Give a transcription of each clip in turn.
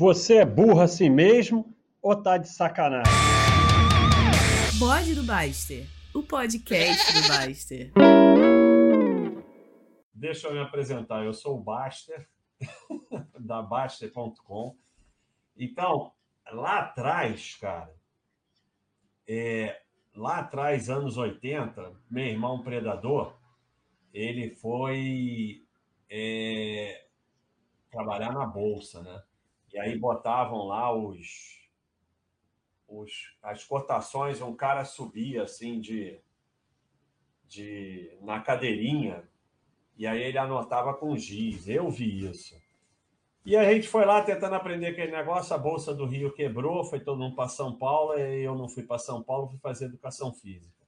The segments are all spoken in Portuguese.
Você é burro assim mesmo ou tá de sacanagem? Bode do Baster, o podcast do Baster. Deixa eu me apresentar, eu sou o Baster, da Baster.com. Então, lá atrás, cara, é, lá atrás, anos 80, meu irmão predador, ele foi é, trabalhar na bolsa, né? E aí botavam lá os, os as cotações, um cara subia assim de, de na cadeirinha e aí ele anotava com giz. Eu vi isso. E a gente foi lá tentando aprender aquele negócio, a Bolsa do Rio quebrou, foi todo mundo para São Paulo, e eu não fui para São Paulo, fui fazer educação física.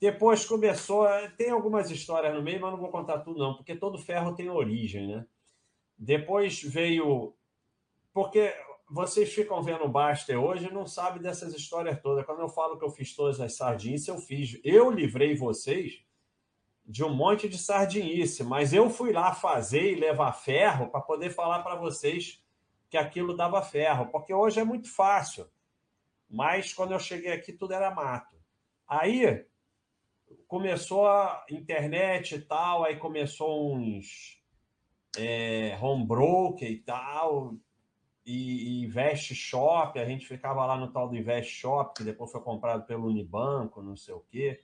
Depois começou, tem algumas histórias no meio, mas não vou contar tudo não, porque todo ferro tem origem, né? Depois veio porque vocês ficam vendo o Baster hoje e não sabem dessas histórias todas. Quando eu falo que eu fiz todas as sardinhas, eu fiz. Eu livrei vocês de um monte de sardinice, mas eu fui lá fazer e levar ferro para poder falar para vocês que aquilo dava ferro, porque hoje é muito fácil. Mas quando eu cheguei aqui, tudo era mato. Aí começou a internet e tal, aí começou uns é, home broker e tal, e, e Invest Shop, a gente ficava lá no tal do Invest Shop, que depois foi comprado pelo Unibanco, não sei o quê,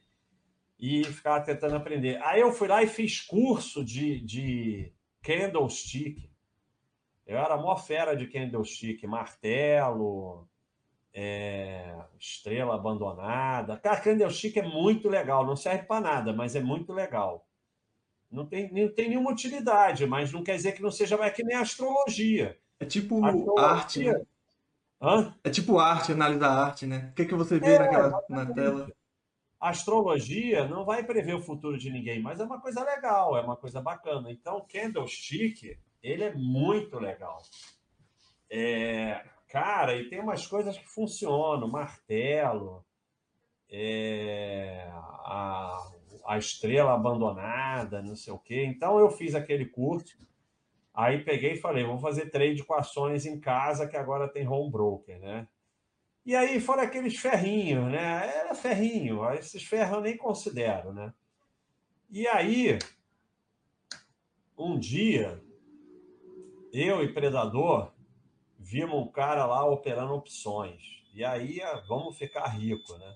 e ficava tentando aprender. Aí eu fui lá e fiz curso de, de candlestick. Eu era mó fera de candlestick, martelo, é, estrela abandonada. Cara, candlestick é muito legal, não serve para nada, mas é muito legal. Não tem, não tem nenhuma utilidade, mas não quer dizer que não seja é que nem astrologia. É tipo arte, né? Hã? É tipo arte, analisar arte, né? O que, é que você vê é, naquela, na tela? astrologia não vai prever o futuro de ninguém, mas é uma coisa legal, é uma coisa bacana. Então, o candlestick, ele é muito legal. É, cara, e tem umas coisas que funcionam, martelo, é, a, a estrela abandonada, não sei o quê. Então, eu fiz aquele curso Aí peguei e falei, vamos fazer trade com ações em casa, que agora tem home broker, né? E aí foram aqueles ferrinhos, né? Era ferrinho, esses ferros eu nem considero, né? E aí, um dia, eu e Predador vimos um cara lá operando opções. E aí, vamos ficar rico, né?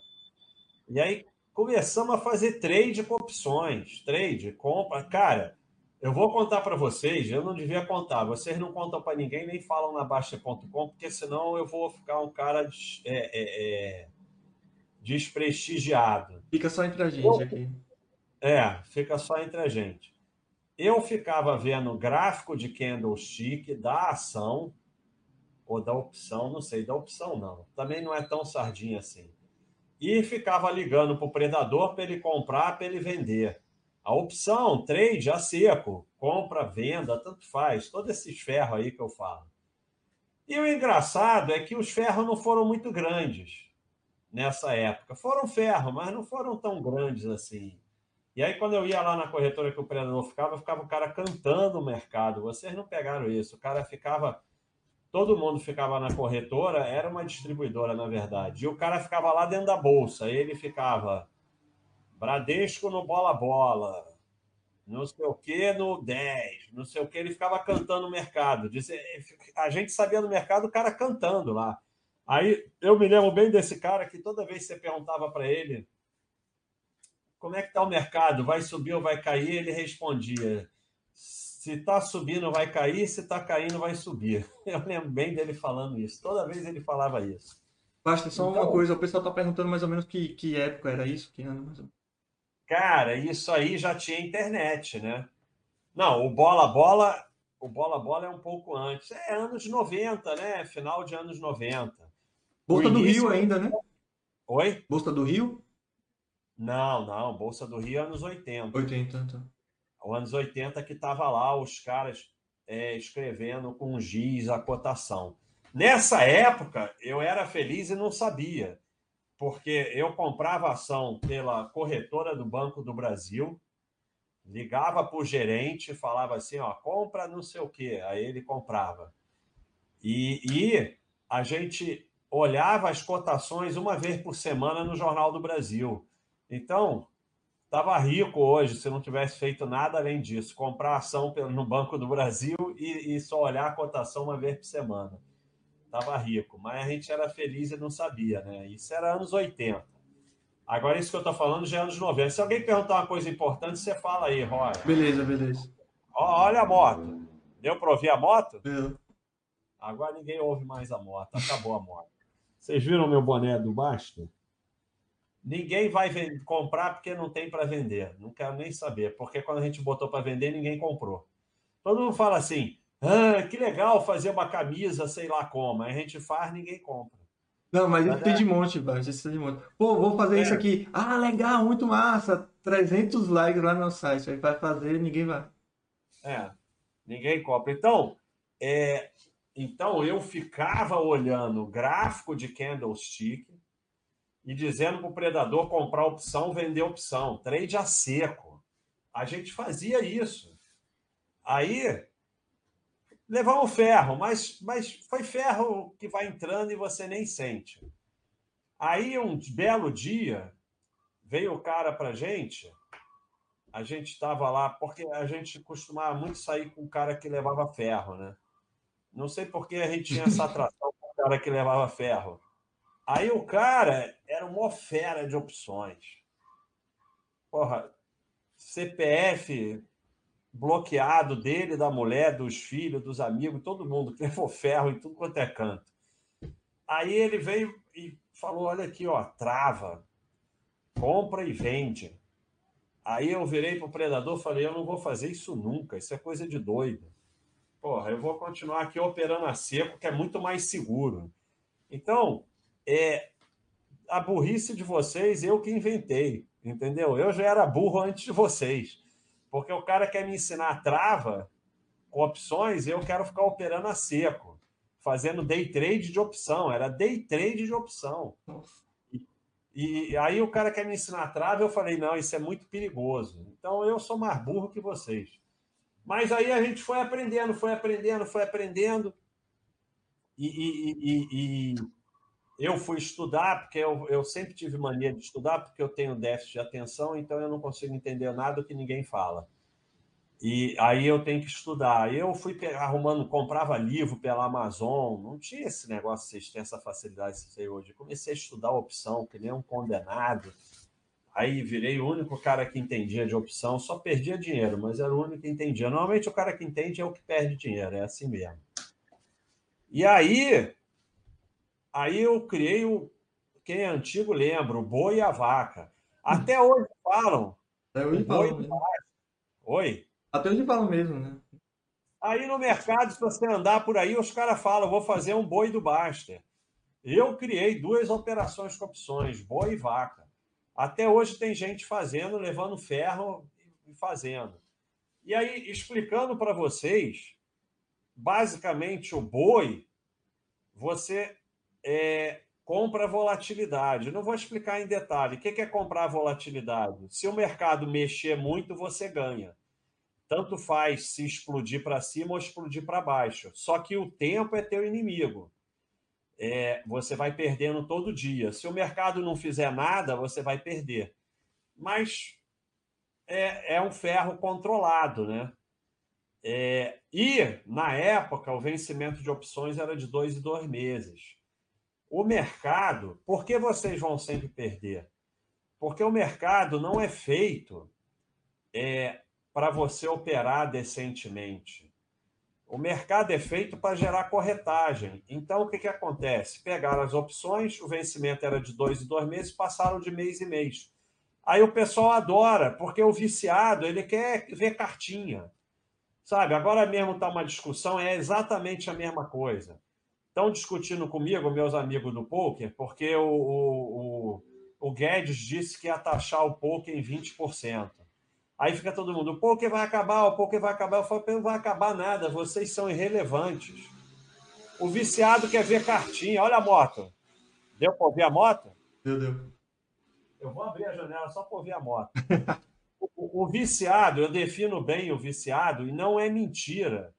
E aí começamos a fazer trade com opções, trade, compra. Cara, eu vou contar para vocês, eu não devia contar, vocês não contam para ninguém, nem falam na Baixa.com, porque senão eu vou ficar um cara é, é, é, desprestigiado. Fica só entre a gente eu, aqui. É, fica só entre a gente. Eu ficava vendo gráfico de candlestick da ação, ou da opção, não sei, da opção não. Também não é tão sardinha assim. E ficava ligando para o predador para ele comprar, para ele vender. A opção, trade a seco, compra, venda, tanto faz, todos esses ferros aí que eu falo. E o engraçado é que os ferros não foram muito grandes nessa época. Foram ferros, mas não foram tão grandes assim. E aí, quando eu ia lá na corretora que o predador ficava, ficava o cara cantando o mercado. Vocês não pegaram isso. O cara ficava. Todo mundo ficava na corretora, era uma distribuidora, na verdade. E o cara ficava lá dentro da bolsa. Ele ficava Bradesco no bola-bola, não sei o que no 10, não sei o que, ele ficava cantando no mercado. A gente sabia no mercado o cara cantando lá. Aí eu me lembro bem desse cara que toda vez que você perguntava para ele como é que está o mercado, vai subir ou vai cair, ele respondia: se está subindo vai cair, se está caindo vai subir. Eu lembro bem dele falando isso. Toda vez ele falava isso. Basta só então, uma coisa, o pessoal está perguntando mais ou menos que, que época era isso, que ano mais ou menos. Cara, isso aí já tinha internet, né? Não, o bola bola, o bola bola é um pouco antes. É anos 90, né? Final de anos 90. Bolsa do Rio ainda, né? Oi? Bolsa do Rio? Não, não, Bolsa do Rio é anos 80. 80, então. Os anos 80 que tava lá os caras é, escrevendo com giz a cotação. Nessa época, eu era feliz e não sabia porque eu comprava ação pela corretora do Banco do Brasil, ligava para o gerente, falava assim, ó, compra não sei o quê, aí ele comprava. E, e a gente olhava as cotações uma vez por semana no Jornal do Brasil. Então, estava rico hoje se não tivesse feito nada além disso, comprar ação no Banco do Brasil e, e só olhar a cotação uma vez por semana. Estava rico, mas a gente era feliz e não sabia, né? Isso era anos 80. Agora, isso que eu estou falando já é anos 90. Se alguém perguntar uma coisa importante, você fala aí, Roy. Beleza, beleza. Olha a moto. Deu para ouvir a moto? Deu. Agora ninguém ouve mais a moto. Acabou a moto. Vocês viram meu boné do Basta? Ninguém vai vender, comprar porque não tem para vender. Não quero nem saber, porque quando a gente botou para vender, ninguém comprou. Todo mundo fala assim: ah, que legal fazer uma camisa, sei lá como. A gente faz, ninguém compra. Não, mas isso tem de monte, baixo. Isso tem de monte. Pô, vou fazer é. isso aqui. Ah, legal, muito massa. 300 likes lá no site. Aí vai fazer ninguém vai. É, ninguém compra. Então, é, então eu ficava olhando o gráfico de candlestick e dizendo para o predador comprar opção, vender opção, trade a seco. A gente fazia isso. Aí levamos ferro, mas, mas foi ferro que vai entrando e você nem sente. Aí um belo dia veio o cara para gente, a gente estava lá, porque a gente costumava muito sair com o cara que levava ferro, né? Não sei por que a gente tinha essa atração com o cara que levava ferro. Aí o cara era uma fera de opções. Porra, CPF bloqueado dele, da mulher, dos filhos, dos amigos, todo mundo que levou ferro em tudo quanto é canto. Aí ele veio e falou: Olha aqui, ó, trava, compra e vende. Aí eu virei para o predador falei: Eu não vou fazer isso nunca, isso é coisa de doido. Porra, eu vou continuar aqui operando a seco, que é muito mais seguro. Então, é a burrice de vocês, eu que inventei, entendeu? Eu já era burro antes de vocês. Porque o cara quer me ensinar trava com opções e eu quero ficar operando a seco, fazendo day trade de opção. Era day trade de opção. E, e aí o cara quer me ensinar trava, eu falei, não, isso é muito perigoso. Então eu sou mais burro que vocês. Mas aí a gente foi aprendendo, foi aprendendo, foi aprendendo. E, e, e eu fui estudar, porque eu, eu sempre tive mania de estudar, porque eu tenho déficit de atenção, então eu não consigo entender nada que ninguém fala. E aí eu tenho que estudar. Eu fui arrumando, comprava livro pela Amazon, não tinha esse negócio, vocês têm essa facilidade que vocês hoje. comecei a estudar opção, que nem um condenado. Aí virei o único cara que entendia de opção, só perdia dinheiro, mas era o único que entendia. Normalmente o cara que entende é o que perde dinheiro, é assim mesmo. E aí Aí eu criei o. Quem é antigo lembra, o boi e a vaca. Até hoje falam. Até hoje falam. Oi? Até hoje falam mesmo, né? Aí no mercado, se você andar por aí, os caras falam: vou fazer um boi do Baster. Eu criei duas operações com opções, boi e vaca. Até hoje tem gente fazendo, levando ferro e fazendo. E aí, explicando para vocês, basicamente o boi, você é, compra volatilidade. não vou explicar em detalhe. O que é comprar volatilidade? Se o mercado mexer muito, você ganha. Tanto faz se explodir para cima ou explodir para baixo. Só que o tempo é teu inimigo. É, você vai perdendo todo dia. Se o mercado não fizer nada, você vai perder. Mas é, é um ferro controlado, né? É, e, na época, o vencimento de opções era de dois e dois meses. O mercado, por que vocês vão sempre perder? Porque o mercado não é feito é, para você operar decentemente. O mercado é feito para gerar corretagem. Então, o que, que acontece? Pegaram as opções, o vencimento era de dois e dois meses, passaram de mês e mês. Aí o pessoal adora, porque o viciado ele quer ver cartinha. Sabe? Agora mesmo está uma discussão, é exatamente a mesma coisa estão discutindo comigo, meus amigos do poker, porque o, o, o, Guedes disse que ia taxar o poker em 20%. Aí fica todo mundo, o poker vai acabar, o poker vai acabar. Eu falo, não vai acabar nada, vocês são irrelevantes. O viciado quer ver cartinha. Olha a moto. Deu para ouvir a moto? Deu, deu. Eu vou abrir a janela só para ouvir a moto. o, o viciado, eu defino bem o viciado, e não é mentira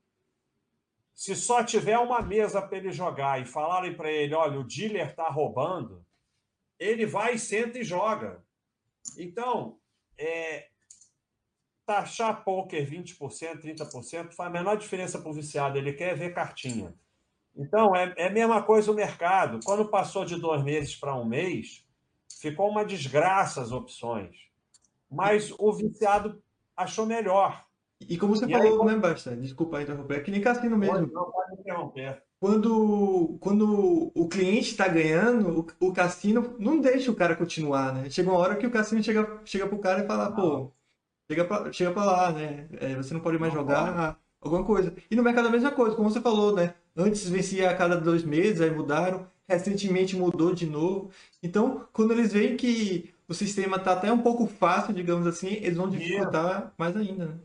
Se só tiver uma mesa para ele jogar e falarem para ele, olha, o dealer está roubando, ele vai, senta e joga. Então, é, taxar poker 20%, 30% faz a menor diferença para o viciado. Ele quer ver cartinha. Então, é, é a mesma coisa o mercado. Quando passou de dois meses para um mês, ficou uma desgraça as opções. Mas o viciado achou melhor. E como você e falou, aí, né, Basta? Desculpa interromper, é que nem cassino mesmo. Não, pode interromper. Quando, quando o cliente está ganhando, o, o, cassino não deixa o cara continuar, né? Chega uma hora que o cassino chega, chega pro cara e fala, não. pô, chega pra, chega pra lá, né? É, você não pode mais não jogar pode. alguma coisa. E no mercado a mesma coisa, como você falou, né? Antes vencia a cada dois meses, aí mudaram. Recentemente mudou de novo. Então, quando eles veem que o sistema está até um pouco fácil, digamos assim, eles vão dificultar mais ainda, né?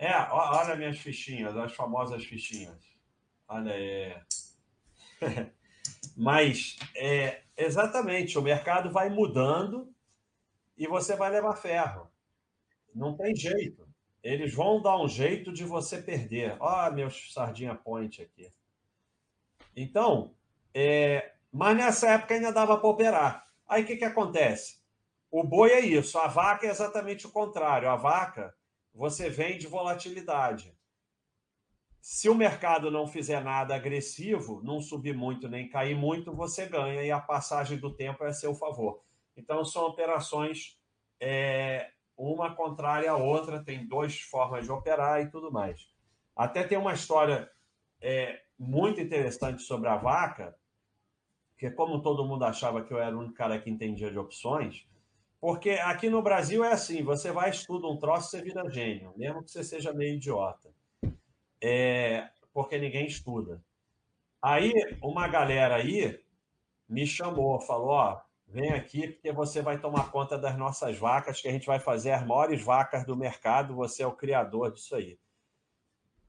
É, olha minhas fichinhas, as famosas fichinhas. Olha, é... Mas, é, exatamente, o mercado vai mudando e você vai levar ferro. Não tem jeito. Eles vão dar um jeito de você perder. Ó, meus sardinha point aqui. Então, é... mas nessa época ainda dava para operar. Aí o que, que acontece? O boi é isso, a vaca é exatamente o contrário. A vaca, você vende volatilidade. Se o mercado não fizer nada agressivo, não subir muito nem cair muito, você ganha e a passagem do tempo é a seu favor. Então, são operações é, uma contrária à outra, tem duas formas de operar e tudo mais. Até tem uma história é, muito interessante sobre a vaca, que como todo mundo achava que eu era o único cara que entendia de opções, porque aqui no Brasil é assim: você vai, estuda um troço, você vira gênio, mesmo que você seja meio idiota. É, porque ninguém estuda. Aí, uma galera aí me chamou, falou: Ó, vem aqui porque você vai tomar conta das nossas vacas, que a gente vai fazer as maiores vacas do mercado, você é o criador disso aí.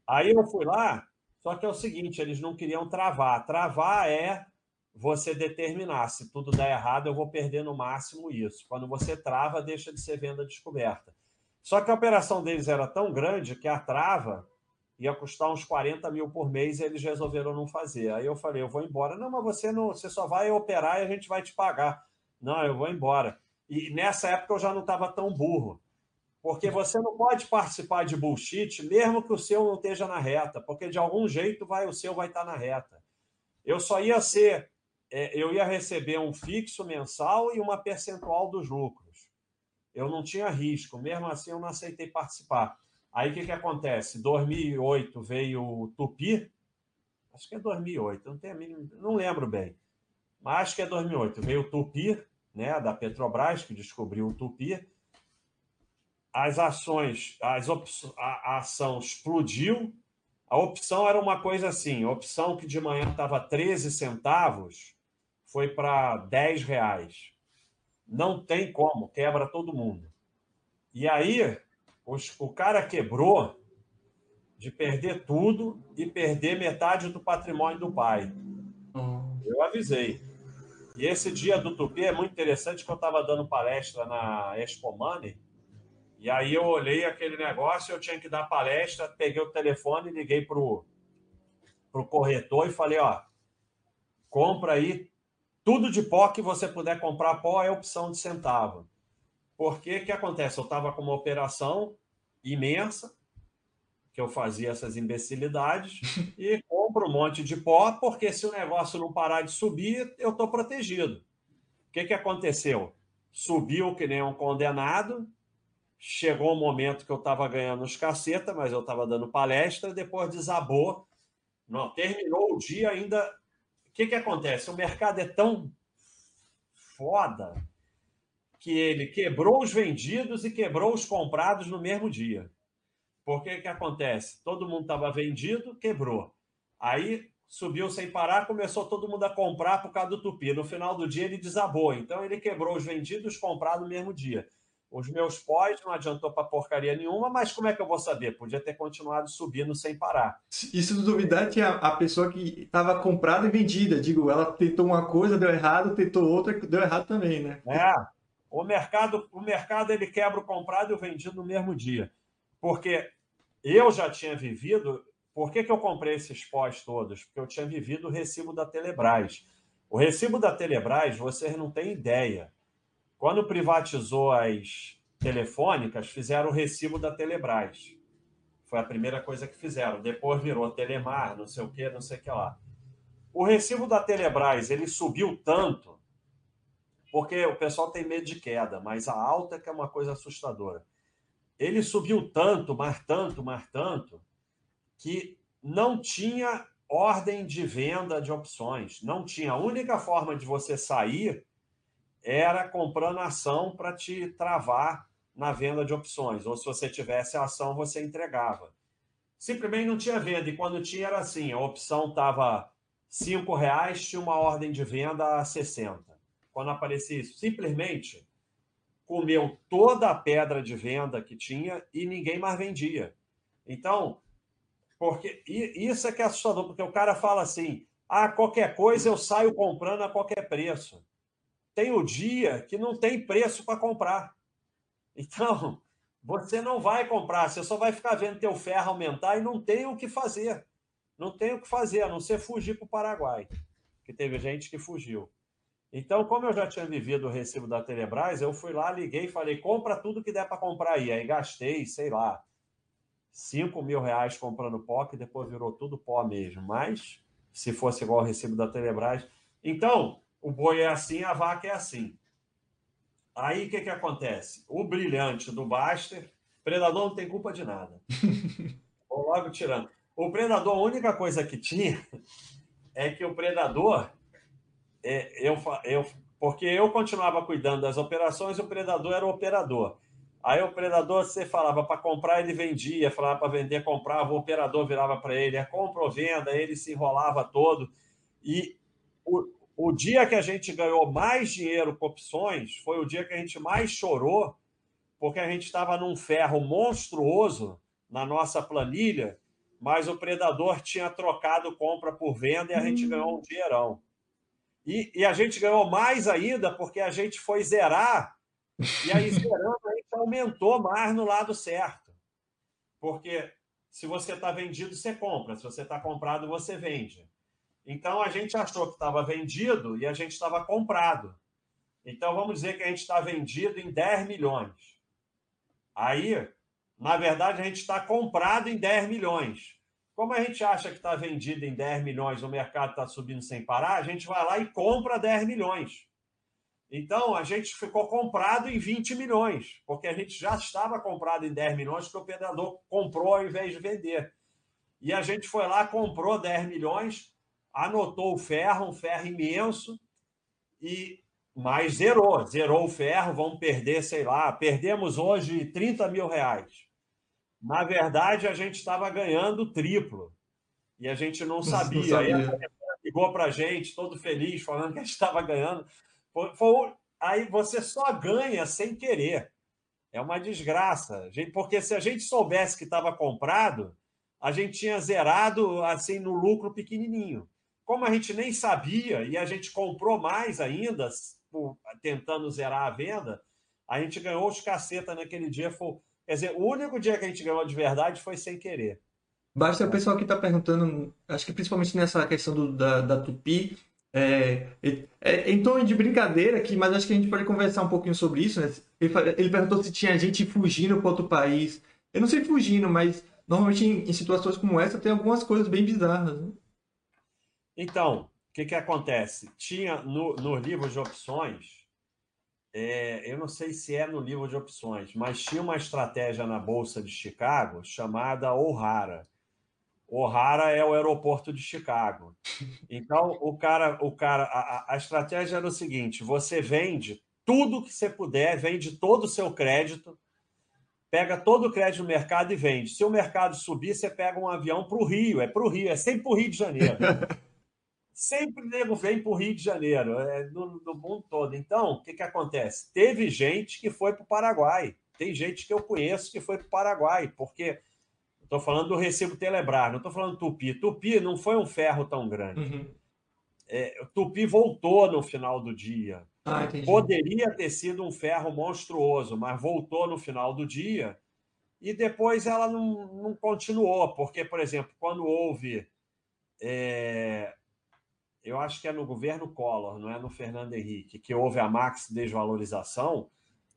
Aí eu fui lá, só que é o seguinte: eles não queriam travar. Travar é você determinar se tudo der errado, eu vou perder no máximo isso. Quando você trava, deixa de ser venda descoberta. Só que a operação deles era tão grande que a trava ia custar uns 40 mil por mês e eles resolveram não fazer. Aí eu falei, eu vou embora. Não, mas você não, você só vai operar e a gente vai te pagar. Não, eu vou embora. E nessa época eu já não estava tão burro. Porque você não pode participar de bullshit, mesmo que o seu não esteja na reta, porque de algum jeito vai o seu vai estar na reta. Eu só ia ser é, eu ia receber um fixo mensal e uma percentual dos lucros. Eu não tinha risco, mesmo assim eu não aceitei participar. Aí o que, que acontece? 2008 veio o Tupi, acho que é 2008, não, tenho mínimo, não lembro bem, mas acho que é 2008. Veio o Tupi, né, da Petrobras, que descobriu o Tupi. As ações, as a, a ação explodiu. A opção era uma coisa assim: a opção que de manhã estava 13 centavos, foi para 10 reais. Não tem como, quebra todo mundo. E aí, os, o cara quebrou de perder tudo e perder metade do patrimônio do pai. Uhum. Eu avisei. E esse dia do Tupi é muito interessante, que eu estava dando palestra na Expo Money, e aí eu olhei aquele negócio, eu tinha que dar palestra, peguei o telefone, liguei para o corretor e falei, ó, compra aí tudo de pó que você puder comprar pó é opção de centavo. Porque que acontece? Eu estava com uma operação imensa, que eu fazia essas imbecilidades, e compro um monte de pó, porque se o negócio não parar de subir, eu estou protegido. O que, que aconteceu? Subiu que nem um condenado, chegou um momento que eu estava ganhando os caceta, mas eu estava dando palestra, depois desabou. Não, terminou o dia ainda que, que acontece? O mercado é tão foda que ele quebrou os vendidos e quebrou os comprados no mesmo dia. Por que que acontece? Todo mundo estava vendido, quebrou. Aí subiu sem parar, começou todo mundo a comprar por causa do tupi. No final do dia ele desabou. Então ele quebrou os vendidos os comprados no mesmo dia. Os meus pós não adiantou para porcaria nenhuma, mas como é que eu vou saber? Podia ter continuado subindo sem parar. E se duvidar, tinha a pessoa que estava comprada e vendida. Digo, ela tentou uma coisa, deu errado, tentou outra, deu errado também, né? É. O mercado, o mercado ele quebra o comprado e o vendido no mesmo dia. Porque eu já tinha vivido por que, que eu comprei esses pós todos? Porque eu tinha vivido o recibo da Telebrás. O recibo da Telebrás, vocês não têm ideia. Quando privatizou as telefônicas, fizeram o recibo da Telebrás. Foi a primeira coisa que fizeram. Depois virou Telemar, não sei o que, não sei o que lá. O recibo da Telebrás, ele subiu tanto, porque o pessoal tem medo de queda, mas a alta que é uma coisa assustadora. Ele subiu tanto, mas tanto, mas tanto, que não tinha ordem de venda de opções. Não tinha. A única forma de você sair era comprando ação para te travar na venda de opções. Ou se você tivesse ação, você entregava. Simplesmente não tinha venda. E quando tinha, era assim: a opção estava R$ reais, tinha uma ordem de venda a 60. Quando aparecia isso, simplesmente comeu toda a pedra de venda que tinha e ninguém mais vendia. Então, porque isso é que é assustador, porque o cara fala assim: ah, qualquer coisa eu saio comprando a qualquer preço. Tem o dia que não tem preço para comprar. Então, você não vai comprar, você só vai ficar vendo teu ferro aumentar e não tem o que fazer. Não tem o que fazer, a não ser fugir para o Paraguai, que teve gente que fugiu. Então, como eu já tinha vivido o recibo da Telebrás, eu fui lá, liguei e falei: compra tudo que der para comprar aí. Aí gastei, sei lá, 5 mil reais comprando pó, que depois virou tudo pó mesmo. Mas, se fosse igual o recibo da Telebrás. Então, o boi é assim, a vaca é assim. Aí o que, que acontece? O brilhante do Baster, Predador não tem culpa de nada. Vou logo tirando. O Predador, a única coisa que tinha é que o Predador, é, eu, eu, porque eu continuava cuidando das operações, o Predador era o operador. Aí o Predador, você falava para comprar, ele vendia, falava para vender, comprava, o operador virava para ele, é compra ou venda, ele se enrolava todo. E o, o dia que a gente ganhou mais dinheiro com opções foi o dia que a gente mais chorou, porque a gente estava num ferro monstruoso na nossa planilha, mas o predador tinha trocado compra por venda e a gente ganhou um dinheirão. E, e, a gente ganhou mais ainda porque a gente foi zerar, e aí zerando a gente aumentou mais no lado certo. Porque se você está vendido, você compra, se você está comprado, você vende. Então a gente achou que estava vendido e a gente estava comprado. Então vamos dizer que a gente está vendido em 10 milhões. Aí, na verdade, a gente está comprado em 10 milhões. Como a gente acha que está vendido em 10 milhões, o mercado está subindo sem parar, a gente vai lá e compra 10 milhões. Então, a gente ficou comprado em 20 milhões, porque a gente já estava comprado em 10 milhões, que o operador comprou ao invés de vender. E a gente foi lá, comprou 10 milhões, anotou o ferro, um ferro imenso, e mas zerou, zerou o ferro, vamos perder, sei lá, perdemos hoje 30 mil reais. Na verdade, a gente estava ganhando triplo e a gente não sabia. Não sabia. Aí ligou para a gente, todo feliz, falando que a gente estava ganhando. Foi, foi, aí você só ganha sem querer. É uma desgraça. Porque se a gente soubesse que estava comprado, a gente tinha zerado assim no lucro pequenininho. Como a gente nem sabia e a gente comprou mais ainda, tentando zerar a venda, a gente ganhou os caceta naquele dia. Foi, quer dizer, o único dia que a gente ganhou de verdade foi sem querer. Basta o pessoal que está perguntando, acho que principalmente nessa questão do, da, da Tupi, é, é, em tom de brincadeira aqui, mas acho que a gente pode conversar um pouquinho sobre isso. Né? Ele, ele perguntou se tinha gente fugindo para outro país. Eu não sei fugindo, mas normalmente em, em, situações como essa tem algumas coisas bem bizarras. Né? Então, o que, que acontece? Tinha no, no livro de opções, é, eu não sei se é no livro de opções, mas tinha uma estratégia na Bolsa de Chicago chamada O'Hara. O'Hara é o aeroporto de Chicago. Então, o cara, o cara, a, a estratégia era o seguinte: você vende tudo que você puder, vende todo o seu crédito, pega todo o crédito no mercado e vende. Se o mercado subir, você pega um avião para o Rio, é para o Rio, é sempre para o Rio de Janeiro. sempre nego vem para o Rio de Janeiro, é, mundo todo. Então, o que, que acontece? Teve gente que foi para o Paraguai. Tem gente que eu conheço que foi para o Paraguai, porque estou falando do recibo Telebrar, não estou falando Tupi. Tupi não foi um ferro tão grande. Uhum. É, Tupi voltou no final do dia. Ah, Poderia ter sido um ferro monstruoso, mas voltou no final do dia e depois ela não, não continuou, porque, por exemplo, quando houve. É, eu acho que é no governo Collor, não é no Fernando Henrique, que houve a max desvalorização,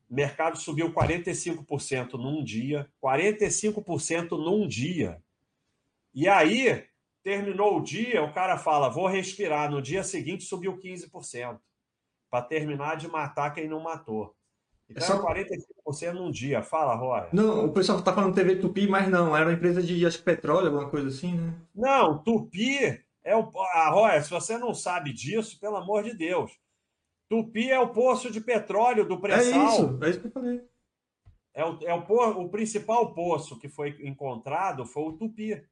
o mercado subiu 45% num dia, 45% num dia. E aí, terminou o dia, o cara fala, vou respirar. No dia seguinte, subiu 15%, para terminar de matar quem não matou. Então, é só... 45% num dia. Fala, Roy. Não, o pessoal está falando TV Tupi, mas não, era uma empresa de acho, petróleo, alguma coisa assim, né? Não, Tupi é o. Ah, Roy, se você não sabe disso, pelo amor de Deus. Tupi é o poço de petróleo do pré-sal. É isso, é isso que eu falei. É o, é o, o principal poço que foi encontrado foi o Tupi.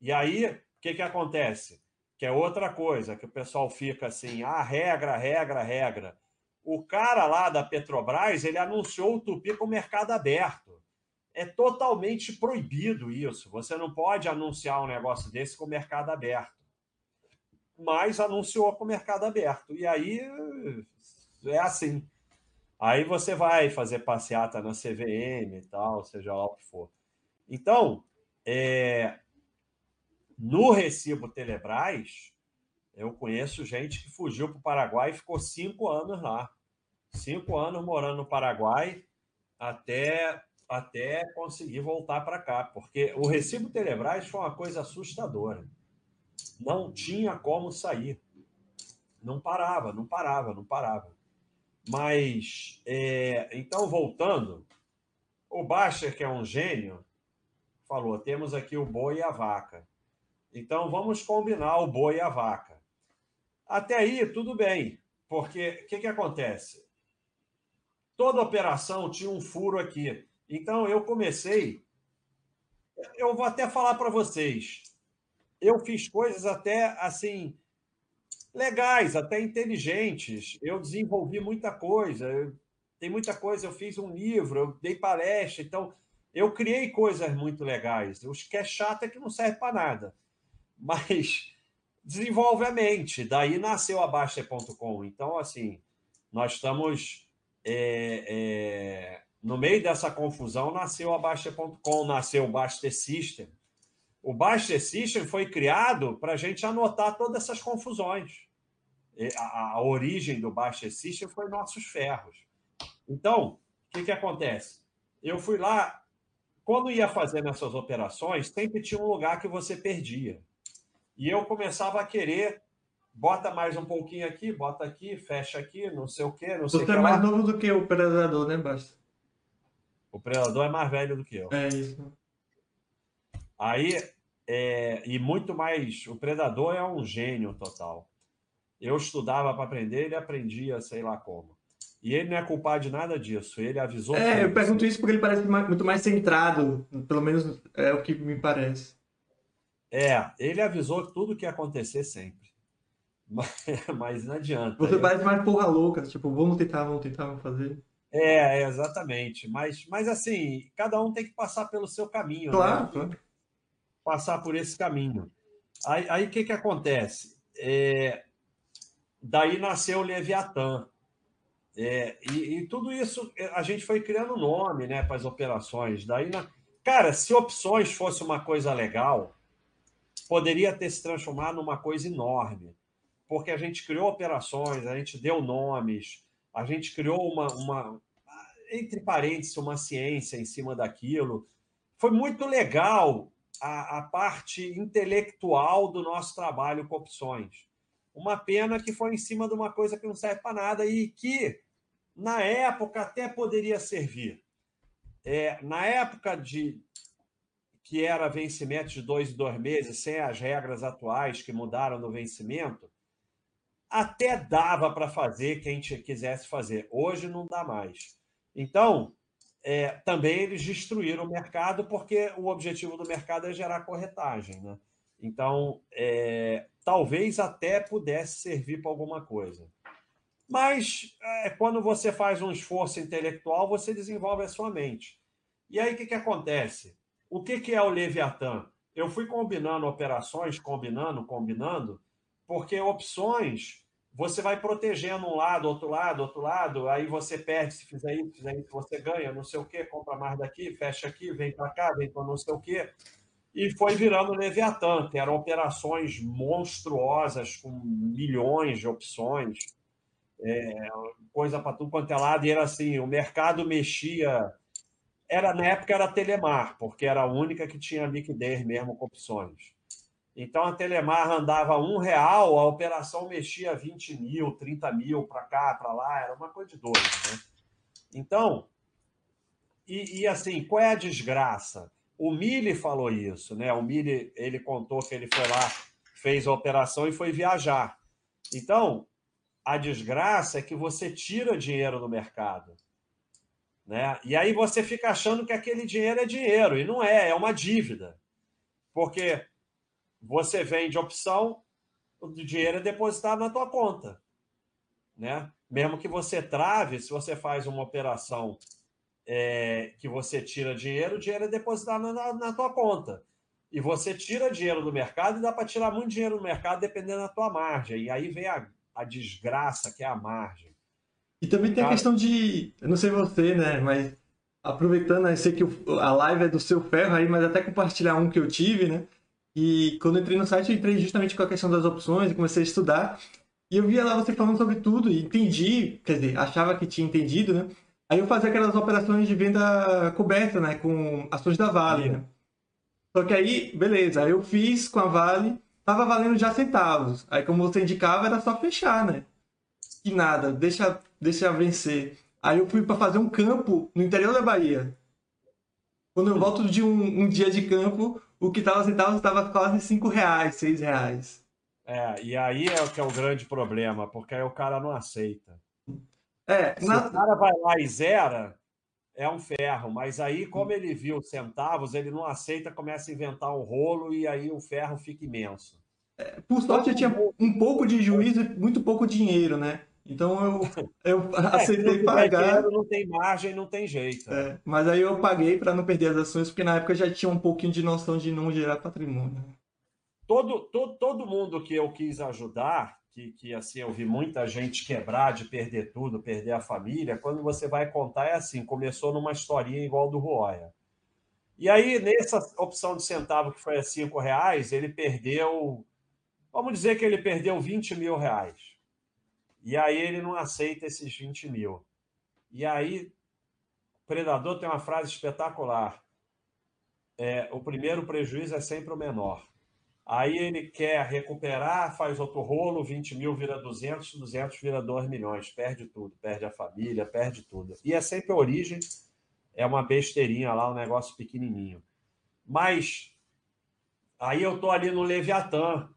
E aí, o que, que acontece? Que é outra coisa, que o pessoal fica assim, ah, regra, regra, regra. O cara lá da Petrobras, ele anunciou o Tupi com o mercado aberto. É totalmente proibido isso. Você não pode anunciar um negócio desse com o mercado aberto. Mas anunciou com o mercado aberto. E aí é assim. Aí você vai fazer passeata na CVM e tal, seja lá o que for. Então, é, no recibo Telebrás, eu conheço gente que fugiu para o Paraguai e ficou cinco anos lá. Cinco anos morando no Paraguai até, até conseguir voltar para cá. Porque o recibo Telebrás foi uma coisa assustadora. Não tinha como sair. Não parava, não parava, não parava. Mas, é, então, voltando, o Bacher, que é um gênio, falou: temos aqui o boi e a vaca. Então, vamos combinar o boi e a vaca. Até aí, tudo bem, porque o que, que acontece? Toda operação tinha um furo aqui. Então, eu comecei. Eu vou até falar para vocês. Eu fiz coisas até assim legais, até inteligentes. Eu desenvolvi muita coisa. tem muita coisa. Eu fiz um livro, eu dei palestra. Então, eu criei coisas muito legais. O que é chato é que não serve para nada. Mas desenvolve a mente. Daí nasceu a Baixa.com. Então, assim, nós estamos. É, é, no meio dessa confusão, nasceu a Baixa.com, nasceu o Baster System. O Baster System foi criado para a gente anotar todas essas confusões. A, a, origem do Baster System foi nossos ferros. Então, o que, que acontece? Eu fui lá, quando ia fazer nessas operações, sempre tinha um lugar que você perdia. E eu começava a querer, bota mais um pouquinho aqui, bota aqui, fecha aqui, não sei o quê, não sei Você é mais novo do que o Predador, né, Basta? O Predador é mais velho do que eu. É isso. Aí, é, e muito mais, o Predador é um gênio total. Eu estudava para aprender, ele aprendia, sei lá como. E ele não é culpado de nada disso. Ele avisou. É, eu pergunto isso porque ele parece muito mais centrado. Pelo menos é o que me parece. É, ele avisou tudo que ia acontecer sempre. Mas, mas não adianta. Você parece mais porra louca, tipo, vamos tentar, vamos tentar, vamos fazer. É, é, exatamente. Mas, mas assim, cada um tem que passar pelo seu caminho. Claro, né? claro. Passar por esse caminho. Aí o que, que acontece? É, daí nasceu o Leviatã. É, e, e, tudo isso a gente foi criando nome né, para as operações. Daí, na... Cara, se opções fosse uma coisa legal, poderia ter se transformado numa coisa enorme, porque a gente criou operações, a gente deu nomes, a gente criou uma, uma entre parênteses, uma ciência em cima daquilo. Foi muito legal a, a parte intelectual do nosso trabalho com opções. Uma pena que foi em cima de uma coisa que não serve para nada e que, na época, até poderia servir. É, na época de, que era vencimento de dois em dois meses, sem as regras atuais que mudaram no vencimento, até dava para fazer quem quisesse fazer. Hoje não dá mais. Então, é, também eles destruíram o mercado, porque o objetivo do mercado é gerar corretagem. Né? Então, é, talvez até pudesse servir para alguma coisa. Mas é, quando você faz um esforço intelectual, você desenvolve a sua mente. E aí o que, que acontece? O que, que é o Leviatã? Eu fui combinando operações, combinando, combinando, porque opções você vai protegendo um lado, outro lado, outro lado, aí você perde se fizer isso, fizer isso, você ganha, não sei o quê, compra mais daqui, fecha aqui, vem para cá, vem para não sei o quê. E foi virando Leviatã, que eram operações monstruosas, com milhões de opções, é, coisa para tudo quanto é lado, e era assim, o mercado mexia. Era, na época era Telemar, porque era a única que tinha liquidez mesmo com opções. Então a Telemar andava um real, a operação mexia 20 mil, 30 mil para cá, para lá, era uma coisa de doido. Né? Então, e, e, assim, qual é a desgraça? O Mille falou isso, né? O Mille, ele contou que ele foi lá, fez a operação e foi viajar. Então, a desgraça é que você tira dinheiro do mercado. Né? E aí você fica achando que aquele dinheiro é dinheiro, e não é, é uma dívida. Porque você vende opção, o dinheiro é depositado na tua conta. Né? Mesmo que você trave, se você faz uma operação é, que você tira dinheiro, o dinheiro é depositado na, na tua conta. E você tira dinheiro do mercado e dá para tirar muito dinheiro do mercado dependendo da tua margem. E aí vem a, a desgraça que é a margem. E também tem a questão de, eu não sei você, né, mas aproveitando, eu sei que a live é do seu ferro aí, mas até compartilhar um que eu tive, né? E quando entrei no site, eu entrei justamente com a questão das opções e comecei a estudar. E eu via lá você falando sobre tudo e entendi, quer dizer, achava que tinha entendido, né? Aí eu fazia aquelas operações de venda coberta, né? Com ações da Vale, né? Só que aí, beleza, aí eu fiz com a Vale, tava valendo já centavos. Aí como você indicava, era só fechar, né? E nada, deixa, deixa vencer. Aí eu fui para fazer um campo no interior da Bahia. Quando eu volto de um, um dia de campo, o que estava centavos estava quase 5 reais, 6 reais. É, e aí é o que é o grande problema, porque aí o cara não aceita. É, Se na... o cara vai lá e zera, é um ferro, mas aí, como ele viu centavos, ele não aceita, começa a inventar um rolo e aí o ferro fica imenso. É, por sorte, eu tinha um pouco de juízo e muito pouco dinheiro, né? Então eu, eu é, aceitei pagar. Não tem margem, não tem jeito. É, mas aí eu paguei para não perder as ações, porque na época eu já tinha um pouquinho de noção de não gerar patrimônio. Todo, todo, todo mundo que eu quis ajudar, que, que assim eu vi muita gente quebrar, de perder tudo, perder a família, quando você vai contar é assim, começou numa historinha igual do Roya. E aí, nessa opção de centavo que foi a cinco reais, ele perdeu, vamos dizer que ele perdeu 20 mil reais. E aí ele não aceita esses 20 mil. E aí, o Predador tem uma frase espetacular. É, o primeiro prejuízo é sempre o menor. Aí ele quer recuperar, faz outro rolo, 20 mil vira 200, 200 vira 2 milhões, perde tudo, perde a família, perde tudo. E é sempre a origem, é uma besteirinha lá, um negócio pequenininho. Mas aí eu tô ali no Leviatã,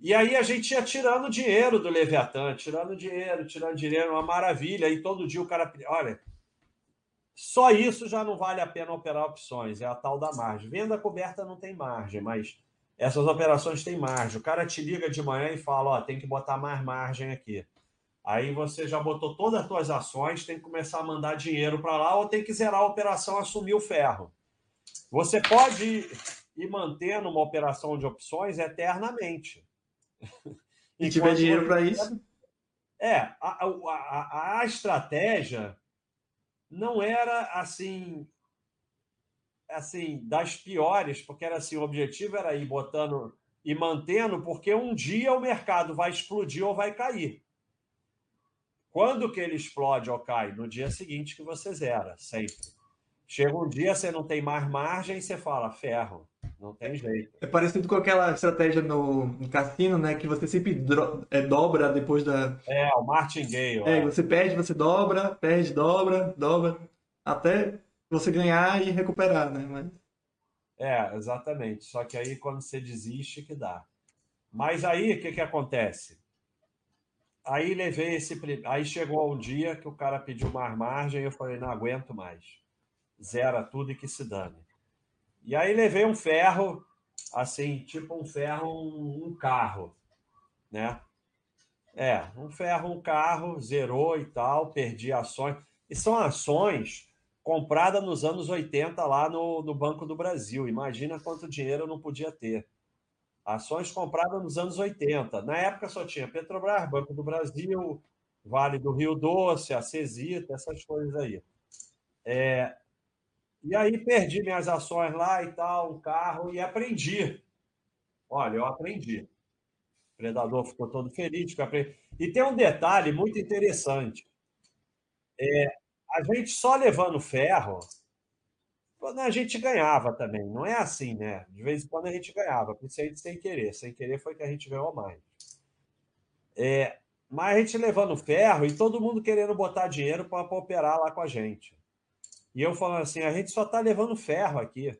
e aí a gente ia tirando dinheiro do Leviatã, tirando dinheiro, tirando dinheiro, uma maravilha. E todo dia o cara. Olha, só isso já não vale a pena operar opções, é a tal da margem. Venda coberta não tem margem, mas essas operações têm margem. O cara te liga de manhã e fala: Ó, tem que botar mais margem aqui. Aí você já botou todas as suas ações, tem que começar a mandar dinheiro para lá ou tem que zerar a operação, assumir o ferro. Você pode ir mantendo uma operação de opções eternamente. E tiver dinheiro para isso. É, a, a, a, estratégia não era assim assim das piores, porque era assim, o objetivo era ir botando e mantendo, porque um dia o mercado vai explodir ou vai cair. Quando que ele explode ou cai? No dia seguinte que você zera, sempre. Chega um dia, você não tem mais margem, você fala, ferro. Não tem jeito. É parecido com aquela estratégia no, no cassino, né? Que você sempre é, dobra depois da. É, o martingale. É, é, você perde, você dobra, perde, dobra, dobra, até você ganhar e recuperar, né? Mas... É, exatamente. Só que aí quando você desiste que dá. Mas aí o que, que acontece? Aí levei esse. Aí chegou um dia que o cara pediu mais margem e eu falei, não aguento mais. Zera tudo e que se dane. E aí levei um ferro, assim, tipo um ferro, um, um carro, né? É, um ferro, um carro, zerou e tal, perdi ações. E são ações compradas nos anos 80 lá no, no Banco do Brasil. Imagina quanto dinheiro eu não podia ter. Ações compradas nos anos 80. Na época só tinha Petrobras, Banco do Brasil, Vale do Rio Doce, a Cesita, essas coisas aí. É, e aí perdi minhas ações lá e tal, um carro, e aprendi. Olha, eu aprendi. O predador ficou todo feliz. E tem um detalhe muito interessante. É, a gente só levando ferro, quando a gente ganhava também. Não é assim, né? De vez em quando a gente ganhava, principalmente sem querer. Sem querer foi que a gente ganhou mais. É, mas a gente levando ferro e todo mundo querendo botar dinheiro para operar lá com a gente. E eu falando assim, a gente só está levando ferro aqui.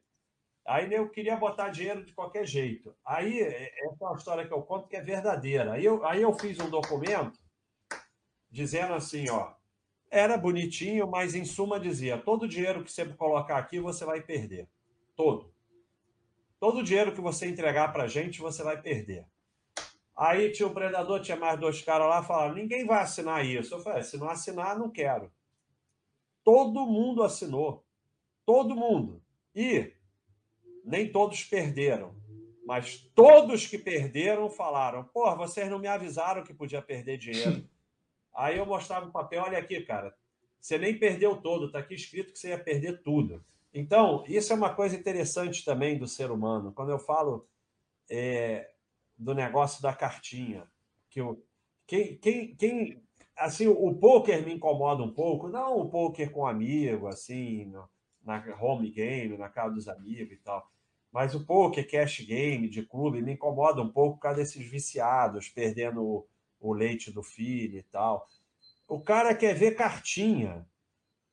Aí eu queria botar dinheiro de qualquer jeito. Aí, essa é uma história que eu conto que é verdadeira. Aí eu, aí eu fiz um documento dizendo assim, ó, era bonitinho, mas em suma dizia, todo dinheiro que você colocar aqui, você vai perder. Todo. Todo dinheiro que você entregar para a gente, você vai perder. Aí tinha o um predador, tinha mais dois caras lá, falaram, ninguém vai assinar isso. Eu falei, se não assinar, não quero. Todo mundo assinou. Todo mundo. E nem todos perderam. Mas todos que perderam falaram: pô, vocês não me avisaram que podia perder dinheiro. Aí eu mostrava o papel: olha aqui, cara, você nem perdeu todo, está aqui escrito que você ia perder tudo. Então, isso é uma coisa interessante também do ser humano. Quando eu falo é, do negócio da cartinha, que eu, quem, quem, quem assim, o poker me incomoda um pouco, não o poker com amigo, assim, na home game, na casa dos amigos e tal. Mas o poker cash game de clube me incomoda um pouco por causa desses viciados, perdendo o, o leite do filho e tal. O cara quer ver cartinha.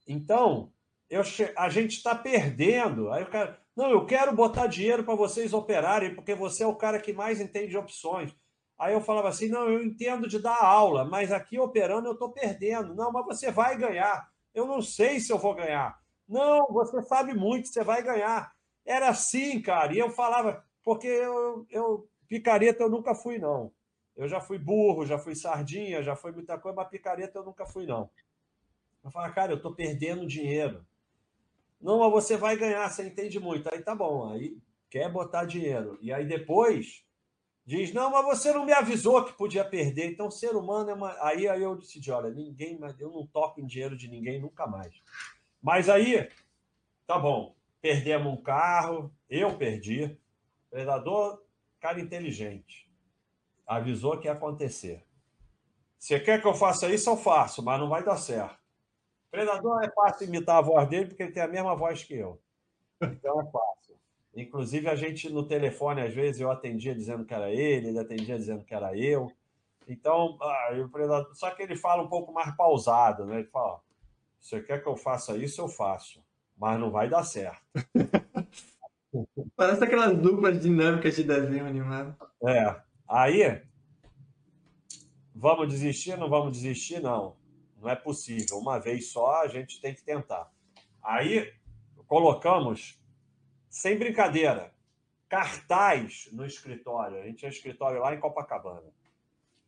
Então, eu, a gente está perdendo. Aí o cara, não, eu quero botar dinheiro para vocês operarem, porque você é o cara que mais entende de opções. Aí eu falava assim: não, eu entendo de dar aula, mas aqui operando eu estou perdendo. Não, mas você vai ganhar. Eu não sei se eu vou ganhar. Não, você sabe muito, você vai ganhar. Era assim, cara. E eu falava, porque eu, eu picareta eu nunca fui, não. Eu já fui burro, já fui sardinha, já fui muita coisa, mas picareta eu nunca fui, não. Eu falava, cara, eu estou perdendo dinheiro. Não, mas você vai ganhar, você entende muito. Aí tá bom, aí quer botar dinheiro. E aí depois Diz, não, mas você não me avisou que podia perder. Então, ser humano é uma. Aí, aí eu decidi: olha, ninguém, eu não toco em dinheiro de ninguém nunca mais. Mas aí, tá bom, perdemos um carro, eu perdi. Predador, cara inteligente. Avisou que ia acontecer. Você quer que eu faça isso, eu faço, mas não vai dar certo. Predador é fácil imitar a voz dele, porque ele tem a mesma voz que eu. Então é fácil. Inclusive, a gente no telefone, às vezes, eu atendia dizendo que era ele, ele atendia dizendo que era eu. Então, ah, só que ele fala um pouco mais pausado, né? Ele fala: você quer que eu faça isso, eu faço, mas não vai dar certo. Parece aquelas duplas dinâmicas de desenho animado. É. Aí, vamos desistir? Não vamos desistir? Não. Não é possível. Uma vez só, a gente tem que tentar. Aí, colocamos sem brincadeira, cartaz no escritório. A gente tinha escritório lá em Copacabana.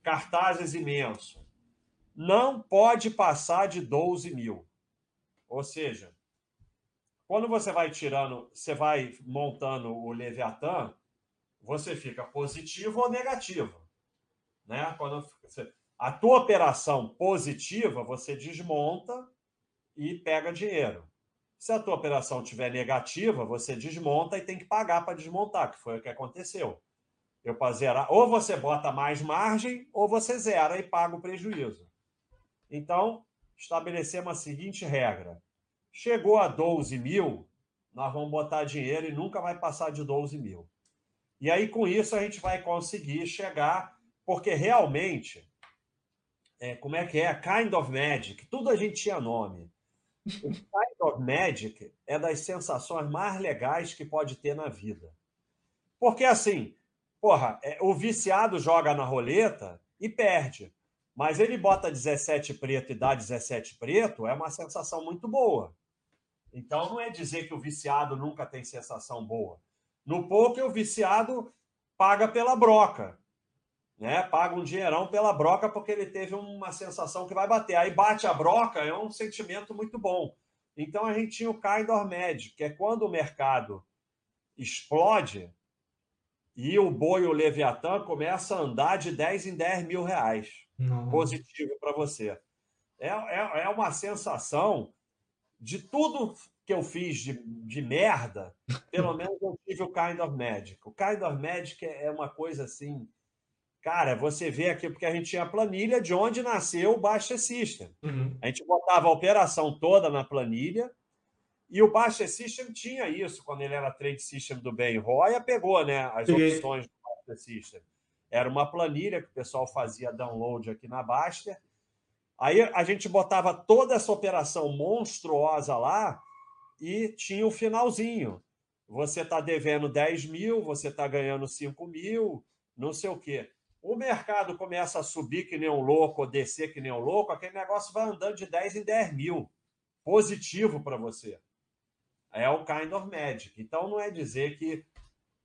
Cartazes imenso. Não pode passar de 12 mil. Ou seja, quando você vai tirando, você vai montando o Leviatã, você fica positivo ou negativo. Né? Quando a tua operação positiva, você desmonta e pega dinheiro. Se a tua operação tiver negativa, você desmonta e tem que pagar para desmontar, que foi o que aconteceu. Eu para ou você bota mais margem, ou você zera e paga o prejuízo. Então, estabelecemos a seguinte regra: chegou a 12 mil, nós vamos botar dinheiro e nunca vai passar de 12 mil. E aí, com isso, a gente vai conseguir chegar, porque realmente, é, como é que é? Kind of Magic, tudo a gente tinha nome. O kind of magic é das sensações mais legais que pode ter na vida. Porque assim, porra, é, o viciado joga na roleta e perde. Mas ele bota 17 preto e dá 17 preto, é uma sensação muito boa. Então não é dizer que o viciado nunca tem sensação boa. No poker, o viciado paga pela broca né? Paga um dinheirão pela broca porque ele teve uma sensação que vai bater. Aí bate a broca, é um sentimento muito bom. Então a gente tinha o of Magic, que é quando o mercado explode, E o boi, o Leviatã, começa a andar de 10 em 10 mil reais. Positivo para você. É, é, é uma sensação de tudo que eu fiz de, de merda, pelo menos eu tive o Kind of Magic. O Kind of Magic é uma coisa assim. Cara, você vê aqui, porque a gente tinha a planilha de onde nasceu o Baixa System. Uhum. A gente botava a operação toda na planilha, e o Baixa System tinha isso, quando ele era trade system do Ben Roya, pegou né, as Peguei. opções do Baixa System. Era uma planilha que o pessoal fazia download aqui na Baster. Aí a gente botava toda essa operação monstruosa lá e tinha o finalzinho. Você está devendo 10 mil, você está ganhando 5 mil, não sei o quê. O mercado começa a subir que nem um louco, ou descer que nem um louco, aquele negócio vai andando de 10 em 10 mil. Positivo para você. É o kind of magic. Então não é dizer que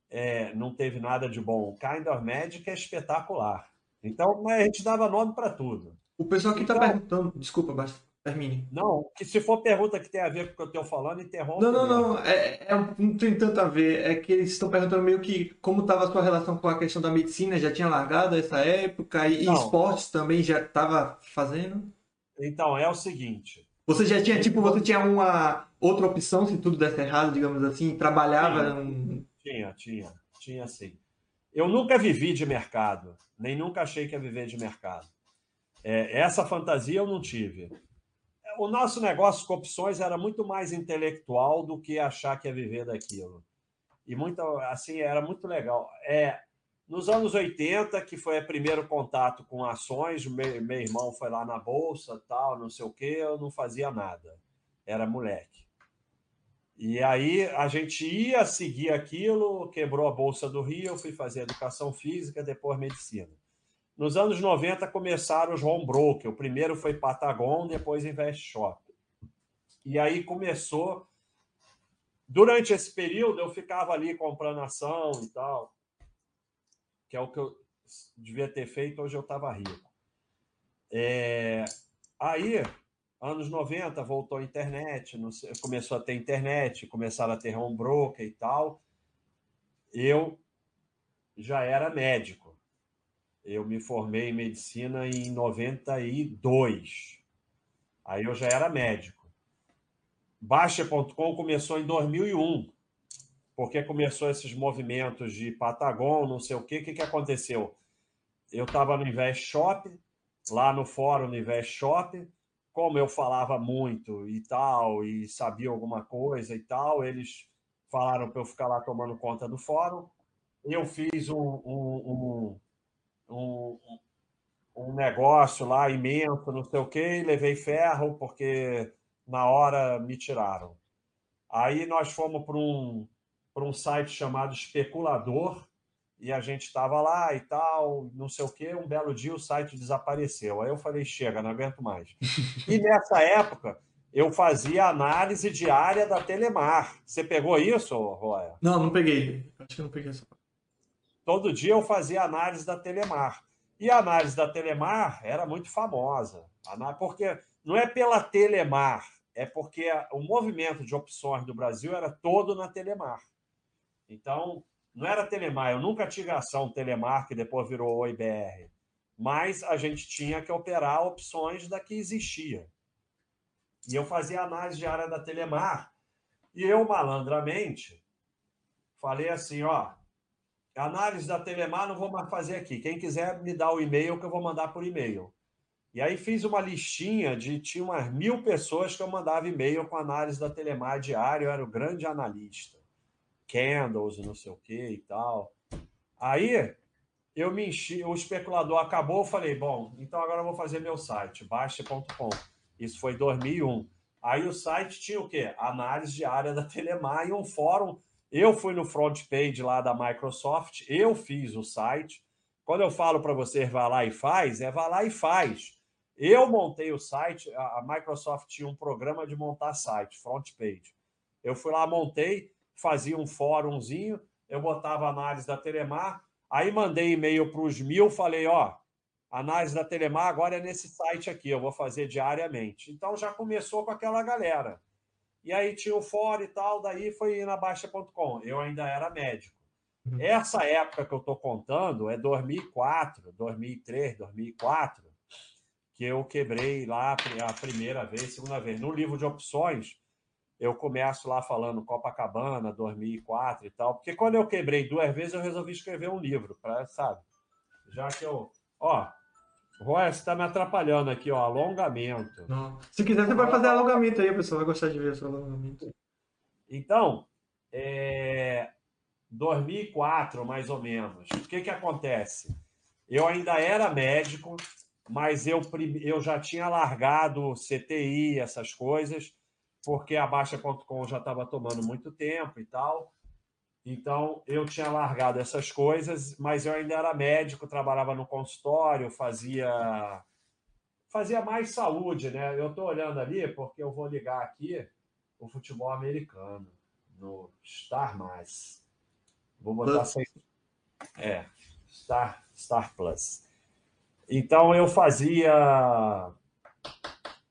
é, não teve nada de bom. O kind of magic é espetacular. Então a gente dava nome para tudo. O pessoal aqui está Então- perguntando. Desculpa, basta. Termine. Não, que se for pergunta que tem a ver com o que eu estou falando, interrompe. Não, não, mesmo. não. É, é- não tem tanto a ver. É que eles estão perguntando meio que como estava a sua relação com a questão da medicina. Já tinha largado essa época? E, e Não. esportes também já estava fazendo? Então, é o seguinte. Você já tinha, tipo, você tinha uma outra opção se tudo desse errado, digamos assim? Trabalhava num... Tinha, tinha, tinha sim. Eu nunca vivi de mercado, nem nunca achei que ia viver de mercado. É, essa fantasia eu não tive. O nosso negócio com opções era muito mais intelectual do que achar que ia viver daquilo. E muito, assim, era muito legal. É, nos anos 80, que foi o primeiro contato com ações, meu, meu irmão foi lá na bolsa, tal, não sei o quê, eu não fazia nada. Era moleque. E aí a gente ia seguir aquilo, quebrou a Bolsa do Rio, eu fui fazer educação física, depois medicina. Nos anos 90 começaram os home broker. O primeiro foi Patagon, depois Invest Shop. E aí começou. Durante esse período eu ficava ali comprando ação e tal, que é o que eu devia ter feito, hoje eu estava rico. É... Aí anos 90 voltou a internet, sei, começou a ter internet, começaram a ter home broker e tal. Eu já era médico. Eu me formei em medicina em 92. Aí eu já era médico. Baixa.com começou em 2001, porque começou esses movimentos de Patagon, não sei o quê. O que, que aconteceu? Eu estava no Invest Shop, lá no fórum do Invest Shop, como eu falava muito e tal, e sabia alguma coisa e tal, eles falaram para eu ficar lá tomando conta do fórum. Eu fiz um, um, um, um, um negócio lá imenso, não sei o quê, e levei ferro, porque na hora me tiraram. Aí nós fomos para um, um site chamado Especulador, e a gente estava lá e tal, não sei o quê. Um belo dia o site desapareceu. Aí eu falei: chega, não aguento mais. e nessa época eu fazia análise diária da Telemar. Você pegou isso, Roya? Não, não peguei. Acho que não peguei essa. Todo dia eu fazia análise da Telemar. E a análise da Telemar era muito famosa. Porque não é pela Telemar, é porque o movimento de opções do Brasil era todo na Telemar. Então, não era Telemar, eu nunca tive ação Telemar, que depois virou OIBR. Mas a gente tinha que operar opções da que existia. E eu fazia análise diária da Telemar. E eu, malandramente, falei assim: ó, análise da Telemar não vou mais fazer aqui. Quem quiser me dá o e-mail que eu vou mandar por e-mail. E aí fiz uma listinha de tinha umas mil pessoas que eu mandava e-mail com análise da Telemar diário, eu era o grande analista candles não sei o que e tal. Aí eu me enchi, o especulador acabou, eu falei, bom, então agora eu vou fazer meu site, baixa.com. Isso foi 2001. Aí o site tinha o quê? Análise diária da Telemar e um fórum. Eu fui no front page lá da Microsoft, eu fiz o site. Quando eu falo para você vá lá e faz, é vá lá e faz. Eu montei o site, a Microsoft tinha um programa de montar site, front page. Eu fui lá, montei, fazia um fórumzinho, eu botava análise da Telemar, aí mandei e-mail para os mil, falei, ó, análise da Telemar agora é nesse site aqui, eu vou fazer diariamente. Então já começou com aquela galera. E aí tinha o fórum e tal, daí foi na Baixa.com. Eu ainda era médico. Uhum. Essa época que eu estou contando é 2004, 2003, 2004, que eu quebrei lá a primeira vez, segunda vez. No livro de opções, eu começo lá falando Copacabana, 2004 e tal, porque quando eu quebrei duas vezes, eu resolvi escrever um livro, pra, sabe? Já que eu. Ó, Roy, você está me atrapalhando aqui, ó, alongamento. Não. Se quiser, você vai fazer alongamento aí, o pessoal vai gostar de ver o seu alongamento. Então, é... 2004, mais ou menos. O que, que acontece? Eu ainda era médico, mas eu, eu já tinha largado CTI, essas coisas, porque a Baixa.com já estava tomando muito tempo e tal. Então, eu tinha largado essas coisas, mas eu ainda era médico, trabalhava no consultório, fazia fazia mais saúde, né? Eu estou olhando ali porque eu vou ligar aqui o futebol americano no Star Mais. Vou botar sem. É, Star, Star Plus. Então eu fazia.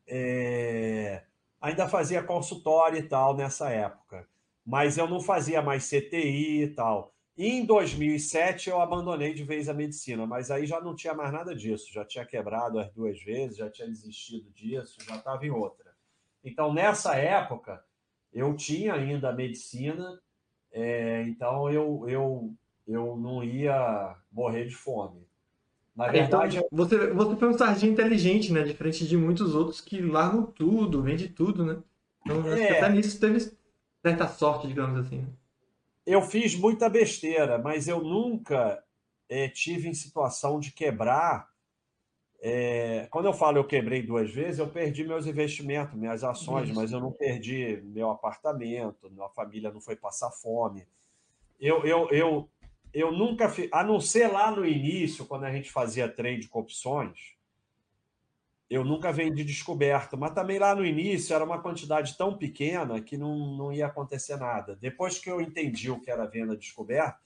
É, ainda fazia consultório e tal nessa época. Mas eu não fazia mais CTI e tal. E em 2007 eu abandonei de vez a medicina, mas aí já não tinha mais nada disso. Já tinha quebrado as duas vezes, já tinha desistido disso, já estava em outra. Então nessa época eu tinha ainda a medicina é, então eu, eu, eu não ia morrer de fome. Na é, verdade. Então, você, você foi um sargento inteligente, né? Diferente de muitos outros que largam tudo, vende tudo, né? Então, é... até nisso teve certa sorte, digamos assim. Eu fiz muita besteira, mas eu nunca é, tive em situação de quebrar é, quando eu falo eu quebrei duas vezes, eu perdi meus investimentos, minhas ações, mas eu não perdi meu apartamento, minha família não foi passar fome. Eu, eu, eu, eu nunca a não ser lá no início, quando a gente fazia trade com opções, eu nunca vendi descoberto, mas também lá no início era uma quantidade tão pequena que não, não ia acontecer nada. Depois que eu entendi o que era venda descoberta,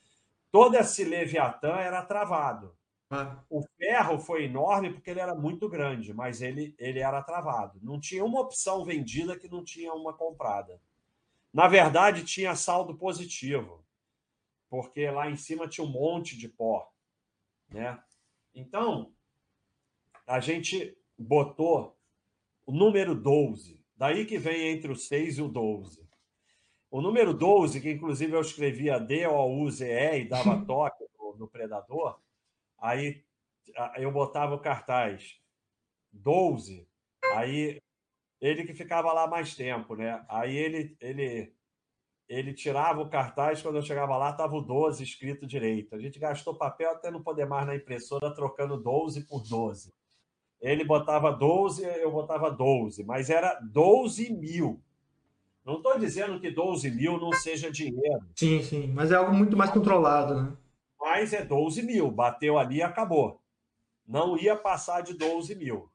todo esse Leviatã era travado. Ah. O ferro foi enorme porque ele era muito grande, mas ele, ele era travado. Não tinha uma opção vendida que não tinha uma comprada. Na verdade, tinha saldo positivo, porque lá em cima tinha um monte de pó. Né? Então, a gente botou o número 12, daí que vem entre o 6 e o 12. O número 12, que inclusive eu escrevia D-O-U-Z-E e dava toque no, no predador, aí eu botava o cartaz 12, aí ele que ficava lá mais tempo, né? Aí ele, ele, ele tirava o cartaz, quando eu chegava lá, estava o 12 escrito direito. A gente gastou papel até não poder mais na impressora, trocando 12 por 12. Ele botava 12, eu botava 12, mas era 12 mil. Não estou dizendo que 12 mil não seja dinheiro. Sim, sim, mas é algo muito mais controlado, né? mas é 12 mil. Bateu ali e acabou. Não ia passar de 12 mil,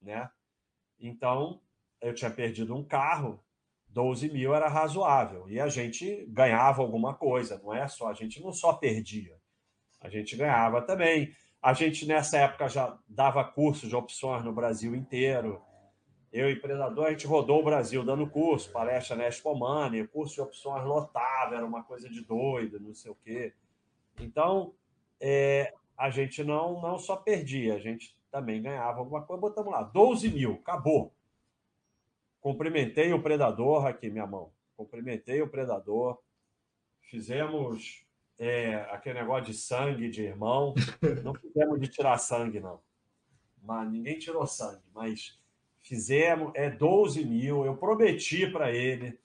né? Então, eu tinha perdido um carro, 12 mil era razoável. E a gente ganhava alguma coisa, não é só, a gente não só perdia, a gente ganhava também. A gente, nessa época, já dava curso de opções no Brasil inteiro. Eu, empreendedor, a gente rodou o Brasil dando curso, palestra na Expo Money, curso de opções lotava, era uma coisa de doido, não sei o quê. Então, é, a gente não, não só perdia, a gente também ganhava alguma coisa. Botamos lá, 12 mil, acabou. Cumprimentei o predador, aqui minha mão. Cumprimentei o predador. Fizemos é, aquele negócio de sangue de irmão. Não fizemos de tirar sangue, não. Mas ninguém tirou sangue, mas fizemos, é 12 mil. Eu prometi para ele,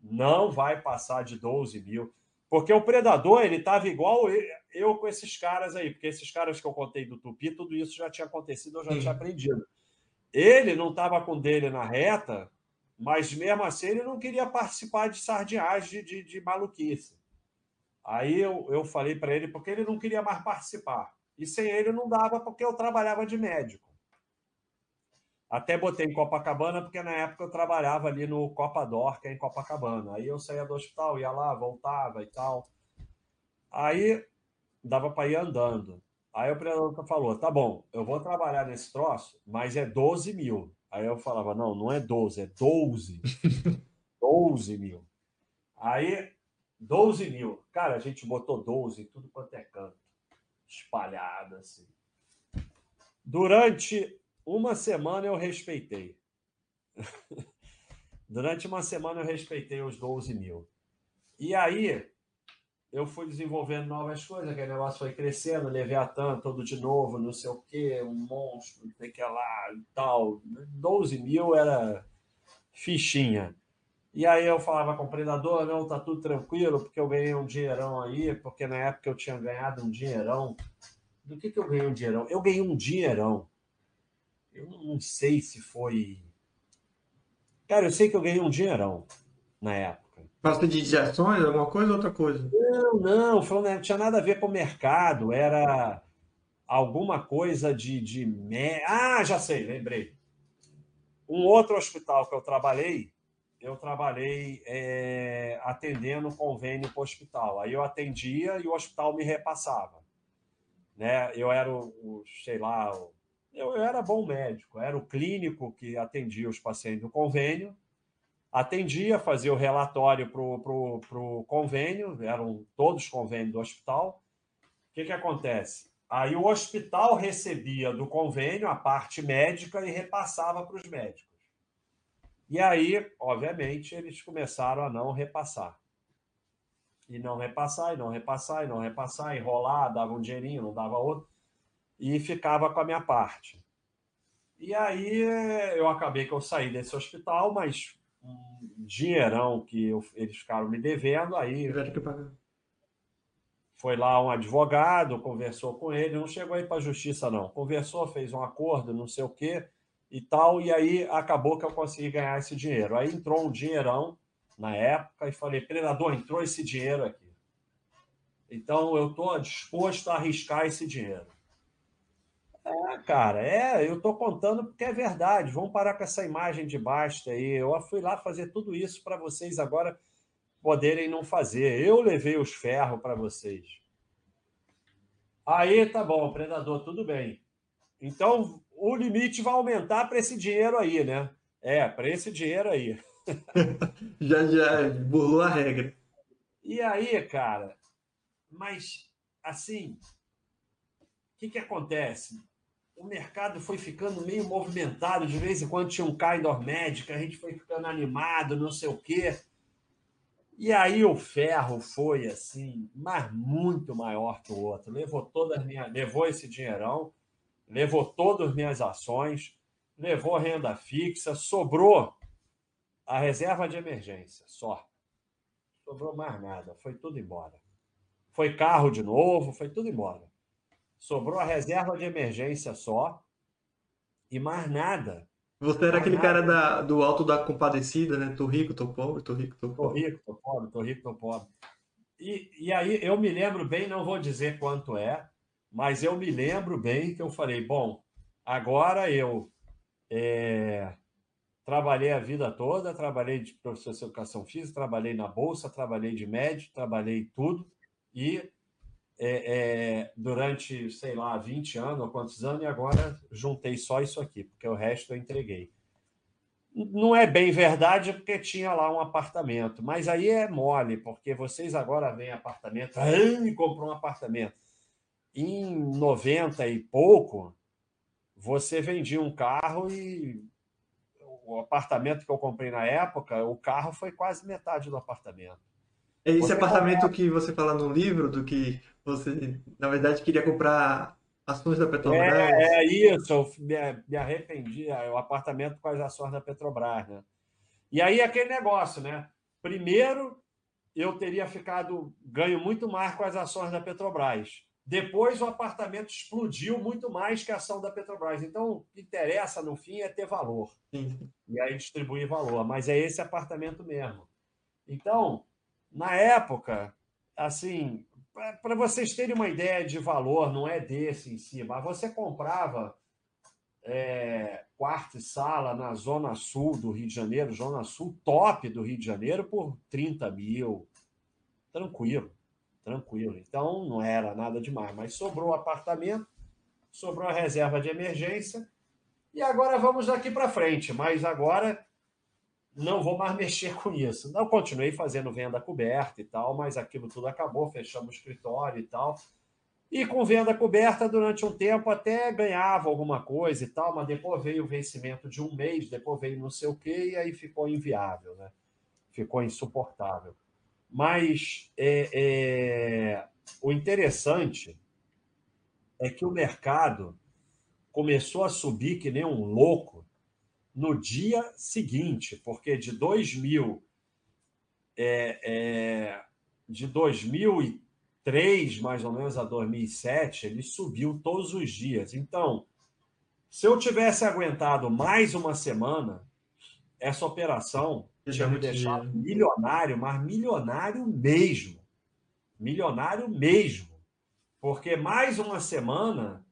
não vai passar de 12 mil. Porque o predador, ele estava igual eu com esses caras aí, porque esses caras que eu contei do Tupi, tudo isso já tinha acontecido, eu já tinha aprendido. Ele não estava com dele na reta, mas mesmo assim ele não queria participar de sardinhagem de, de, de maluquice. Aí eu, eu falei para ele, porque ele não queria mais participar. E sem ele não dava, porque eu trabalhava de médico. Até botei em Copacabana, porque na época eu trabalhava ali no Copa Dor, que é em Copacabana. Aí eu saía do hospital, ia lá, voltava e tal. Aí dava para ir andando. Aí o predador falou: tá bom, eu vou trabalhar nesse troço, mas é 12 mil. Aí eu falava: não, não é 12, é 12. 12 mil. Aí 12 mil. Cara, a gente botou 12 em tudo quanto é canto. Espalhado, assim. Durante uma semana eu respeitei. Durante uma semana eu respeitei os 12 mil. E aí eu fui desenvolvendo novas coisas, aquele negócio foi crescendo, Leviatã todo de novo, não sei o quê, um monstro, não sei o que lá e tal. 12 mil era fichinha. E aí eu falava com o predador, não, tá tudo tranquilo, porque eu ganhei um dinheirão aí, porque na época eu tinha ganhado um dinheirão. Do que, que eu ganhei um dinheirão? Eu ganhei um dinheirão. Eu não sei se foi. Cara, eu sei que eu ganhei um dinheirão na época. Pasta de ações, alguma coisa ou outra coisa? Não, não, falou, não tinha nada a ver com o mercado, era alguma coisa de. de... Ah, já sei, lembrei. Um outro hospital que eu trabalhei, eu trabalhei é, atendendo convênio para o hospital. Aí eu atendia e o hospital me repassava. Né? Eu era o, o sei lá, o, eu, eu era bom médico, era o clínico que atendia os pacientes do convênio, atendia, fazia o relatório para o pro, convênio, eram todos convênios do hospital. O que, que acontece? Aí o hospital recebia do convênio a parte médica e repassava para os médicos. E aí, obviamente, eles começaram a não repassar. E não repassar, e não repassar, e não repassar, enrolar, dava um dinheirinho, não dava outro, e ficava com a minha parte. E aí eu acabei que eu saí desse hospital, mas um dinheirão que eu, eles ficaram me devendo, aí foi lá um advogado, conversou com ele, não chegou aí para a justiça, não. Conversou, fez um acordo, não sei o quê e tal, e aí acabou que eu consegui ganhar esse dinheiro. Aí entrou um dinheirão na época e falei, treinador, entrou esse dinheiro aqui. Então eu estou disposto a arriscar esse dinheiro. É, cara, é, eu estou contando porque é verdade. Vamos parar com essa imagem de basta aí. Eu fui lá fazer tudo isso para vocês agora poderem não fazer. Eu levei os ferros para vocês. Aí tá bom, predador, tudo bem. Então o limite vai aumentar para esse dinheiro aí, né? É, para esse dinheiro aí. já, já burlou a regra. E aí, cara, mas assim, o que, que acontece? O mercado foi ficando meio movimentado, de vez em quando tinha um Kindor médica, a gente foi ficando animado, não sei o quê. E aí o ferro foi assim, mas muito maior que o outro. Levou todas as minhas, levou esse dinheirão levou todas as minhas ações, levou renda fixa, sobrou a reserva de emergência, só. Sobrou mais nada, foi tudo embora. Foi carro de novo, foi tudo embora. Sobrou a reserva de emergência só e mais nada. Você era aquele cara da, do alto da compadecida, né? Tô rico, tô pobre, tô rico, tô pobre. Tô rico, tô pobre, tô rico, tô pobre. E, e aí eu me lembro bem, não vou dizer quanto é, mas eu me lembro bem que eu falei: bom, agora eu é, trabalhei a vida toda, trabalhei de professor de educação física, trabalhei na bolsa, trabalhei de médico, trabalhei tudo, e é, é, durante, sei lá, 20 anos ou quantos anos, e agora juntei só isso aqui, porque o resto eu entreguei. Não é bem verdade, porque tinha lá um apartamento, mas aí é mole, porque vocês agora veem apartamento, e comprou um apartamento em 90 e pouco, você vendia um carro e o apartamento que eu comprei na época, o carro foi quase metade do apartamento. É esse você apartamento comprava... que você fala no livro, do que você, na verdade, queria comprar ações da Petrobras? É, é isso, eu me, me arrependi, é, o apartamento com as ações da Petrobras, né? E aí aquele negócio, né? Primeiro, eu teria ficado ganho muito mais com as ações da Petrobras. Depois o apartamento explodiu muito mais que a ação da Petrobras. Então, o que interessa no fim é ter valor. Sim. E aí distribuir valor. Mas é esse apartamento mesmo. Então, na época, assim, para vocês terem uma ideia de valor, não é desse em si, mas você comprava é, quarto e sala na Zona Sul do Rio de Janeiro, Zona Sul top do Rio de Janeiro, por 30 mil. Tranquilo tranquilo. Então não era nada demais, mas sobrou apartamento, sobrou a reserva de emergência. E agora vamos daqui para frente, mas agora não vou mais mexer com isso. Não continuei fazendo venda coberta e tal, mas aquilo tudo acabou, fechamos o escritório e tal. E com venda coberta, durante um tempo, até ganhava alguma coisa e tal, mas depois veio o vencimento de um mês, depois veio não sei o quê, e aí ficou inviável, né? Ficou insuportável. Mas é, é, o interessante é que o mercado começou a subir que nem um louco no dia seguinte, porque de 2000 é, é, de 2003 mais ou menos a 2007 ele subiu todos os dias. Então, se eu tivesse aguentado mais uma semana, essa operação tinha me deixado milionário, mas milionário mesmo, milionário mesmo, porque mais uma semana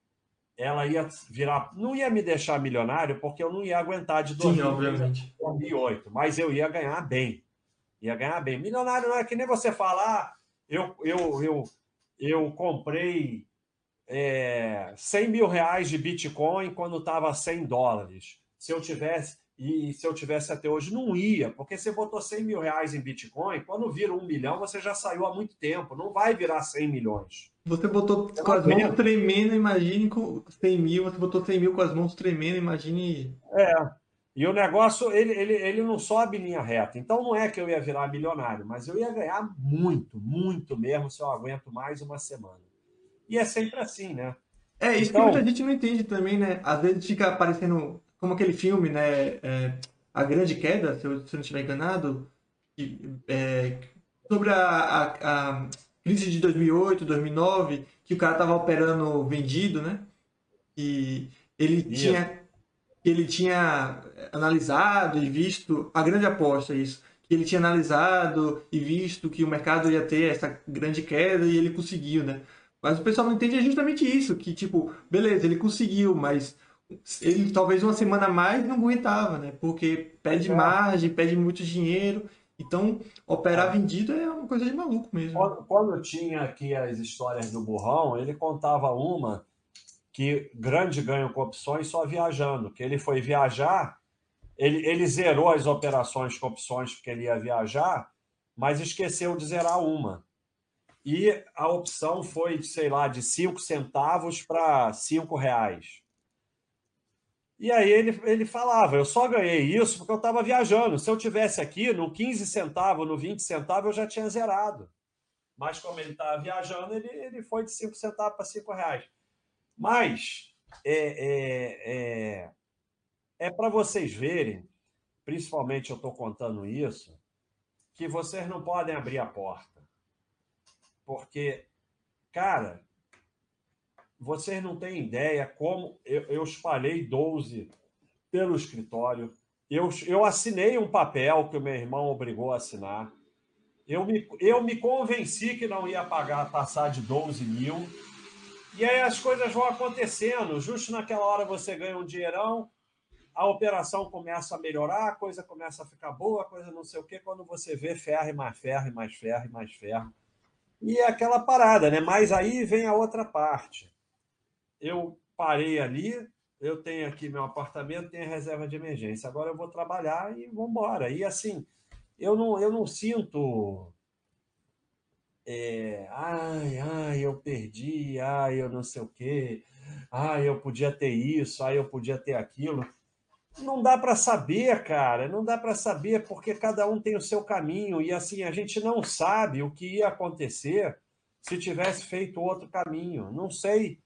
ela ia virar, não ia me deixar milionário, porque eu não ia aguentar de 2008, mas eu ia ganhar bem. Ia ganhar bem. Milionário não é que nem você falar, ah, eu, eu, eu, eu comprei é, 100 mil reais de Bitcoin quando estava 100 dólares. Se eu tivesse, e se eu tivesse até hoje, não ia, porque você botou 100 mil reais em Bitcoin, quando vira um milhão, você já saiu há muito tempo, não vai virar 100 milhões. Você botou com as mãos tremendo, imagine com 100 mil. Você botou 100 mil com as mãos tremendo, imagine. É. E o negócio, ele, ele, ele não sobe em linha reta. Então não é que eu ia virar milionário, mas eu ia ganhar muito, muito mesmo se eu aguento mais uma semana. E é sempre assim, né? É, isso então... que muita gente não entende também, né? Às vezes fica aparecendo como aquele filme, né? É, a Grande Queda, se eu, se eu não estiver enganado, é, sobre a, a, a crise de 2008, 2009, que o cara estava operando vendido, né? E ele yeah. tinha ele tinha analisado e visto a grande aposta isso, que ele tinha analisado e visto que o mercado ia ter essa grande queda e ele conseguiu, né? Mas o pessoal não entende justamente isso, que tipo, beleza, ele conseguiu, mas ele talvez uma semana a mais não aguentava, né? Porque pede é. margem, pede muito dinheiro então, operar vendido é uma coisa de maluco mesmo. Quando, quando tinha aqui as histórias do burrão, ele contava uma que grande ganho com opções só viajando, que ele foi viajar, ele, ele zerou as operações com opções porque ele ia viajar, mas esqueceu de zerar uma. E a opção foi, sei lá, de 5 centavos para 5 reais. E aí ele, ele falava, eu só ganhei isso porque eu estava viajando. Se eu tivesse aqui no 15 centavos, no 20 centavos, eu já tinha zerado. Mas como ele estava viajando, ele, ele foi de 5 centavos para 5 reais. Mas é, é, é, é para vocês verem, principalmente eu estou contando isso, que vocês não podem abrir a porta. Porque, cara, vocês não têm ideia como eu, eu espalhei 12 pelo escritório. Eu, eu assinei um papel que o meu irmão obrigou a assinar. Eu me, eu me convenci que não ia pagar, passar de 12 mil. E aí as coisas vão acontecendo. Justo naquela hora você ganha um dinheirão, a operação começa a melhorar, a coisa começa a ficar boa, a coisa não sei o quê. Quando você vê ferro e mais ferro e mais ferro e mais ferro. E é aquela parada, né? Mas aí vem a outra parte eu parei ali, eu tenho aqui meu apartamento, tenho reserva de emergência. Agora eu vou trabalhar e vou embora. E assim, eu não, eu não sinto. É, ai, ai, eu perdi, ai, eu não sei o quê, ai, eu podia ter isso, ai, eu podia ter aquilo. Não dá para saber, cara, não dá para saber porque cada um tem o seu caminho e assim a gente não sabe o que ia acontecer se tivesse feito outro caminho. Não sei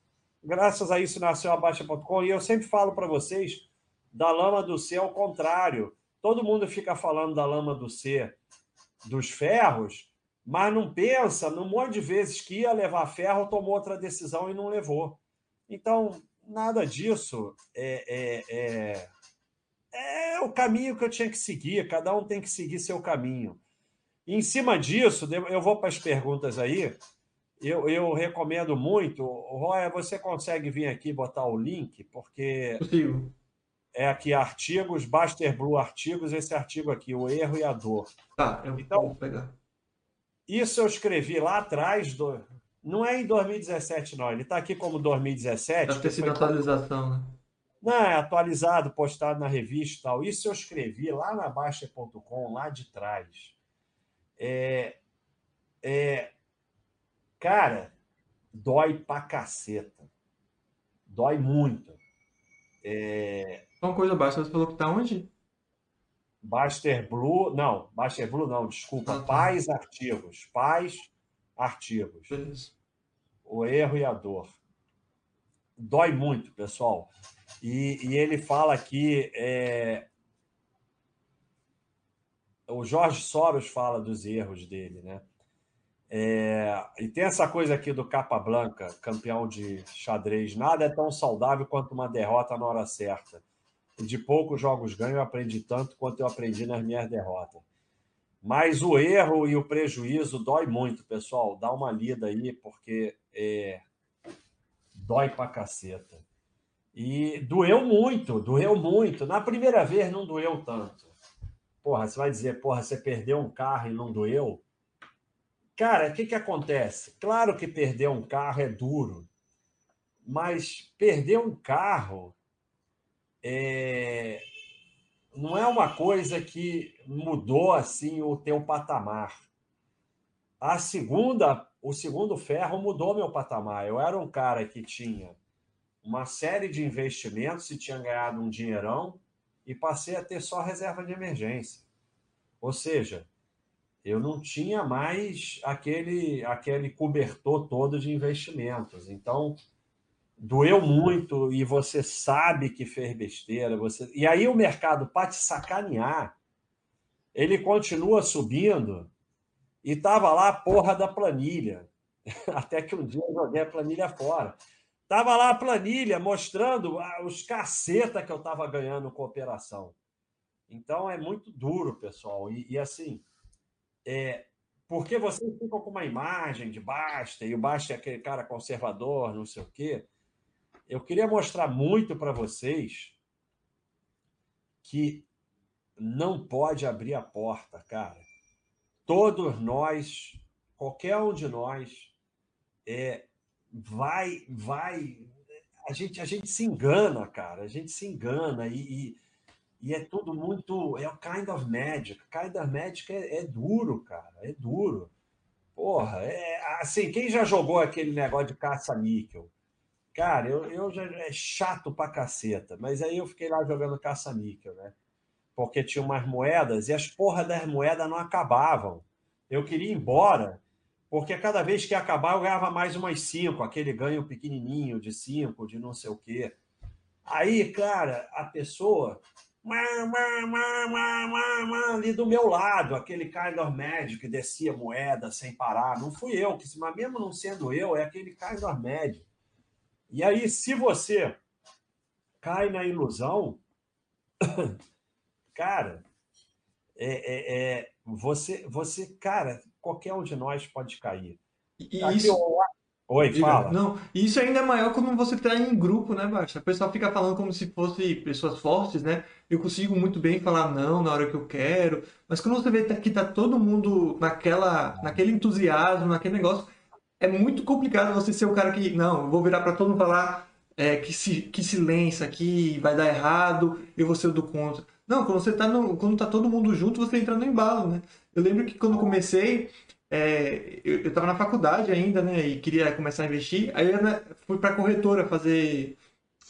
graças a isso nasceu a Baixa.com. E eu sempre falo para vocês da lama do C ao contrário. Todo mundo fica falando da lama do C dos ferros, mas não pensa num monte de vezes que ia levar ferro, tomou outra decisão e não levou. Então, nada disso é, é, é, é o caminho que eu tinha que seguir. Cada um tem que seguir seu caminho. E em cima disso, eu vou para as perguntas aí eu, eu recomendo muito. Roya, você consegue vir aqui botar o link? Porque. Consigo. É aqui artigos, Baster Blue artigos, esse artigo aqui, o erro e a dor. Tá, eu então, vou pegar. Isso eu escrevi lá atrás, do... não é em 2017, não. Ele está aqui como 2017. Deve ter sido atualização, né? Não, é atualizado, postado na revista e tal. Isso eu escrevi lá na Baixa.com, lá de trás. É, é, cara, dói pra caceta. Dói muito. É... Uma coisa baixa, você falou que tá onde? Baster Blue, não, Baster Blue não, desculpa, ah, tá. Pais Artigos, Pais Artigos. Beleza. O erro e a dor. Dói muito, pessoal. E, e ele fala aqui, é... o Jorge Soros fala dos erros dele, né? É, e tem essa coisa aqui do Capa Blanca, campeão de xadrez. Nada é tão saudável quanto uma derrota na hora certa. De poucos jogos ganho, eu aprendi tanto quanto eu aprendi nas minhas derrotas. Mas o erro e o prejuízo dói muito, pessoal. Dá uma lida aí, porque é, dói pra caceta. E doeu muito, doeu muito. Na primeira vez não doeu tanto. Porra, você vai dizer, porra, você perdeu um carro e não doeu? Cara, o que, que acontece? Claro que perder um carro é duro, mas perder um carro é... não é uma coisa que mudou assim o teu patamar. A segunda, o segundo ferro mudou meu patamar. Eu era um cara que tinha uma série de investimentos e tinha ganhado um dinheirão e passei a ter só reserva de emergência. Ou seja, eu não tinha mais aquele, aquele cobertor todo de investimentos. Então, doeu muito e você sabe que fez besteira. Você... E aí o mercado, para te sacanear, ele continua subindo e tava lá a porra da planilha. Até que um dia eu joguei a planilha fora. Tava lá a planilha mostrando os caceta que eu tava ganhando com operação. Então é muito duro, pessoal. E, e assim, é, porque vocês ficam com uma imagem de Basta, e o Basta é aquele cara conservador, não sei o quê. Eu queria mostrar muito para vocês que não pode abrir a porta, cara. Todos nós, qualquer um de nós, é, vai, vai. A gente, a gente se engana, cara. A gente se engana e, e e é tudo muito. É o kind of magic. Kind of magic é, é duro, cara. É duro. Porra, é assim, quem já jogou aquele negócio de caça-níquel? Cara, eu, eu já é chato pra caceta, mas aí eu fiquei lá jogando caça-níquel, né? Porque tinha umas moedas e as porras das moedas não acabavam. Eu queria ir embora, porque cada vez que ia acabar eu ganhava mais umas cinco, aquele ganho pequenininho de cinco, de não sei o quê. Aí, cara, a pessoa ali do meu lado, aquele kind of magic que descia moeda sem parar. Não fui eu, que, mas mesmo não sendo eu, é aquele kind of magic. E aí, se você cai na ilusão, cara, é, é, é, você, você, cara, qualquer um de nós pode cair. E isso, Oi, Diga. fala. Não, isso ainda é maior quando você está em grupo, né, Baixa? A pessoa fica falando como se fosse pessoas fortes, né? Eu consigo muito bem falar não na hora que eu quero, mas quando você vê que tá todo mundo naquela, naquele entusiasmo, naquele negócio, é muito complicado você ser o cara que, não, eu vou virar para todo mundo falar é, que, se, que silêncio aqui, vai dar errado, eu vou ser o do contra. Não, quando você tá no, quando tá todo mundo junto, você entra no embalo, né? Eu lembro que quando comecei, é, eu estava na faculdade ainda, né, e queria começar a investir, aí eu né, fui para corretora fazer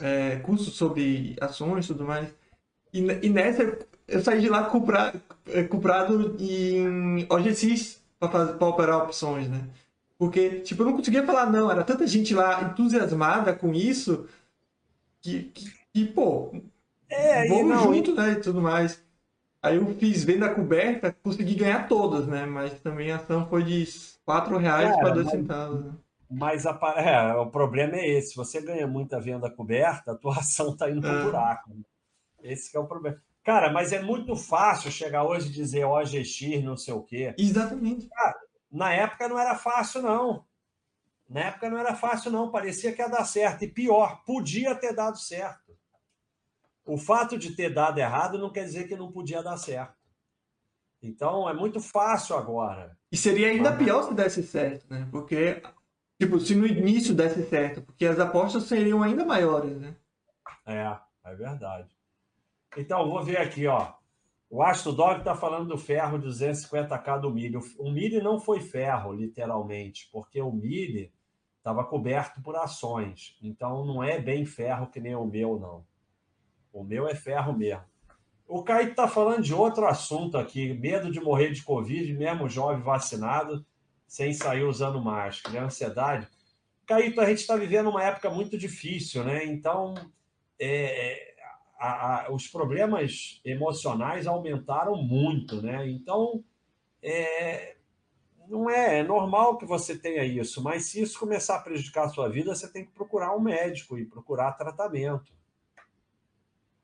é, curso sobre ações e tudo mais. E, e, nessa eu saí de lá comprado, é, em OGX para operar opções, né? Porque, tipo, eu não conseguia falar não, era tanta gente lá entusiasmada com isso que, que, que pô, é, vamos não, junto, e... né, e tudo mais. Aí eu fiz venda coberta, consegui ganhar todas, né? Mas também a ação foi de 4 reais para 2 centavos. Né? Mas a, é, o problema é esse: se você ganha muita venda coberta, a tua ação está indo para é. buraco. Né? Esse é o problema. Cara, mas é muito fácil chegar hoje e dizer OGX, não sei o quê. Exatamente. Cara, na época não era fácil, não. Na época não era fácil, não. Parecia que ia dar certo. E pior, podia ter dado certo. O fato de ter dado errado não quer dizer que não podia dar certo. Então é muito fácil agora. E seria ainda pior se desse certo, né? Porque, tipo, se no início desse certo, porque as apostas seriam ainda maiores, né? É. É verdade. Então, vou ver aqui, ó. O Astro Dog está falando do ferro 250k do milho. O milho não foi ferro, literalmente, porque o milho estava coberto por ações. Então, não é bem ferro que nem o meu, não. O meu é ferro mesmo. O Caio está falando de outro assunto aqui: medo de morrer de Covid, mesmo jovem vacinado, sem sair usando máscara. É ansiedade. Caíto, a gente está vivendo uma época muito difícil, né? Então, é, é, a, a, os problemas emocionais aumentaram muito, né? Então, é, não é, é normal que você tenha isso, mas se isso começar a prejudicar a sua vida, você tem que procurar um médico e procurar tratamento.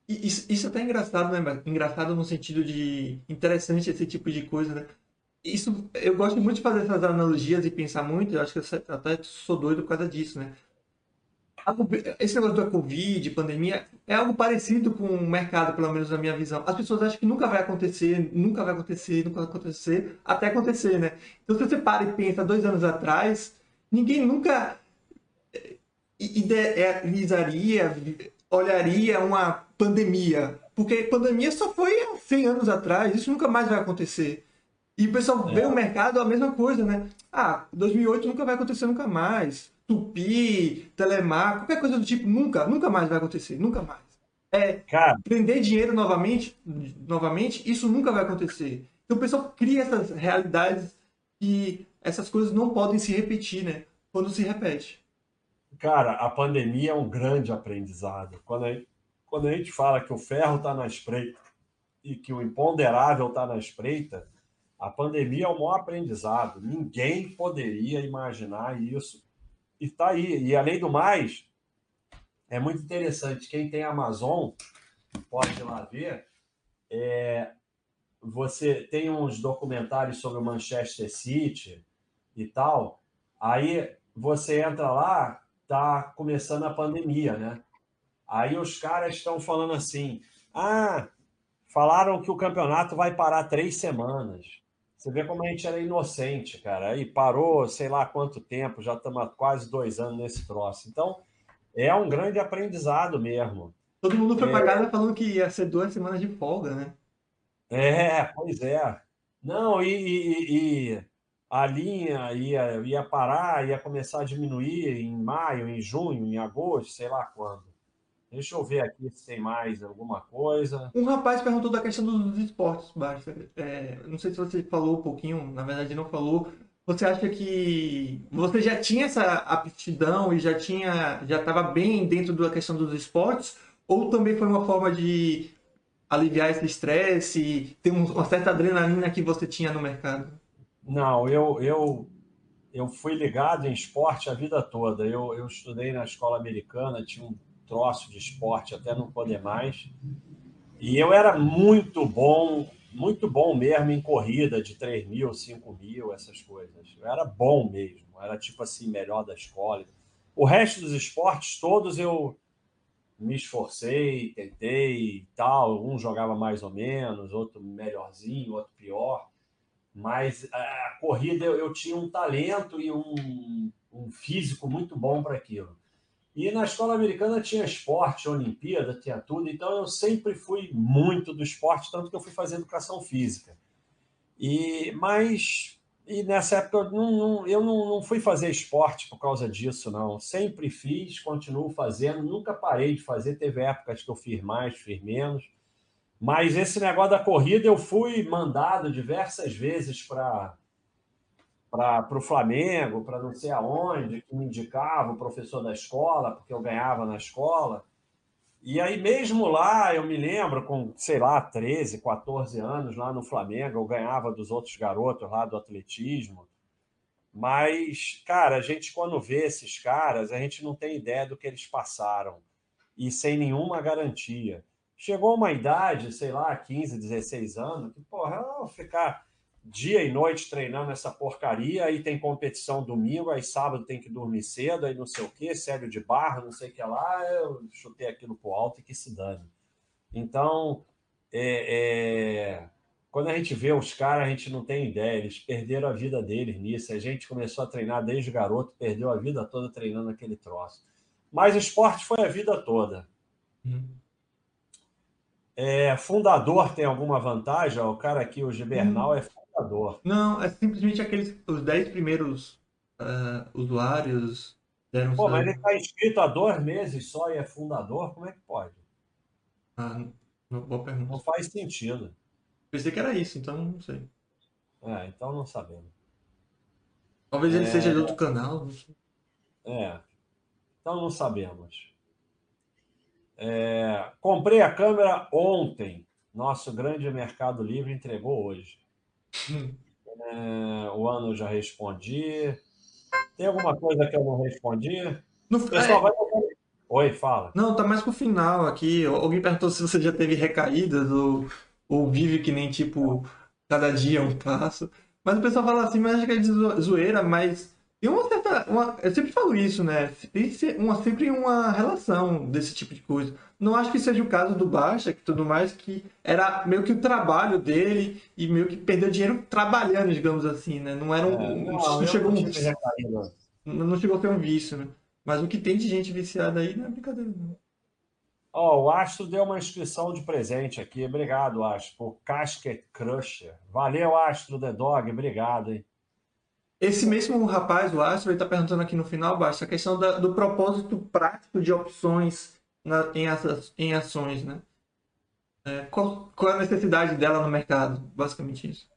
Isso, isso é até é engraçado, né? Engraçado no sentido de interessante esse tipo de coisa, né? Isso, eu gosto muito de fazer essas analogias e pensar muito, eu acho que eu até sou doido por causa disso, né? Esse negócio da Covid, pandemia, é algo parecido com o mercado, pelo menos na minha visão. As pessoas acham que nunca vai acontecer, nunca vai acontecer, nunca vai acontecer, até acontecer, né? Então, se você para e pensa dois anos atrás, ninguém nunca eh, idealizaria, olharia uma pandemia. Porque pandemia só foi há 100 anos atrás, isso nunca mais vai acontecer. E o pessoal é. vê o mercado a mesma coisa, né? Ah, 2008 nunca vai acontecer nunca mais. Tupi, Telemar, qualquer coisa do tipo, nunca, nunca mais vai acontecer, nunca mais. É, Cara. prender dinheiro novamente, novamente, isso nunca vai acontecer. Então o pessoal cria essas realidades e essas coisas não podem se repetir, né? Quando se repete. Cara, a pandemia é um grande aprendizado. Quando quando a gente fala que o ferro está na espreita e que o imponderável está na espreita, a pandemia é o maior aprendizado. Ninguém poderia imaginar isso. E está aí. E além do mais, é muito interessante. Quem tem Amazon pode ir lá ver. É, você tem uns documentários sobre o Manchester City e tal. Aí você entra lá, tá começando a pandemia, né? Aí os caras estão falando assim: ah, falaram que o campeonato vai parar três semanas. Você vê como a gente era inocente, cara. Aí parou, sei lá quanto tempo, já estamos há quase dois anos nesse troço. Então, é um grande aprendizado mesmo. Todo mundo foi é... para casa falando que ia ser duas semanas de folga, né? É, pois é. Não, e, e, e a linha ia, ia parar, ia começar a diminuir em maio, em junho, em agosto, sei lá quando. Deixa eu ver aqui se tem mais alguma coisa. Um rapaz perguntou da questão dos esportes, Basta. É, não sei se você falou um pouquinho, na verdade não falou. Você acha que você já tinha essa aptidão e já tinha, já estava bem dentro da questão dos esportes? Ou também foi uma forma de aliviar esse estresse ter uma certa adrenalina que você tinha no mercado? Não, eu, eu, eu fui ligado em esporte a vida toda. Eu, eu estudei na escola americana, tinha um troço de esporte até não poder mais. E eu era muito bom, muito bom mesmo em corrida de 3 mil, 5 mil, essas coisas. Eu era bom mesmo, era tipo assim, melhor da escola. O resto dos esportes todos eu me esforcei, tentei e tal. Um jogava mais ou menos, outro melhorzinho, outro pior. Mas a corrida eu, eu tinha um talento e um, um físico muito bom para aquilo. E na escola americana tinha esporte, Olimpíada, tinha tudo, então eu sempre fui muito do esporte, tanto que eu fui fazer educação física. E mas e nessa época eu não, não, eu não, não fui fazer esporte por causa disso, não. Sempre fiz, continuo fazendo, nunca parei de fazer. Teve épocas que eu fiz mais, fiz menos. Mas esse negócio da corrida eu fui mandado diversas vezes para para o Flamengo, para não sei aonde, que me indicava o professor da escola, porque eu ganhava na escola. E aí, mesmo lá, eu me lembro, com, sei lá, 13, 14 anos, lá no Flamengo, eu ganhava dos outros garotos lá do atletismo. Mas, cara, a gente, quando vê esses caras, a gente não tem ideia do que eles passaram. E sem nenhuma garantia. Chegou uma idade, sei lá, 15, 16 anos, que, porra, eu vou ficar dia e noite treinando essa porcaria, aí tem competição domingo, aí sábado tem que dormir cedo, aí não sei o que, sério de barra, não sei o que lá, eu chutei aquilo pro alto e que se dane. Então, é, é, quando a gente vê os caras, a gente não tem ideia, eles perderam a vida deles nisso, a gente começou a treinar desde garoto, perdeu a vida toda treinando aquele troço. Mas o esporte foi a vida toda. Hum. É, fundador tem alguma vantagem? O cara aqui, o Gibernal, é fundador. Não, é simplesmente aqueles os 10 primeiros uh, usuários deram Pô, mas ele está inscrito há dois meses só e é fundador? Como é que pode? Ah, não, boa pergunta. Não faz sentido. Pensei que era isso, então não sei. É, então não sabemos. Talvez ele é... seja de outro canal. Não sei. É, então não sabemos. É... Comprei a câmera ontem. Nosso grande Mercado Livre entregou hoje. É... O ano eu já respondi. Tem alguma coisa que eu não respondi? No... Pessoal, é... vai... Oi, fala. Não, tá mais pro final aqui. Alguém perguntou se você já teve recaídas ou, ou vive que nem tipo cada dia um passo. Mas o pessoal fala assim, mas acho que é de zoeira, mas tem uma eu sempre falo isso, né? Tem uma, sempre uma relação desse tipo de coisa. Não acho que seja o caso do Baixa, que tudo mais, que era meio que o trabalho dele e meio que perdeu dinheiro trabalhando, digamos assim, né? Não era um. É, não, não, chegou um, não, não chegou a ser um vício, né? Mas o que tem de gente viciada aí não é brincadeira, não. Oh, o Astro deu uma inscrição de presente aqui. Obrigado, Astro, por Casket Crusher. Valeu, Astro The Dog. Obrigado, hein? Esse mesmo rapaz, o Astro, ele está perguntando aqui no final, Basta, a questão da, do propósito prático de opções na, em, em ações, né? É, qual, qual, é a necessidade dela no mercado? Basicamente isso.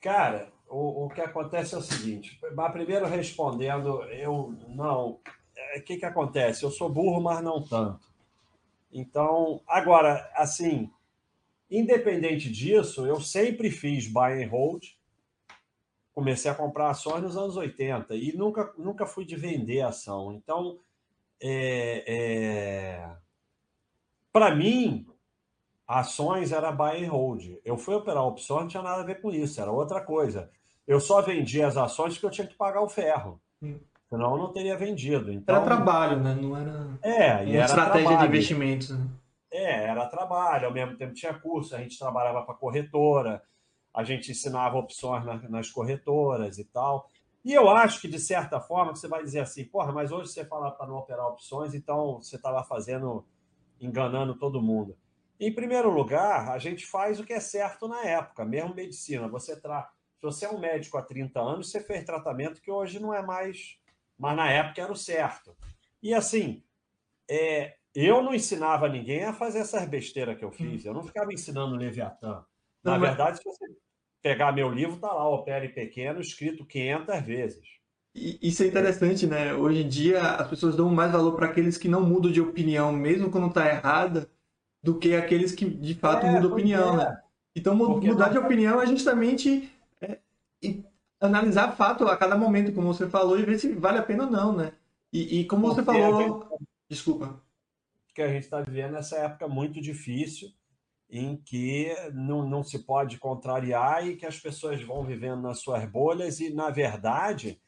Cara, o, o que acontece é o seguinte. Primeiro respondendo, eu não. O é, que, que acontece? Eu sou burro, mas não tanto. Então, agora, assim, independente disso, eu sempre fiz buy and hold. Comecei a comprar ações nos anos 80 e nunca, nunca fui de vender ação. Então, é, é... para mim, ações era buy and hold. Eu fui operar opções, não tinha nada a ver com isso, era outra coisa. Eu só vendi as ações porque eu tinha que pagar o ferro. Hum. Senão eu não teria vendido. Então, era trabalho, né? Não era. É, era estratégia trabalho. de investimentos. Né? É, era trabalho. Ao mesmo tempo tinha curso, a gente trabalhava para corretora, a gente ensinava opções nas corretoras e tal. E eu acho que, de certa forma, você vai dizer assim, porra, mas hoje você fala para não operar opções, então você está lá fazendo, enganando todo mundo. Em primeiro lugar, a gente faz o que é certo na época, mesmo medicina. Você tra... Se você é um médico há 30 anos, você fez tratamento que hoje não é mais, mas na época era o certo. E assim, é... eu não ensinava ninguém a fazer essas besteiras que eu fiz. Eu não ficava ensinando Leviatã. Na não, verdade, mas... se você pegar meu livro, tá lá, Opere Pequeno, escrito 500 vezes. Isso é interessante, né? Hoje em dia, as pessoas dão mais valor para aqueles que não mudam de opinião, mesmo quando está errada, do que aqueles que de fato é, mudam de opinião, é. né? Então, Porque mudar não... de opinião é justamente é, analisar fato a cada momento, como você falou, e ver se vale a pena ou não, né? E, e como Porque você falou. Gente... Desculpa. Que a gente está vivendo essa época muito difícil em que não, não se pode contrariar e que as pessoas vão vivendo nas suas bolhas e, na verdade,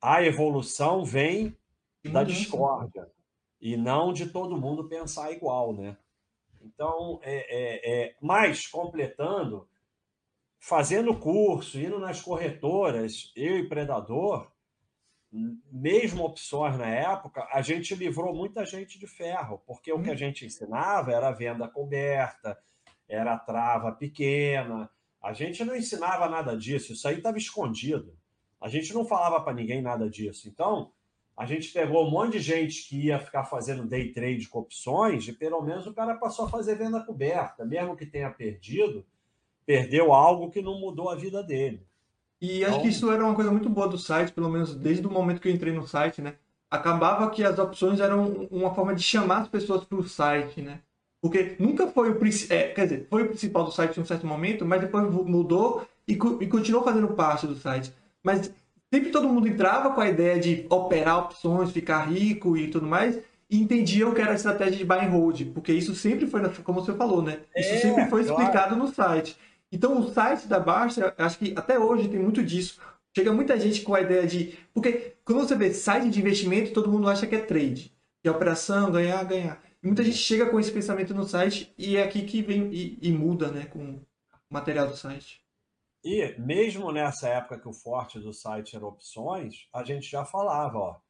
a evolução vem da discórdia e não de todo mundo pensar igual, né? Então, é, é, é, mais completando, fazendo curso, indo nas corretoras, eu e Predador, mesmo opções na época, a gente livrou muita gente de ferro, porque o que a hum. gente ensinava era venda coberta, era trava pequena. A gente não ensinava nada disso, isso aí estava escondido. A gente não falava para ninguém nada disso. Então, a gente pegou um monte de gente que ia ficar fazendo day trade com opções e pelo menos o cara passou a fazer venda coberta, mesmo que tenha perdido, perdeu algo que não mudou a vida dele. E acho então... que isso era uma coisa muito boa do site, pelo menos desde o momento que eu entrei no site, né? Acabava que as opções eram uma forma de chamar as pessoas para o site, né? Porque nunca foi o principal, é, quer dizer, foi o principal do site em um certo momento, mas depois mudou e, e continuou fazendo parte do site. Mas sempre todo mundo entrava com a ideia de operar opções, ficar rico e tudo mais, e entendiam que era a estratégia de buy and hold, porque isso sempre foi, como você falou, né? Isso é, sempre foi explicado claro. no site. Então, o site da Baixa, acho que até hoje tem muito disso. Chega muita gente com a ideia de. Porque quando você vê site de investimento, todo mundo acha que é trade. Que é operação, ganhar, ganhar. E muita gente chega com esse pensamento no site e é aqui que vem e, e muda, né? Com o material do site. E mesmo nessa época que o forte do site era opções, a gente já falava, ó.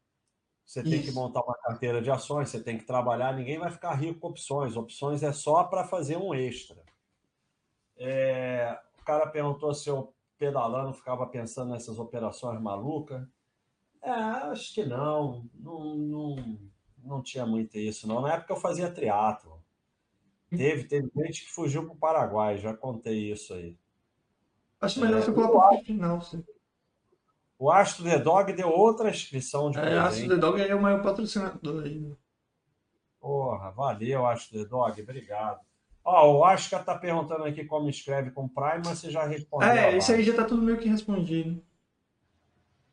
você tem que montar uma carteira de ações, você tem que trabalhar, ninguém vai ficar rico com opções. Opções é só para fazer um extra. É, o cara perguntou se eu pedalando ficava pensando nessas operações malucas. É, acho que não. Não, não, não tinha muito isso, não. Na época eu fazia triatlo. Teve, teve gente que fugiu para o Paraguai, já contei isso aí. Acho melhor é, você colocar o final, sim. O Astro The Dog deu outra inscrição de É, Astro The Dog é o maior patrocinador aí. Né? Porra, valeu, Astro The Dog, obrigado. Ó, o Asca tá perguntando aqui como escreve com Prime, mas você já respondeu. É, isso aí já tá tudo meio que respondido.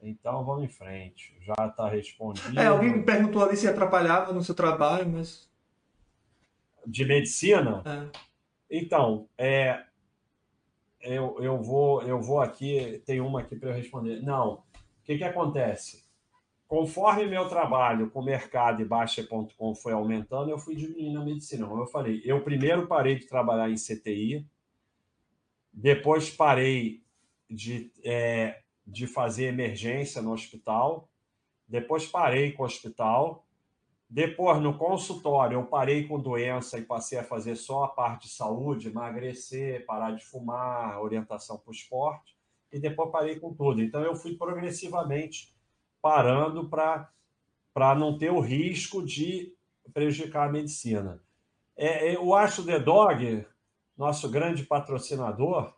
Então vamos em frente. Já tá respondido. É, alguém me perguntou ali se atrapalhava no seu trabalho, mas. De medicina? É. Então, é, eu, eu, vou, eu vou aqui, tem uma aqui para eu responder. Não. O que, que acontece? Conforme meu trabalho com mercado e Baixa.com foi aumentando, eu fui diminuindo a medicina. Como eu falei, eu primeiro parei de trabalhar em CTI, depois parei de, é, de fazer emergência no hospital, depois parei com o hospital, depois, no consultório, eu parei com doença e passei a fazer só a parte de saúde, emagrecer, parar de fumar, orientação para o esporte, e depois parei com tudo. Então, eu fui progressivamente parando para não ter o risco de prejudicar a medicina. É, eu acho o The Dog, nosso grande patrocinador,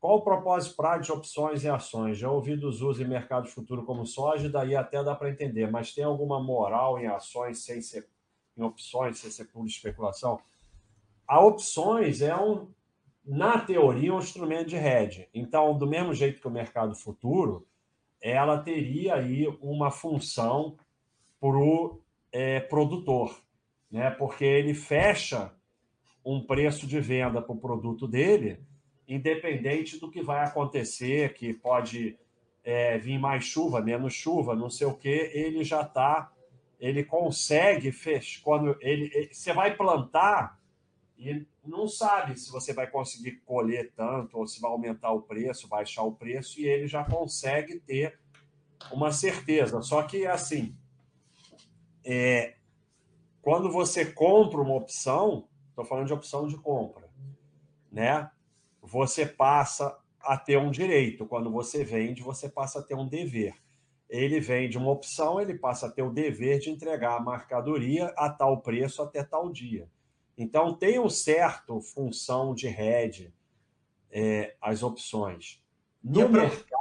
qual o propósito prático de opções e ações? Já ouvi dos usos em mercado futuro como soja, daí até dá para entender, mas tem alguma moral em ações sem ser em opções, sem ser pura especulação? A opções é um, na teoria, um instrumento de hedge. Então, do mesmo jeito que o mercado futuro, ela teria aí uma função para o é, produtor, né? porque ele fecha um preço de venda para o produto dele independente do que vai acontecer, que pode é, vir mais chuva, menos chuva, não sei o que, ele já está, ele consegue fechar. Quando ele, ele, você vai plantar e não sabe se você vai conseguir colher tanto ou se vai aumentar o preço, baixar o preço, e ele já consegue ter uma certeza. Só que assim, é, quando você compra uma opção, estou falando de opção de compra, né? você passa a ter um direito. Quando você vende, você passa a ter um dever. Ele vende uma opção, ele passa a ter o dever de entregar a mercadoria a tal preço até tal dia. Então, tem um certo função de rede é, as opções. No mercado.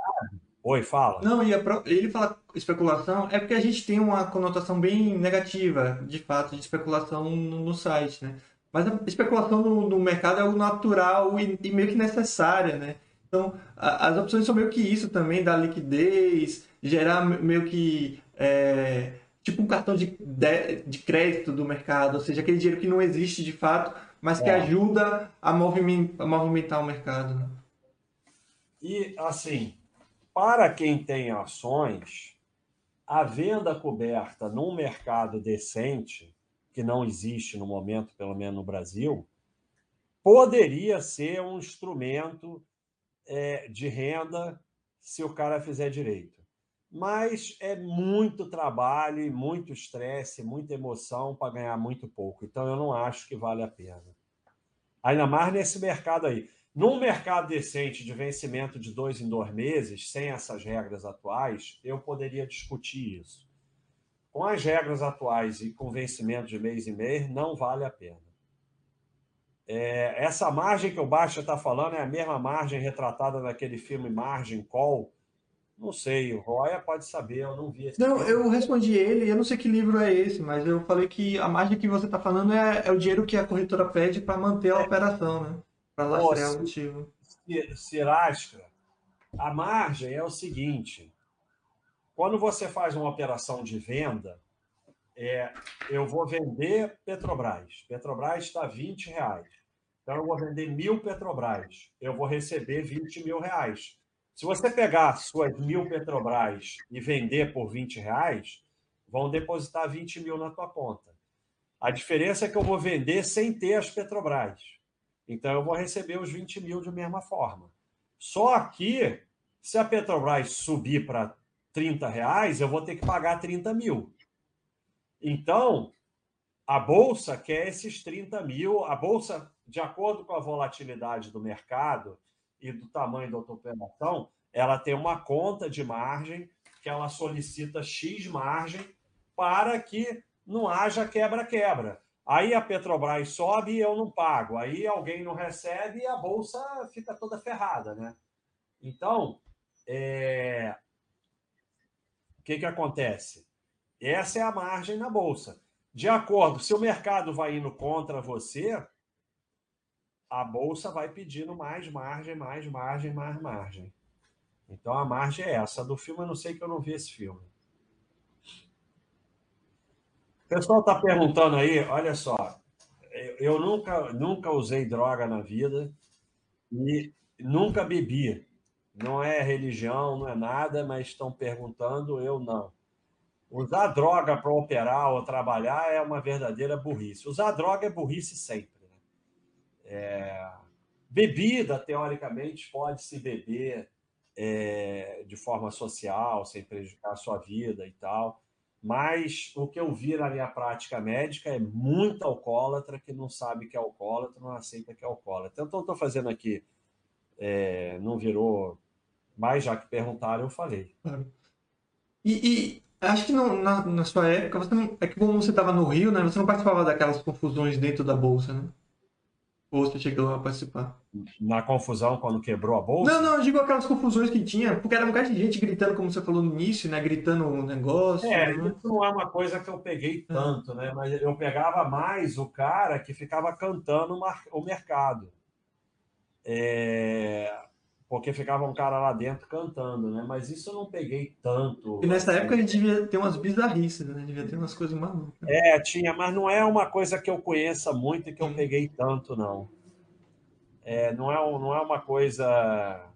Oi, fala. Não, e ele fala especulação, é porque a gente tem uma conotação bem negativa, de fato, de especulação no, no site, né? Mas a especulação no, no mercado é algo natural e, e, meio que necessária, né? Então, a, as opções são meio que isso também, dar liquidez, gerar meio que é, tipo um cartão de, de, de, crédito do mercado, ou seja, aquele dinheiro que não existe de fato, mas que é. ajuda a movimentar, a movimentar o mercado. Né? E, assim, para quem tem ações, a venda coberta num mercado decente que não existe no momento, pelo menos no Brasil, poderia ser um instrumento é, de renda se o cara fizer direito. Mas é muito trabalho, muito estresse, muita emoção para ganhar muito pouco. Então eu não acho que vale a pena. Ainda mais nesse mercado aí. Num mercado decente de vencimento de dois em dois meses, sem essas regras atuais, eu poderia discutir isso com as regras atuais e com vencimento de mês e mês, não vale a pena. É, essa margem que o Baixa está falando é a mesma margem retratada naquele filme Margin Call. Não sei, o Roya pode saber, eu não vi esse Não, filme. eu respondi ele, eu não sei que livro é esse, mas eu falei que a margem que você está falando é, é, o dinheiro que a corretora pede para manter a é. operação, né? Para lastrear o motivo. Cirasca, a margem é o seguinte: quando você faz uma operação de venda, é, eu vou vender Petrobras. Petrobras está 20 reais. Então, eu vou vender mil Petrobras. Eu vou receber 20 mil reais. Se você pegar suas mil Petrobras e vender por 20 reais, vão depositar 20 mil na tua conta. A diferença é que eu vou vender sem ter as Petrobras. Então, eu vou receber os 20 mil de mesma forma. Só que, se a Petrobras subir para 30 reais, eu vou ter que pagar 30 mil. Então, a Bolsa quer esses 30 mil. A Bolsa, de acordo com a volatilidade do mercado e do tamanho da operação, ela tem uma conta de margem que ela solicita X margem para que não haja quebra-quebra. Aí a Petrobras sobe e eu não pago. Aí alguém não recebe e a bolsa fica toda ferrada, né? Então, é... o que, que acontece? Essa é a margem na bolsa. De acordo, se o mercado vai indo contra você, a bolsa vai pedindo mais margem, mais margem, mais margem. Então a margem é essa. Do filme eu não sei que eu não vi esse filme. O pessoal está perguntando aí, olha só, eu nunca, nunca usei droga na vida e nunca bebi. Não é religião, não é nada, mas estão perguntando, eu não. Usar droga para operar ou trabalhar é uma verdadeira burrice. Usar droga é burrice sempre. É... Bebida, teoricamente, pode se beber é, de forma social, sem prejudicar a sua vida e tal. Mas o que eu vi na minha prática médica é muito alcoólatra que não sabe que é alcoólatra, não aceita que é alcoólatra. Então, estou fazendo aqui, é, não virou, mas já que perguntaram, eu falei. E, e acho que na, na, sua época, você não, é que como você estava no Rio, né, você não participava daquelas confusões dentro da Bolsa, né? Ou você chegou a participar? Na confusão quando quebrou a bolsa? Não, não, eu digo aquelas confusões que tinha, porque era um bocado de gente gritando, como você falou no início, né? Gritando o um negócio. É, né? isso não é uma coisa que eu peguei tanto, né? Mas eu pegava mais o cara que ficava cantando o mercado. É porque ficava um cara lá dentro cantando, né? Mas isso eu não peguei tanto. E nessa assim. época a gente devia ter umas bizarrices, né? Devia ter umas coisas malucas. É, tinha, mas não é uma coisa que eu conheça muito e que eu peguei tanto, não. É, não, é, não é uma coisa.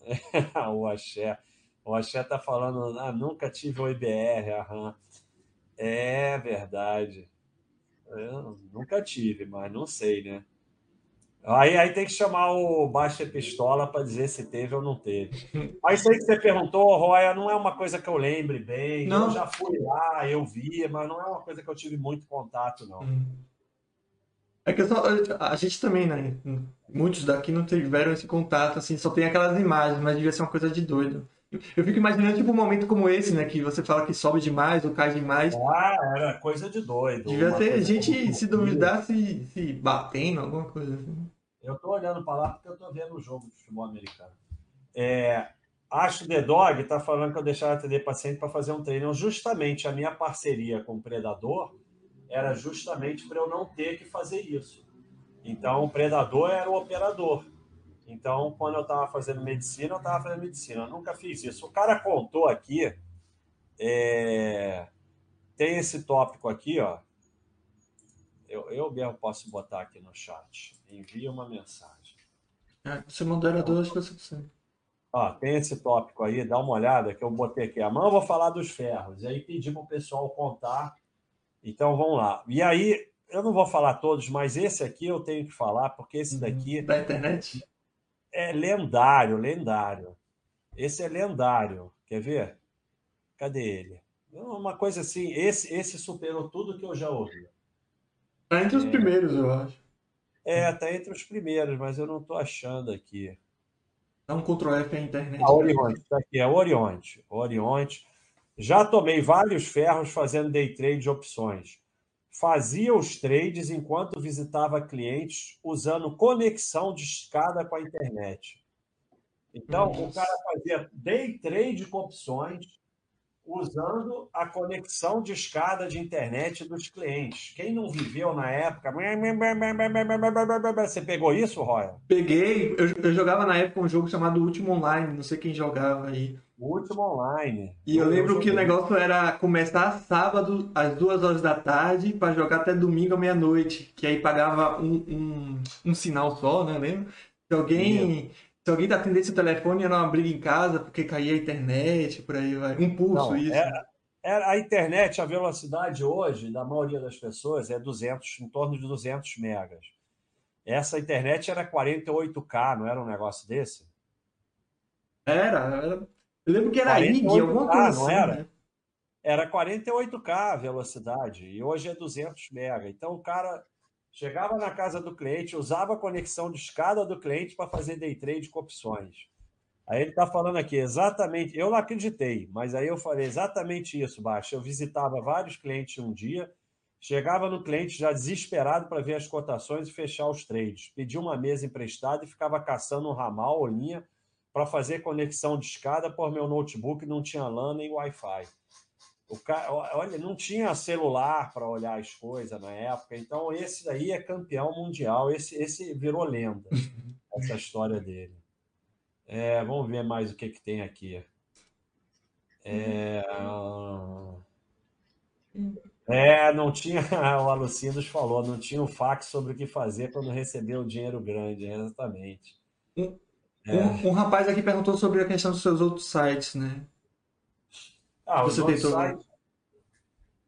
o Axé. O Axé tá falando, ah, nunca tive o IBR, aham. É verdade. Eu nunca tive, mas não sei, né? Aí, aí tem que chamar o Baixa Pistola para dizer se teve ou não teve. Mas isso aí que você perguntou, Roya, não é uma coisa que eu lembre bem. Não. Eu já fui lá, eu vi, mas não é uma coisa que eu tive muito contato, não. Hum. É que só, a gente também, né? Muitos daqui não tiveram esse contato, assim, só tem aquelas imagens, mas devia ser uma coisa de doido. Eu fico imaginando, tipo, um momento como esse, né? Que você fala que sobe demais ou cai demais. Ah, era coisa de doido. Devia ter gente, se duvidar, se, se batendo, alguma coisa assim. Eu tô olhando para lá porque eu tô vendo o jogo de futebol americano. É, acho The Dog tá falando que eu deixava atender paciente para fazer um treino. Justamente a minha parceria com o Predador era justamente para eu não ter que fazer isso. Então, o Predador era o operador. Então, quando eu estava fazendo medicina, eu estava fazendo medicina. Eu nunca fiz isso. O cara contou aqui, é... tem esse tópico aqui, ó. Eu, eu mesmo posso botar aqui no chat. Envia uma mensagem. É, você moderador, acho que você consegue. Ó, tem esse tópico aí, dá uma olhada que eu botei aqui. Amanhã eu vou falar dos ferros. E aí pedi para o pessoal contar. Então vamos lá. E aí, eu não vou falar todos, mas esse aqui eu tenho que falar, porque esse uhum. daqui. Da internet? É lendário, lendário. Esse é lendário. Quer ver? Cadê ele? Uma coisa assim, esse, esse superou tudo que eu já ouvi. Está entre os é... primeiros, eu acho. É, tá entre os primeiros, mas eu não estou achando aqui. Dá um Ctrl F na internet. Ah, Orionte, tá aqui, é Orionte. Orionte. Já tomei vários ferros fazendo day trade de opções. Fazia os trades enquanto visitava clientes usando conexão de escada com a internet. Então, Nossa. o cara fazia day trade com opções usando a conexão de escada de internet dos clientes. Quem não viveu na época. Você pegou isso, Roya? Peguei. Eu, eu, jogava na época um jogo chamado Último Online. Não sei quem jogava aí. Último Online. E eu, eu lembro que o negócio era começar sábado às duas horas da tarde para jogar até domingo à meia-noite. Que aí pagava um, um, um sinal só, né? Lembra? Se alguém. Se alguém atendesse o telefone, era uma briga em casa porque caía a internet, por aí vai. Um pulso, Não, isso. É, é, a internet, a velocidade hoje, da maioria das pessoas, é 200, em torno de 200 megas. Essa internet era 48K, não era um negócio desse? Era, era... Eu lembro que era IG, alguma coisa não assim, era? Né? era 48K a velocidade e hoje é 200 MB. Então o cara chegava na casa do cliente, usava a conexão de escada do cliente para fazer day trade com opções. Aí ele está falando aqui exatamente, eu não acreditei, mas aí eu falei exatamente isso, Baixa. Eu visitava vários clientes um dia, chegava no cliente já desesperado para ver as cotações e fechar os trades. Pedia uma mesa emprestada e ficava caçando um ramal ou linha para fazer conexão de escada, por meu notebook não tinha LAN nem Wi-Fi. O cara, olha, não tinha celular para olhar as coisas na época, então esse daí é campeão mundial, esse, esse virou lenda, essa história dele. É, vamos ver mais o que, que tem aqui. É, é, não tinha, o Alucindos falou, não tinha o fax sobre o que fazer quando recebeu o dinheiro grande, exatamente. Um, é. um, um rapaz aqui perguntou sobre a questão dos seus outros sites, né? Ah, Você tentou... Site,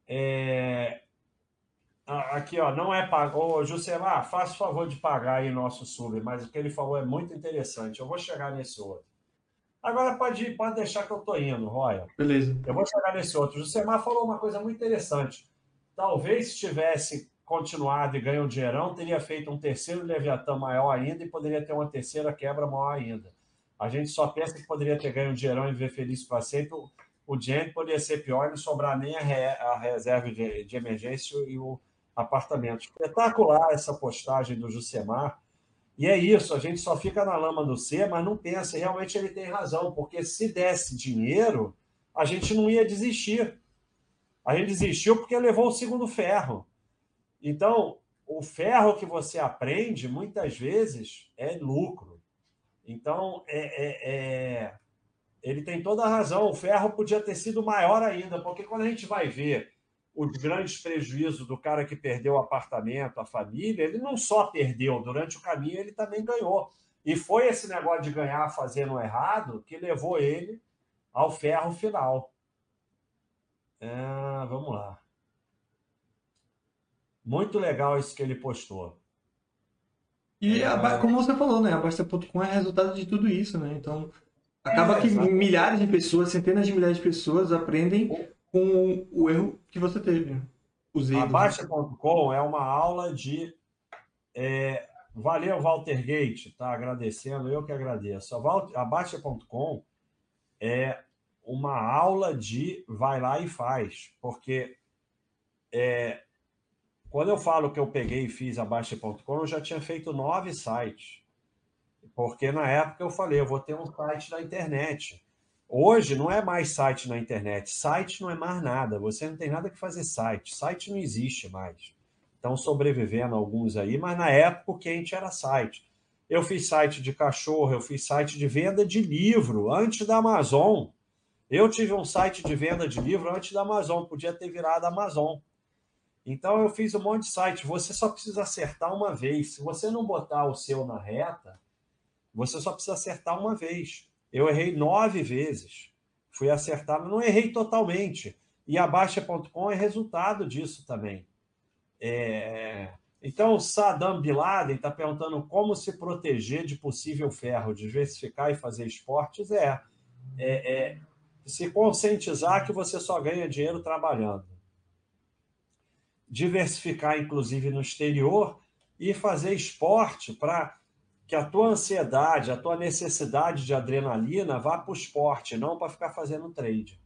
é... Aqui, ó, não é pago. Ô, Jusemar, faça o favor de pagar aí nosso sub, mas o que ele falou é muito interessante. Eu vou chegar nesse outro. Agora pode, pode deixar que eu tô indo, Roya. Beleza. Eu vou chegar nesse outro. O Jusemar falou uma coisa muito interessante. Talvez se tivesse continuado e ganho um dinheirão, teria feito um terceiro Leviatã maior ainda e poderia ter uma terceira quebra maior ainda. A gente só pensa que poderia ter ganho um dinheirão e viver feliz para sempre o dinheiro poderia ser pior e não sobrar nem a, re, a reserva de, de, emergência e o apartamento. Espetacular essa postagem do Jusemar. E é isso, a gente só fica na lama do C, mas não pensa, realmente ele tem razão, porque se desse dinheiro, a gente não ia desistir. A gente desistiu porque levou o segundo ferro. Então, o ferro que você aprende, muitas vezes, é lucro. Então, é, é, é ele tem toda a razão. O ferro podia ter sido maior ainda, porque quando a gente vai ver os grandes prejuízos do cara que perdeu o apartamento, a família, ele não só perdeu, durante o caminho ele também ganhou. E foi esse negócio de ganhar fazendo errado que levou ele ao ferro final. É, vamos lá. Muito legal isso que ele postou. E a, como você falou, né? A Basta.com é resultado de tudo isso, né? Então, Acaba que milhares de pessoas, centenas de milhares de pessoas aprendem com o erro que você teve. Os erros. A Baixa.com é uma aula de. É, valeu, Walter Gate, tá agradecendo, eu que agradeço. A Baixa.com é uma aula de vai lá e faz, porque é, quando eu falo que eu peguei e fiz a Baixa.com, eu já tinha feito nove sites. Porque na época eu falei, eu vou ter um site na internet. Hoje não é mais site na internet. Site não é mais nada. Você não tem nada que fazer site. Site não existe mais. Estão sobrevivendo alguns aí, mas na época o quente era site. Eu fiz site de cachorro, eu fiz site de venda de livro antes da Amazon. Eu tive um site de venda de livro antes da Amazon, podia ter virado Amazon. Então eu fiz um monte de site. Você só precisa acertar uma vez. Se você não botar o seu na reta, você só precisa acertar uma vez. Eu errei nove vezes. Fui acertar, não errei totalmente. E a Baixa.com é resultado disso também. É... Então, Saddam Bin Laden está perguntando como se proteger de possível ferro, diversificar e fazer esportes. É, é, é se conscientizar que você só ganha dinheiro trabalhando. Diversificar, inclusive, no exterior e fazer esporte para que a tua ansiedade, a tua necessidade de adrenalina vá para o esporte, não para ficar fazendo trade.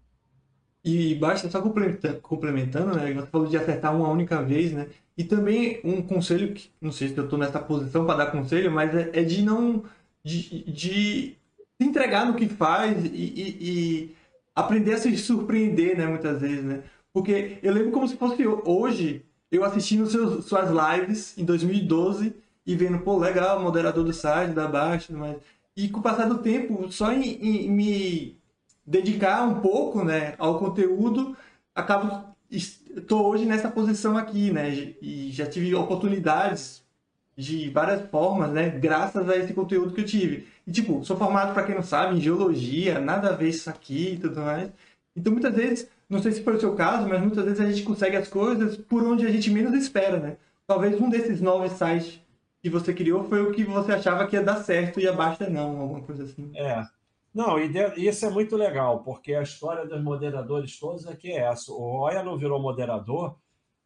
E basta só complementando, né? Você falou de acertar uma única vez, né? E também um conselho que não sei se eu estou nessa posição para dar conselho, mas é, é, de não de, de se entregar no que faz e, e, e, aprender a se surpreender, né? Muitas vezes, né? Porque eu lembro como se fosse hoje eu assistindo seus, suas lives em 2012 e vendo, pô, legal, moderador do site, da Baixa, mas... E com o passar do tempo, só em, em me dedicar um pouco, né, ao conteúdo, acabo estou hoje nessa posição aqui, né? E já tive oportunidades de várias formas, né? Graças a esse conteúdo que eu tive. E tipo, sou formado para quem não sabe em geologia, nada a ver isso aqui e tudo mais. Então muitas vezes, não sei se foi o seu caso, mas muitas vezes a gente consegue as coisas por onde a gente menos espera, né? Talvez um desses novos sites que você criou foi o que você achava que ia dar certo e a Basta não, alguma coisa assim. É. Não, e de, isso é muito legal, porque a história dos moderadores todos aqui é essa. O Roya não virou moderador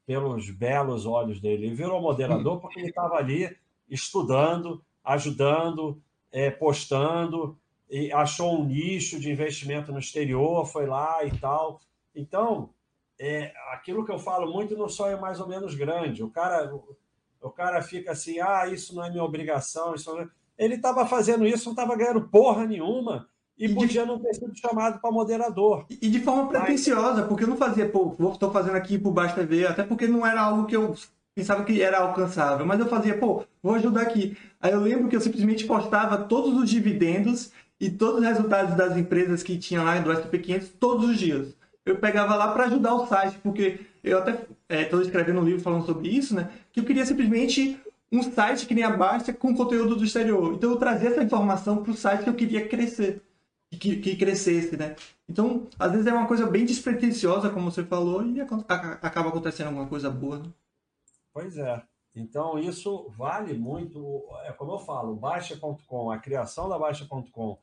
pelos belos olhos dele, ele virou moderador porque ele estava ali estudando, ajudando, é, postando, e achou um nicho de investimento no exterior, foi lá e tal. Então, é, aquilo que eu falo muito no sonho mais ou menos grande. O cara, o, o cara fica assim, ah, isso não é minha obrigação, isso não é... Ele estava fazendo isso, não estava ganhando porra nenhuma e, e podia de... não ter sido chamado para moderador. E de forma pretensiosa, porque eu não fazia, pô, estou fazendo aqui por baixo TV, até porque não era algo que eu pensava que era alcançável, mas eu fazia, pô, vou ajudar aqui. Aí eu lembro que eu simplesmente postava todos os dividendos e todos os resultados das empresas que tinha lá do SP500 todos os dias. Eu pegava lá para ajudar o site, porque eu até estou é, escrevendo um livro falando sobre isso, né? Que eu queria simplesmente um site que nem a Basta com conteúdo do exterior. Então eu trazia essa informação para o site que eu queria crescer, que, que crescesse, né? Então, às vezes é uma coisa bem despretensiosa, como você falou, e acaba acontecendo alguma coisa boa. Né? Pois é. Então, isso vale muito. É como eu falo, Baixa.com, a criação da Baixa.com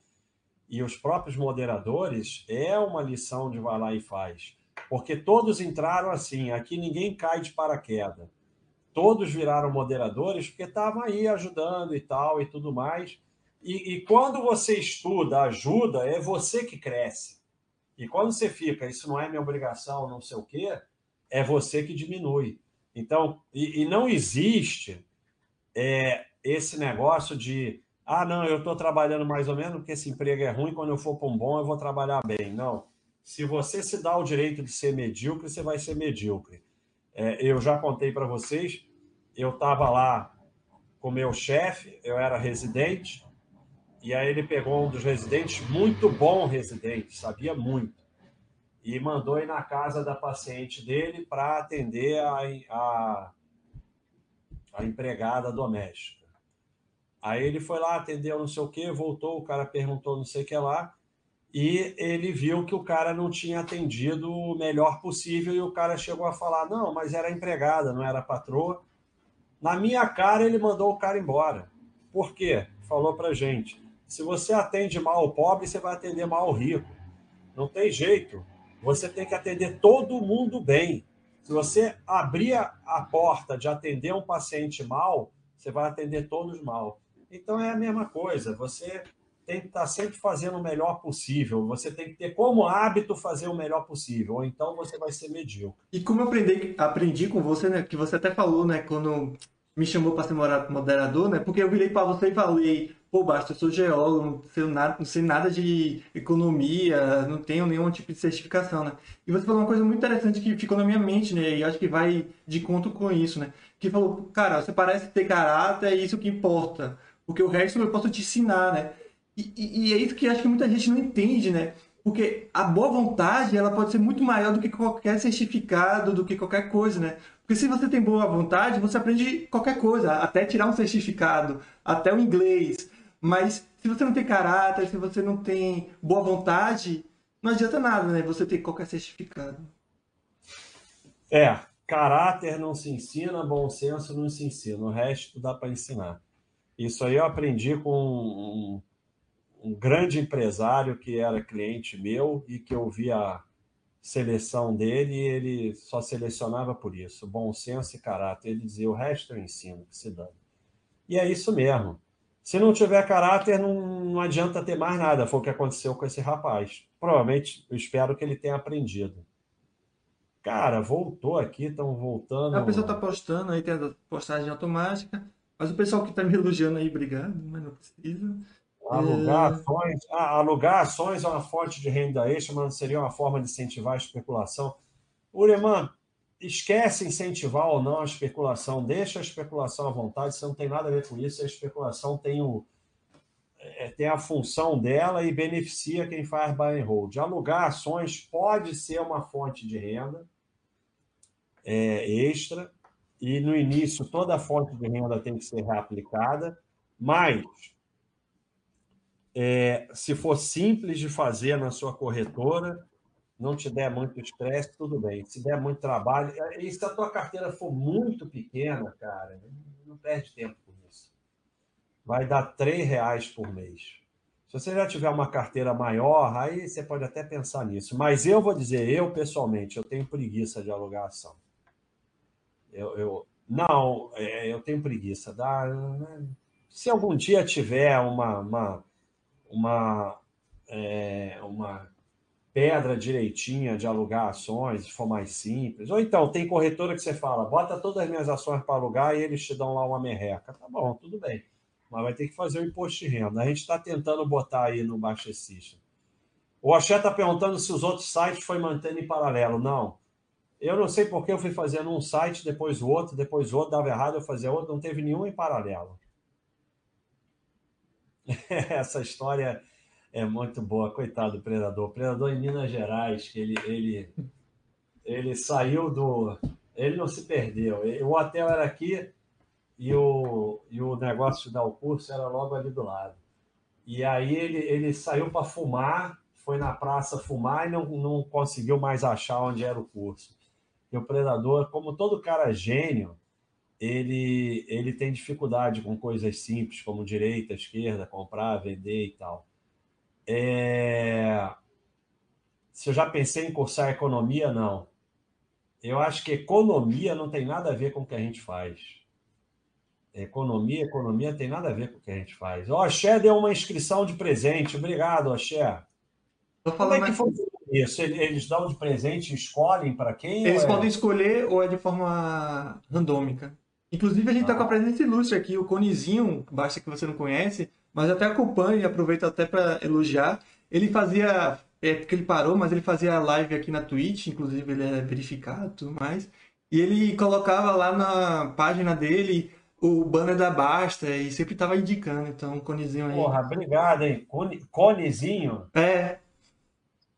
e os próprios moderadores é uma lição de vai lá e faz. Porque todos entraram assim, aqui ninguém cai de paraquedas. Todos viraram moderadores porque estavam aí ajudando e tal e tudo mais. E, e, quando você estuda, ajuda, é você que cresce. E quando você fica, isso não é minha obrigação, não sei o quê, é você que diminui. Então, e, e não existe é, esse negócio de ah, não, eu estou trabalhando mais ou menos porque esse emprego é ruim, quando eu for para um bom eu vou trabalhar bem. Não. Se você se dá o direito de ser medíocre, você vai ser medíocre. É, eu já contei para vocês, eu estava lá com meu chefe, eu era residente, e aí ele pegou um dos residentes, muito bom residente, sabia muito e mandou ir na casa da paciente dele para atender a, a, a, empregada doméstica. Aí ele foi lá, atendeu não sei o que, voltou, o cara perguntou não sei o que lá, e ele viu que o cara não tinha atendido o melhor possível, e o cara chegou a falar: não, mas era empregada, não era patroa. Na minha cara, ele mandou o cara embora. Por quê? Falou para gente: se você atende mal o pobre, você vai atender mal o rico. Não tem jeito você tem que atender todo mundo bem. Se você abrir a porta de atender um paciente mal, você vai atender todos mal. Então é a mesma coisa. Você tem que estar sempre fazendo o melhor possível. Você tem que ter como hábito fazer o melhor possível, ou então você vai ser medíocre. E como eu aprendi, aprendi com você, né, que você até falou, né, quando me chamou para ser moderador, né, porque eu virei para você e falei, pô, basta, eu sou geólogo, não sei, nada, não sei nada de economia, não tenho nenhum tipo de certificação, né? E você falou uma coisa muito interessante que ficou na minha mente, né? E acho que vai de conta com isso, né? Que falou, cara, você parece ter caráter, é isso que importa. Porque o resto eu posso te ensinar, né? E, e, e é isso que acho que muita gente não entende, né? Porque a boa vontade, ela pode ser muito maior do que qualquer certificado, do que qualquer coisa, né? Porque se você tem boa vontade, você aprende qualquer coisa, até tirar um certificado, até o inglês, mas se você não tem caráter, se você não tem boa vontade, não adianta nada, né? Você ter qualquer certificado. É, caráter não se ensina, bom senso não se ensina, o resto dá para ensinar. Isso aí eu aprendi com um, um, grande empresário que era cliente meu e que eu via a seleção dele e ele só selecionava por isso, bom senso e caráter. Ele dizia, o resto eu ensino, que se dá. E é isso mesmo. Se não tiver caráter, não, não adianta ter mais nada. Foi o que aconteceu com esse rapaz. Provavelmente, eu espero que ele tenha aprendido. Cara, voltou aqui, estão voltando. A pessoa está postando aí, tem a postagem automática. Mas o pessoal que está me elogiando aí, obrigado, mas não precisa. Alugar, é... ações, ah, alugar ações é uma fonte de renda extra, mas seria uma forma de incentivar a especulação. Ureman, esquece incentivar ou não a especulação, deixa a especulação à vontade, você não tem nada a ver com isso, a especulação tem, o, é, tem a função dela e beneficia quem faz buy and hold. Alugar ações pode ser uma fonte de renda é, extra, e no início toda a fonte de renda tem que ser reaplicada, mas é, se for simples de fazer na sua corretora, não te der muito estresse, tudo bem. Se der muito trabalho, e se a tua carteira for muito pequena, cara, não perde tempo com isso. Vai dar três reais por mês. Se você já tiver uma carteira maior, aí você pode até pensar nisso. Mas eu vou dizer, eu pessoalmente, eu tenho preguiça de alugar ação. Eu, eu não, é, eu tenho preguiça. Dá, se algum dia tiver uma, uma, uma, é, uma pedra direitinha de alugar ações, se for mais simples. Ou então, tem corretora que você fala, bota todas as minhas ações para alugar e eles te dão lá uma merreca. Tá bom, tudo bem. Mas vai ter que fazer o imposto de renda. A gente está tentando botar aí no Baixa. O Axé está perguntando se os outros sites foi mantendo em paralelo. Não. Eu não sei porque eu fui fazendo um site, depois o outro, depois o outro, dava errado, eu fazia outro, não teve nenhum em paralelo. Essa história é muito boa, coitado do predador. O predador em Minas Gerais, que ele, ele, ele saiu do. Ele não se perdeu. O hotel era aqui e o, e o negócio de dar o curso era logo ali do lado. E aí ele, ele saiu para fumar, foi na praça fumar e não, não conseguiu mais achar onde era o curso. E o predador, como todo cara gênio, ele, ele tem dificuldade com coisas simples, como direita, esquerda, comprar, vender e tal. É... Se eu já pensei em cursar economia, não. Eu acho que economia não tem nada a ver com o que a gente faz. Economia, economia tem nada a ver com o que a gente faz. O Axé deu uma inscrição de presente. Obrigado, Axé. Como é que foi isso? Eles dão de presente, escolhem para quem? Eles é... podem escolher ou é de forma randômica. Inclusive, a gente está ah. com a presença ilustre aqui, o Conizinho, basta que você não conhece, mas até acompanho e aproveito até para elogiar. Ele fazia, é porque ele parou, mas ele fazia live aqui na Twitch, inclusive ele é verificado e tudo mais. E ele colocava lá na página dele o banner da Basta e sempre estava indicando, então, o Conizinho aí. Porra, obrigado, hein? Cone, Conezinho? É.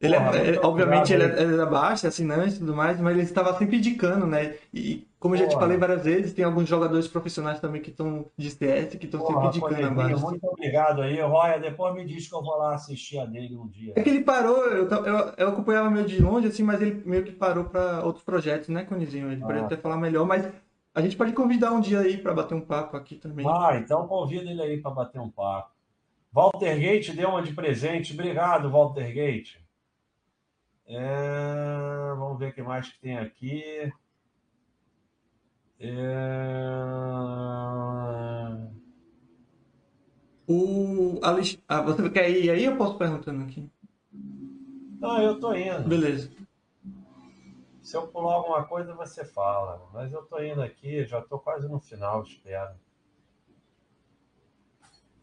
Ele é, Porra, é, obviamente ele é, ele é é assinante e tudo mais, mas ele estava sempre indicando, né? E como eu já te falei várias vezes, tem alguns jogadores profissionais também que estão de CS, que estão sempre indicando a. Muito obrigado aí, Roya. Depois me diz que eu vou lá assistir a dele um dia. É que ele parou, eu, eu, eu acompanhava meio de longe, assim, mas ele meio que parou para outros projetos, né, Conizinho? Ele ah. pode até falar melhor, mas a gente pode convidar um dia aí para bater um papo aqui também. Ah, então convida ele aí para bater um papo. Walter Gate deu uma de presente. Obrigado, Walter Gate. É, vamos ver o que mais que tem aqui. É... O Alex... ah, você quer ir aí? Eu posso perguntando aqui. Não, eu tô indo. Beleza. Se eu pular alguma coisa, você fala. Mas eu tô indo aqui, já tô quase no final, espero.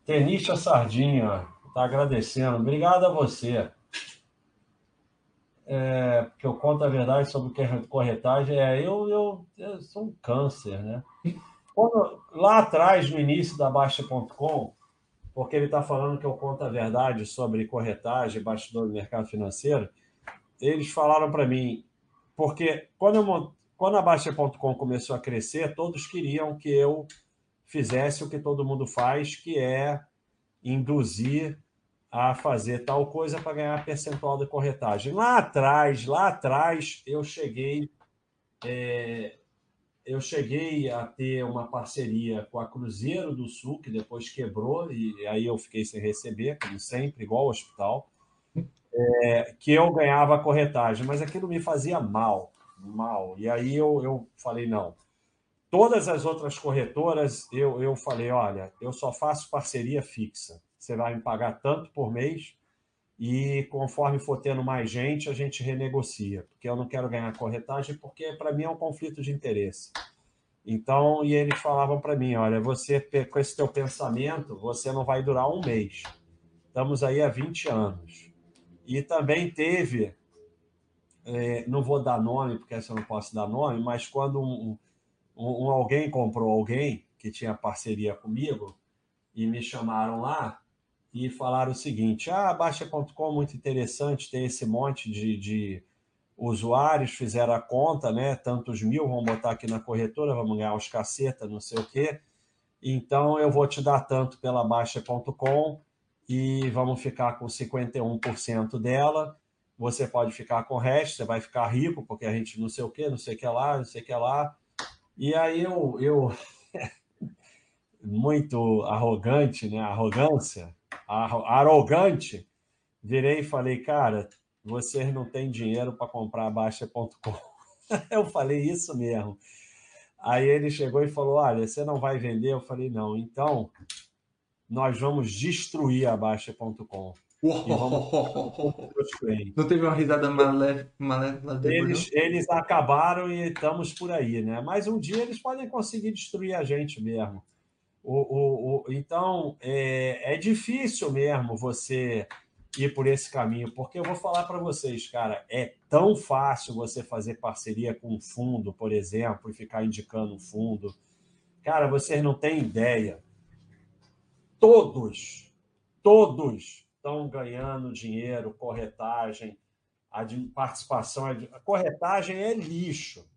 Tenista Sardinha, tá agradecendo. Obrigado a você é, que eu conto a verdade sobre corretagem, é eu, eu, eu sou um câncer, né? Quando, lá atrás, no início da Baixa.com, porque ele está falando que eu conto a verdade sobre corretagem, bastidor do mercado financeiro, eles falaram para mim, porque quando, eu, quando a Baixa.com começou a crescer, todos queriam que eu fizesse o que todo mundo faz, que é induzir a fazer tal coisa para ganhar percentual de corretagem. Lá atrás, lá atrás, eu cheguei, é, eu cheguei a ter uma parceria com a Cruzeiro do Sul, que depois quebrou, e aí eu fiquei sem receber, como sempre, igual ao hospital, é, que eu ganhava corretagem, mas aquilo me fazia mal, mal. E aí eu, eu falei, não. Todas as outras corretoras, eu, eu falei, olha, eu só faço parceria fixa você vai me pagar tanto por mês e conforme for tendo mais gente, a gente renegocia, porque eu não quero ganhar corretagem, porque para mim é um conflito de interesse. Então, e eles falavam para mim, olha, você com esse teu pensamento, você não vai durar um mês. Estamos aí há 20 anos. E também teve, é, não vou dar nome, porque essa eu não posso dar nome, mas quando um, um, um alguém comprou alguém que tinha parceria comigo e me chamaram lá, e falaram o seguinte: ah, Baixa.com muito interessante, tem esse monte de, de usuários, fizeram a conta, né? Tantos mil, vamos botar aqui na corretora, vamos ganhar uns caceta, não sei o quê. Então eu vou te dar tanto pela Baixa.com e vamos ficar com 51% dela. Você pode ficar com o resto, você vai ficar rico, porque a gente não sei o quê, não sei o que lá, não sei o que lá. E aí eu, eu muito arrogante, né? Arrogância arrogante, virei e falei, cara, vocês não têm dinheiro para comprar a Baixa.com. Eu falei isso mesmo. Aí ele chegou e falou: Olha, você não vai vender? Eu falei: Não, então nós vamos destruir a Baixa.com. Não teve uma risada malévola eles, eles acabaram e estamos por aí, né? Mas um dia eles podem conseguir destruir a gente mesmo. O, o, o, então, é, é difícil mesmo você ir por esse caminho, porque eu vou falar para vocês, cara, é tão fácil você fazer parceria com um fundo, por exemplo, e ficar indicando um fundo. Cara, vocês não têm ideia. Todos, todos estão ganhando dinheiro, corretagem, participação. Corretagem é lixo.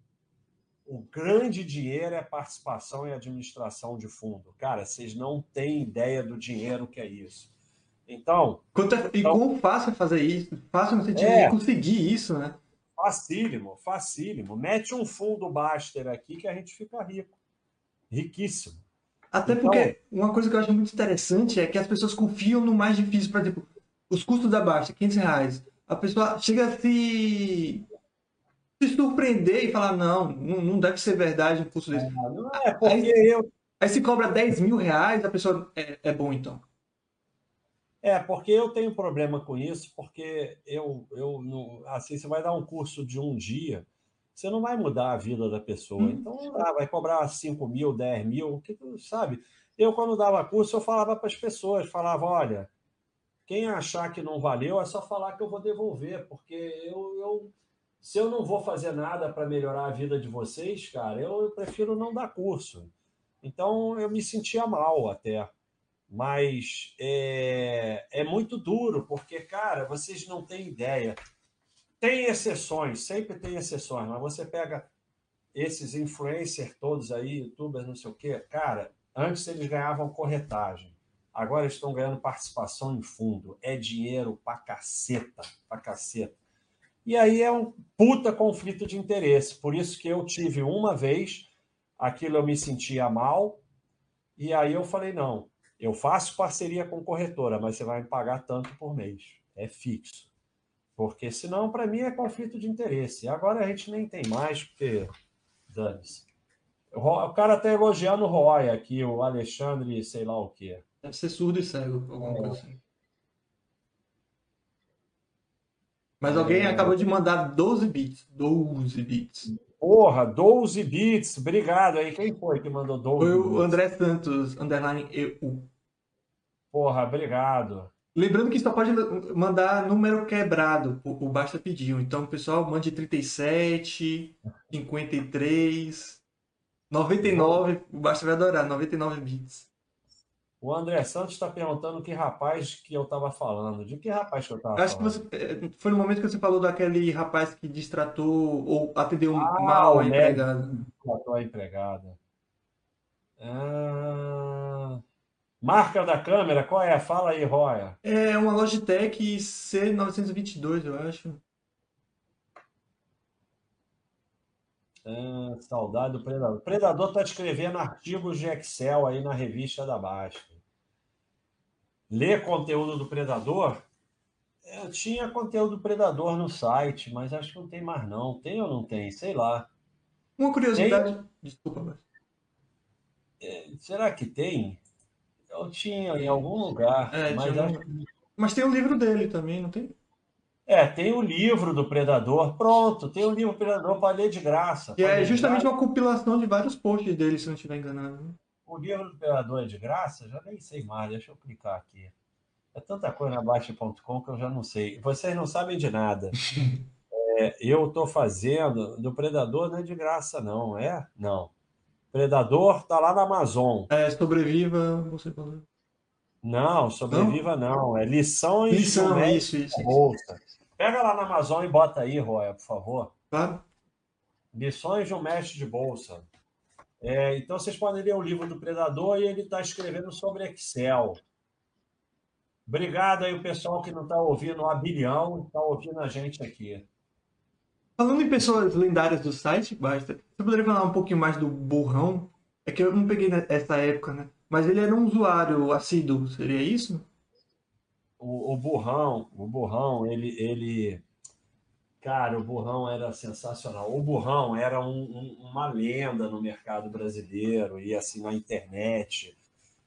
O grande dinheiro é participação e administração de fundo. Cara, vocês não têm ideia do dinheiro que é isso. Então. Quanto é, e então, como fácil é fazer isso? Fácil no sentido é, de conseguir isso, né? Facílimo, facílimo. Mete um fundo Baster aqui que a gente fica rico. Riquíssimo. Até então, porque uma coisa que eu acho muito interessante é que as pessoas confiam no mais difícil. Por exemplo, os custos da Basta, 500 reais. A pessoa chega a se, se surpreender e falar: não, não deve ser verdade um custo desse. Não é, porque aí, eu. Aí se cobra 10 mil reais, a pessoa é, é bom então. É, porque eu tenho problema com isso, porque eu, eu não, assim, você vai dar um curso de um dia, você não vai mudar a vida da pessoa. Hum. Então, ah, vai cobrar 5 mil, 10 mil, que, sabe? Eu, quando dava curso, eu falava para as pessoas, falava, olha, quem achar que não valeu, é só falar que eu vou devolver, porque eu, eu se eu não vou fazer nada para melhorar a vida de vocês, cara, eu, prefiro não dar curso. Então, eu me sentia mal até. Mas é, é muito duro, porque, cara, vocês não têm ideia. Tem exceções, sempre tem exceções, mas você pega esses influencers todos aí, youtubers, não sei o quê, cara, antes eles ganhavam corretagem, agora estão ganhando participação em fundo. É dinheiro pra caceta, pra caceta. E aí é um puta conflito de interesse. Por isso que eu tive uma vez, aquilo eu me sentia mal, e aí eu falei, não, eu faço parceria com corretora, mas você vai me pagar tanto por mês. É fixo. Porque senão, para mim, é conflito de interesse. Agora a gente nem tem mais, porque. Dane-se. O cara está elogiando o Roy aqui, o Alexandre, sei lá o quê. Deve ser surdo e cego, alguma é. coisa assim. Mas alguém acabou de mandar 12 bits. 12 bits. Porra, 12 bits. Obrigado aí. Quem foi que mandou 12 Foi o André Santos, underline EU. Porra, obrigado. Lembrando que só pode mandar número quebrado, o Basta pediu. Então, pessoal, mande 37, 53, 99. O Basta vai adorar, 99 bits. O André Santos está perguntando que rapaz que eu estava falando. De que rapaz que eu estava falando? Acho que você, é, foi no momento que você falou daquele rapaz que distratou ou atendeu ah, mal a empregada. Distratou a empregada. Ah... Marca da câmera, qual é? Fala aí, Roya. É uma Logitech C922, eu acho. Ah, saudade do Predador. O Predador está escrevendo artigos de Excel aí na revista da Basta. Lê conteúdo do Predador? Eu tinha conteúdo do Predador no site, mas acho que não tem mais não. Tem ou não tem? Sei lá. Uma curiosidade. Tem... Desculpa, mas... É, será que tem? Eu tinha em algum lugar. É, mas, acho... mas tem o livro dele também, não tem? É, tem o livro do Predador. Pronto, tem o livro do Predador para ler de graça. E é justamente uma compilação de vários posts dele, se não estiver enganado. O livro do Predador é de graça? Já nem sei mais, deixa eu clicar aqui. É tanta coisa na Baixa.com que eu já não sei. Vocês não sabem de nada. é, eu estou fazendo. Do Predador não é de graça, não, é? Não. Predador tá lá na Amazon. É, sobreviva, você falou. Não, sobreviva não. não. É lições Lição, do isso, isso, bolsa. Pega lá na Amazon e bota aí, Roya, por favor. Claro. Lições de um mestre de bolsa. É, então vocês podem ler o livro do Predador e ele está escrevendo sobre Excel. Obrigado aí o pessoal que não está ouvindo a bilhão, está ouvindo a gente aqui. Falando em pessoas lendárias do site, basta. Você poderia falar um pouquinho mais do Burrão? É que eu não peguei nessa época, né? Mas ele era um usuário assíduo, seria isso? O, o Burrão, o Burrão, ele, ele. Cara, o Burrão era sensacional. O Burrão era um, um, uma lenda no mercado brasileiro e assim na internet.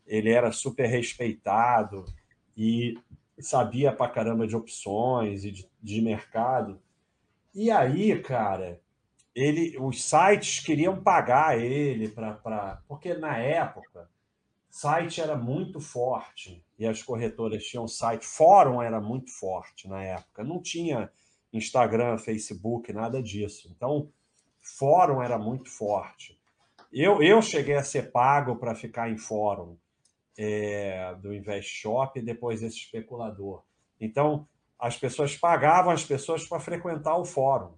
Ele era super respeitado e sabia pra caramba de opções e de, de mercado. E aí, cara, ele, os sites queriam pagar ele para. Porque na época, site era muito forte e as corretoras tinham site. Fórum era muito forte na época. Não tinha Instagram, Facebook, nada disso. Então, fórum era muito forte. Eu, eu cheguei a ser pago para ficar em fórum é, do Invest Shop e depois esse especulador. Então, as pessoas pagavam as pessoas para frequentar o fórum,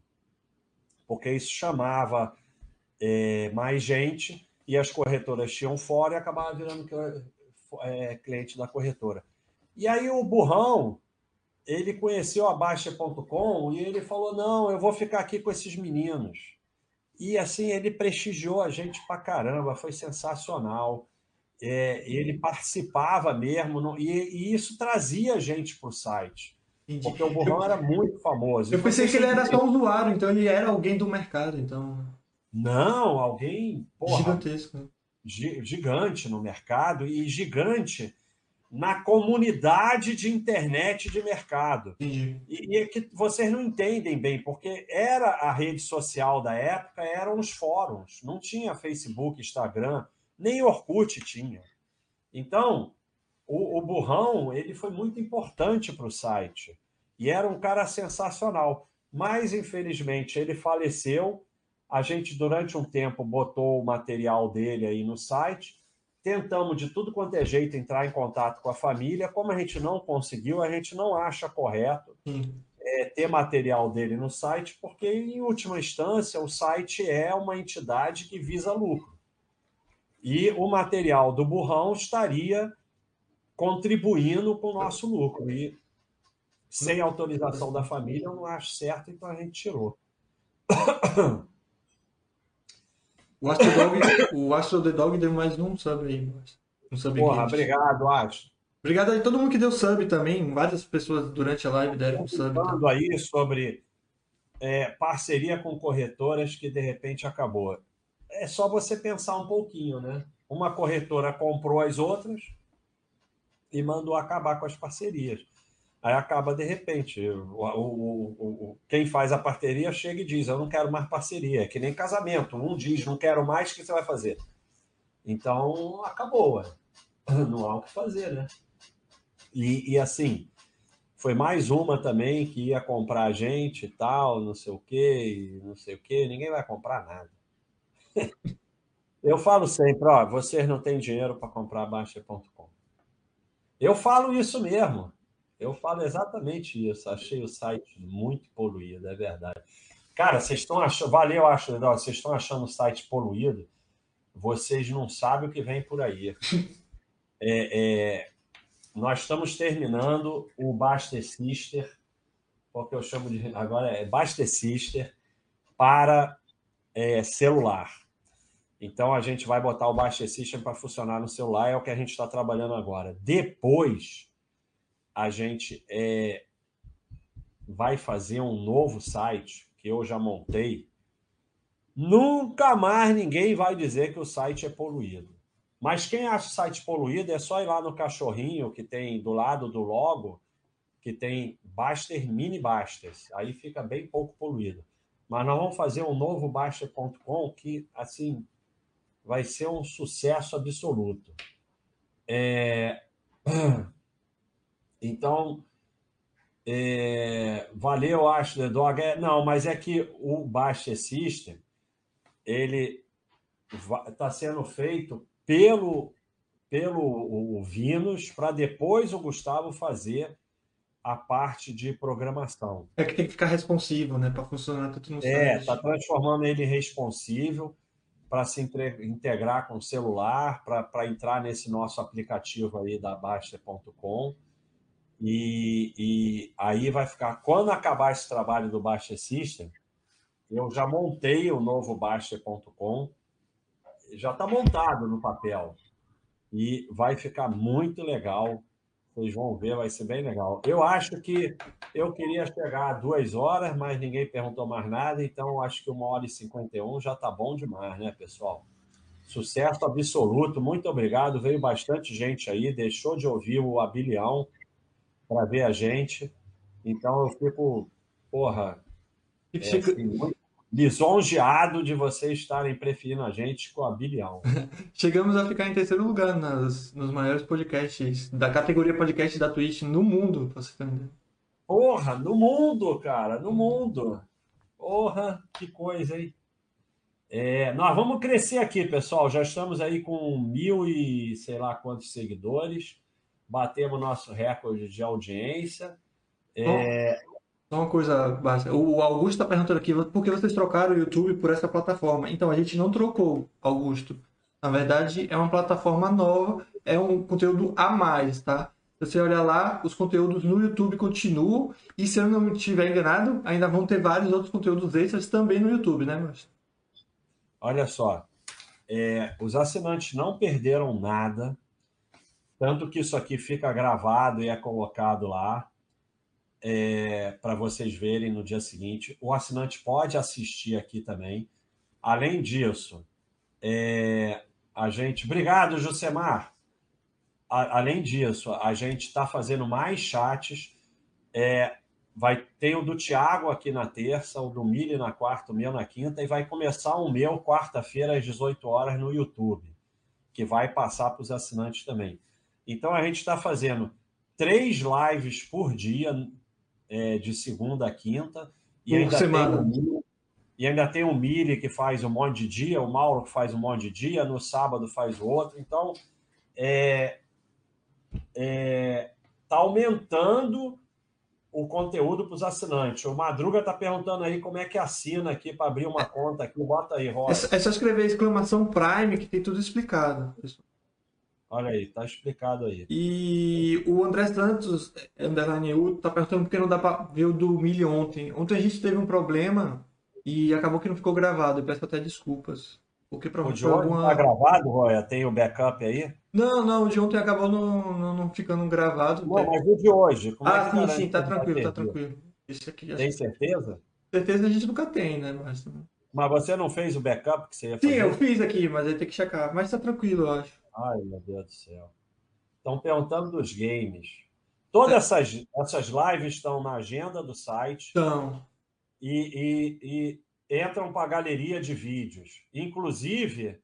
porque isso chamava é, mais gente e as corretoras tinham fórum e acabava virando é, cliente da corretora. E aí o burrão, ele conheceu a Baixa.com e ele falou: não, eu vou ficar aqui com esses meninos. E assim, ele prestigiou a gente pra caramba, foi sensacional é, ele participava mesmo, no, e, e, isso trazia gente para o site. Entendi. Porque o Borrão eu, era muito famoso. Eu pensei que ele era só um usuário, então ele era alguém do mercado, então. Não, alguém porra, gigantesco. Né? Gigante no mercado e gigante na comunidade de internet de mercado. E, e, é que vocês não entendem bem, porque era a rede social da época, eram os fóruns, não tinha Facebook, Instagram, nem Orkut tinha. Então, o, o Burrão ele foi muito importante para o site e era um cara sensacional. Mas, infelizmente, ele faleceu. A gente, durante um tempo, botou o material dele aí no site. Tentamos de tudo quanto é jeito entrar em contato com a família. Como a gente não conseguiu, a gente não acha correto é, ter material dele no site, porque, em última instância, o site é uma entidade que visa lucro e o material do burrão estaria contribuindo com o nosso lucro. E sem autorização da família, eu não acho certo, então a gente tirou. O Astro Dog, o Astro The Dog deu mais um sub aí. Um sub Porra, obrigado, Astro. Obrigado a todo mundo que deu sub também. Várias pessoas durante a live deram um sub. Falando aí sobre é, parceria com corretoras que de repente acabou é só você pensar um pouquinho, né? Uma corretora comprou as outras e mandou acabar com as parcerias. Aí acaba de repente. O, o, o, quem faz a parceria chega e diz: Eu não quero mais parceria. É que nem casamento. Um diz: Não quero mais, o que você vai fazer? Então acabou. Não há o que fazer, né? E, e assim, foi mais uma também que ia comprar a gente e tal, não sei o quê, não sei o quê. Ninguém vai comprar nada. Eu falo sempre, ó, vocês não têm dinheiro para comprar Baixa.com. Eu falo isso mesmo. Eu falo exatamente isso. Achei o site muito poluído, é verdade. Cara, vocês estão achando. Valeu, acho, vocês estão achando o site poluído. Vocês não sabem o que vem por aí. É, é, nós estamos terminando o Baster Sister, porque eu chamo de. Agora é Baster Sister para é, celular. Então a gente vai botar o Baixa System para funcionar no celular, é o que a gente está trabalhando agora. Depois a gente é, vai fazer um novo site que eu já montei. Nunca mais ninguém vai dizer que o site é poluído. Mas quem acha o site poluído é só ir lá no cachorrinho que tem do lado do logo, que tem Baster Mini Basters. Aí fica bem pouco poluído. Mas nós vamos fazer um novo Baster.com que, assim, vai ser um sucesso absoluto. É... Então, é... valeu, acho, The Dog. É... Não, mas é que o Baixa System, ele está sendo feito pelo, pelo o Vinus para depois o Gustavo fazer a parte de programação. É que tem que ficar responsivo, né, para funcionar tudo no é. É, está transformando ele responsível para se integrar com o celular, para entrar nesse nosso aplicativo aí da Baixa.com. E, e, aí vai ficar, quando acabar esse trabalho do Baixa System, eu já montei o novo Baixa.com, já está montado no papel. E vai ficar muito legal. Vocês vão ver, vai ser bem legal. Eu acho que eu queria chegar a duas horas, mas ninguém perguntou mais nada, então acho que uma hora e cinquenta e um já está bom demais, né, pessoal? Sucesso absoluto, muito obrigado. Veio bastante gente aí, deixou de ouvir o Abilião para ver a gente. Então eu fico, porra, é, assim, lisonjeado de vocês estarem preferindo a gente com a bilhão. Chegamos a ficar em terceiro lugar nas, nos maiores podcasts da categoria podcast da Twitch no mundo, pra você entender. Porra, no mundo, cara, no mundo. Porra, que coisa, hein? É, nós vamos crescer aqui, pessoal. Já estamos aí com mil e sei lá quantos seguidores. Batemos nosso recorde de audiência. É, só uma coisa. O Augusto está perguntando aqui por que vocês trocaram o YouTube por essa plataforma. Então, a gente não trocou, Augusto. Na verdade, é uma plataforma nova, é um conteúdo a mais, tá? Se você olhar lá, os conteúdos no YouTube continuam. E se eu não estiver enganado, ainda vão ter vários outros conteúdos extras também no YouTube, né, Márcio? Olha só, é, os assinantes não perderam nada, tanto que isso aqui fica gravado e é colocado lá é, para vocês verem no dia seguinte. O assinante pode assistir aqui também. Além disso, é, a gente. Obrigado, Josemar. A, além disso, a gente está fazendo mais chats. É, vai ter o do Tiago aqui na terça, o do Mili na quarta, o meu na quinta, e vai começar o meu quarta-feira às 18 horas no YouTube, que vai passar para os assinantes também. Então a gente está fazendo três lives por dia é, de segunda a quinta. E ainda, semana. tem o, e ainda tem o Mili que faz um monte de dia, o Mauro que faz um monte de dia, no sábado faz o outro. Então, é, é, tá aumentando o conteúdo para os assinantes. O Madruga está perguntando aí como é que assina aqui para abrir uma conta aqui. Bota aí, Rosa. É, só escrever exclamação Prime que tem tudo explicado. Olha aí, tá explicado aí. E o André Santos, underline EU, tá perguntando por que não dá para ver o do Mili ontem. Ontem a gente teve um problema e acabou que não ficou gravado. Eu peço até desculpas. Porque ontem alguma... tá gravado, Roya? Tem o backup aí? Não, não, o de ontem acabou não, não, não ficando gravado. Não, mas o de hoje? ah, é sim, sim, tá tranquilo, tá tranquilo. Esse aqui Tem certeza? Certeza a gente nunca tem, né? Mas... mas você não fez o backup que você ia fazer? Sim, eu fiz aqui, mas aí tem que checar. Mas tá tranquilo, eu acho. Ai, meu Deus do céu. Estão perguntando dos games. Todas é. essas, essas lives estão na agenda do site. Estão. E, e, e entram para a galeria de vídeos. Inclusive,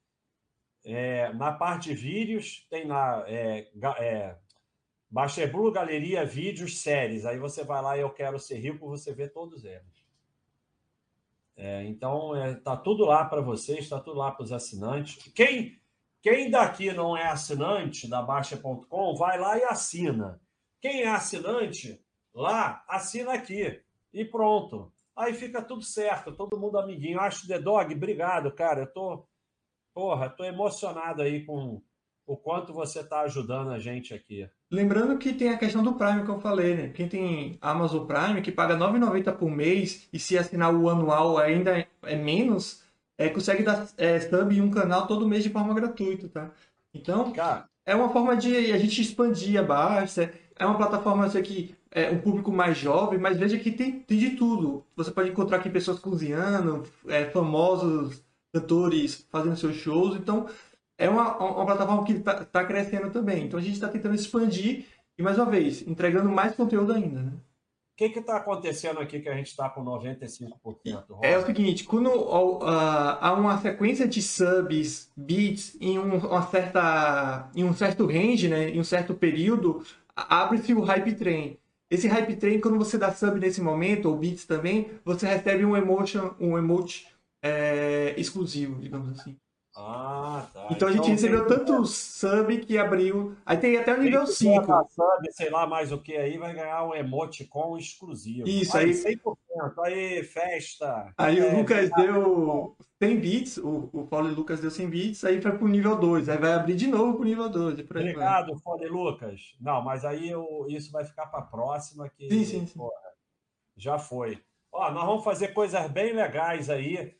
é, na parte de vídeos, tem na é, é, Blue Galeria Vídeos Séries. Aí você vai lá e eu quero ser rico, você vê todos eles. É, então, está é, tudo lá para vocês, está tudo lá para os assinantes. Quem quem daqui não é assinante da Baixa.com, vai lá e assina. Quem é assinante, lá, assina aqui. E pronto. Aí fica tudo certo, todo mundo amiguinho. Acho The Dog, obrigado, cara. Eu tô, porra, tô emocionado aí com o quanto você está ajudando a gente aqui. Lembrando que tem a questão do Prime que eu falei, né? Quem tem Amazon Prime, que paga R$ 9,90 por mês, e se assinar o anual ainda é menos, é, consegue dar é, sub em um canal todo mês de forma gratuita, tá? Então, Cara. é uma forma de a gente expandir a base. É uma plataforma assim, que é um público mais jovem, mas veja que tem, tem de tudo. Você pode encontrar aqui pessoas cozinhando, é, famosos cantores fazendo seus shows. Então, é uma, uma plataforma que está tá crescendo também. Então, a gente está tentando expandir e, mais uma vez, entregando mais conteúdo ainda, né? Que está acontecendo aqui que a gente está com 95%? Rosa? É o seguinte, quando uh, há uma sequência de subs, bits, em um, uma certa, em um certo range, né, em um certo período, abre-se o hype train. Esse hype train, quando você dá sub nesse momento, ou bits também, você recebe um emotion, um emote é, exclusivo, digamos assim. Ah, tá. Então a gente então, recebeu tem... tanto sub que abriu. Aí tem até o nível 5. Sub, sei lá mais o que aí, vai ganhar um emoticon exclusivo. Isso aí. 100%. Aí, festa. Aí é, o Lucas deu 100 bits, o, o Paulo e Lucas deu 100 bits, aí foi pro nível 2. Aí vai abrir de novo pro nível 2. Obrigado, Paulo e Lucas. Não, mas aí eu, isso vai ficar para próxima. Que, sim, sim, sim. Porra, já foi. Ó, nós vamos fazer coisas bem legais aí.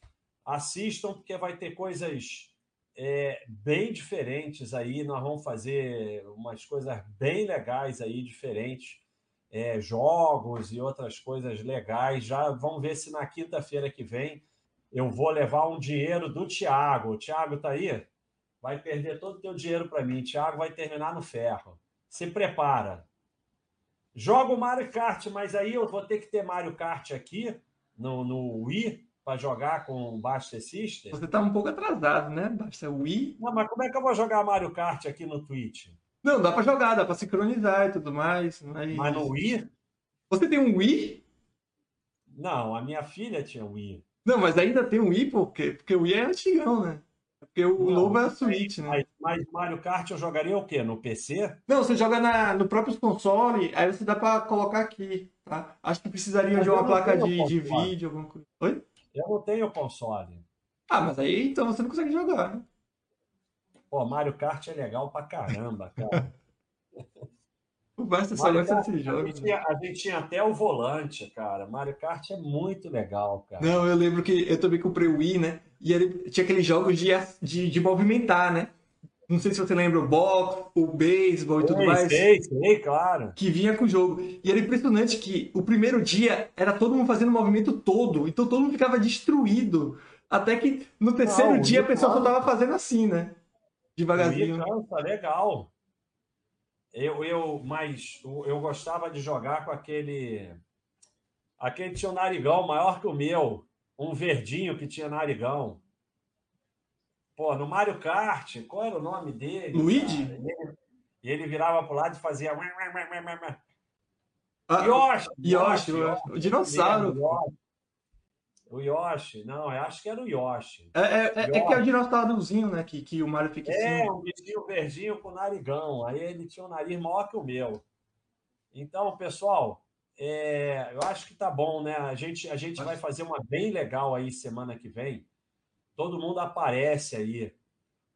Assistam, porque vai ter coisas é, bem diferentes aí. Nós vamos fazer umas coisas bem legais aí, diferentes. É, jogos e outras coisas legais. Já vamos ver se na quinta-feira que vem eu vou levar um dinheiro do Thiago. O Thiago tá aí? Vai perder todo o teu dinheiro para mim. O Thiago vai terminar no ferro. Se prepara. Joga o Mario Kart, mas aí eu vou ter que ter Mario Kart aqui no, no Wii para jogar com o Buster System. Você tá um pouco atrasado, né? Basta Wii. Não, mas como é que eu vou jogar Mario Kart aqui no Twitch? Não, dá para jogar, dá para sincronizar e tudo mais. Mas... mas no Wii? Você tem um Wii? Não, a minha filha tinha Wii. Não, mas ainda tem um Wii, por quê? Porque o Wii é antigão, né? Porque o não, novo é a Switch, né? Mas, mas, Mario Kart eu jogaria o quê? No PC? Não, você joga na, no próprio console, aí você dá para colocar aqui, tá? Acho que precisaria mas de uma placa de, de vídeo, alguma coisa. Oi? Eu não tenho console. Ah, mas aí então você não consegue jogar, né? Pô, Mario Kart é legal pra caramba, cara. Basta só Mario Kart, esse jogo. A gente, tinha, a gente, tinha, até o volante, cara. Mario Kart é muito legal, cara. Não, eu lembro que eu também comprei o Wii, né? E ele tinha aqueles jogos de, de, de movimentar, né? Não sei se você lembra o box, o beisebol e tudo mais. Sei, sei, claro. Que vinha com o jogo. E era impressionante que o primeiro dia era todo mundo fazendo o movimento todo. Então todo mundo ficava destruído. Até que no terceiro Não, dia a pessoa só tava fazendo assim, né? Devagarzinho. Cansa, legal. Eu, eu, mas eu gostava de jogar com aquele. Aquele tinha um narigão maior que o meu. Um verdinho que tinha narigão. Pô, no Mario Kart, qual era o nome dele? Luigi? E ele, virava pro lado e fazia. Ah, Yoshi, Yoshi, Yoshi, o dinossauro. O Yoshi, não, eu acho que era o Yoshi. É, é, é, é que é o dinossaurozinho, né? Que, que o Mario fica assim. É, um bichinho verdinho com narigão. Aí ele tinha um nariz maior que o meu. Então, pessoal, é, eu acho que tá bom, né? A gente, a gente vai fazer uma bem legal aí semana que vem todo mundo aparece aí.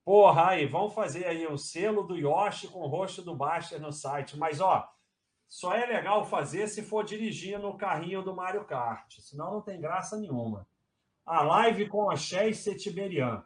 Porra, aí, vamos fazer aí o selo do Yoshi com o rosto do Baster no site. Mas, ó, só é legal fazer se for dirigir no carrinho do Mario Kart. Senão não tem graça nenhuma. A live com Axé e Setiberian.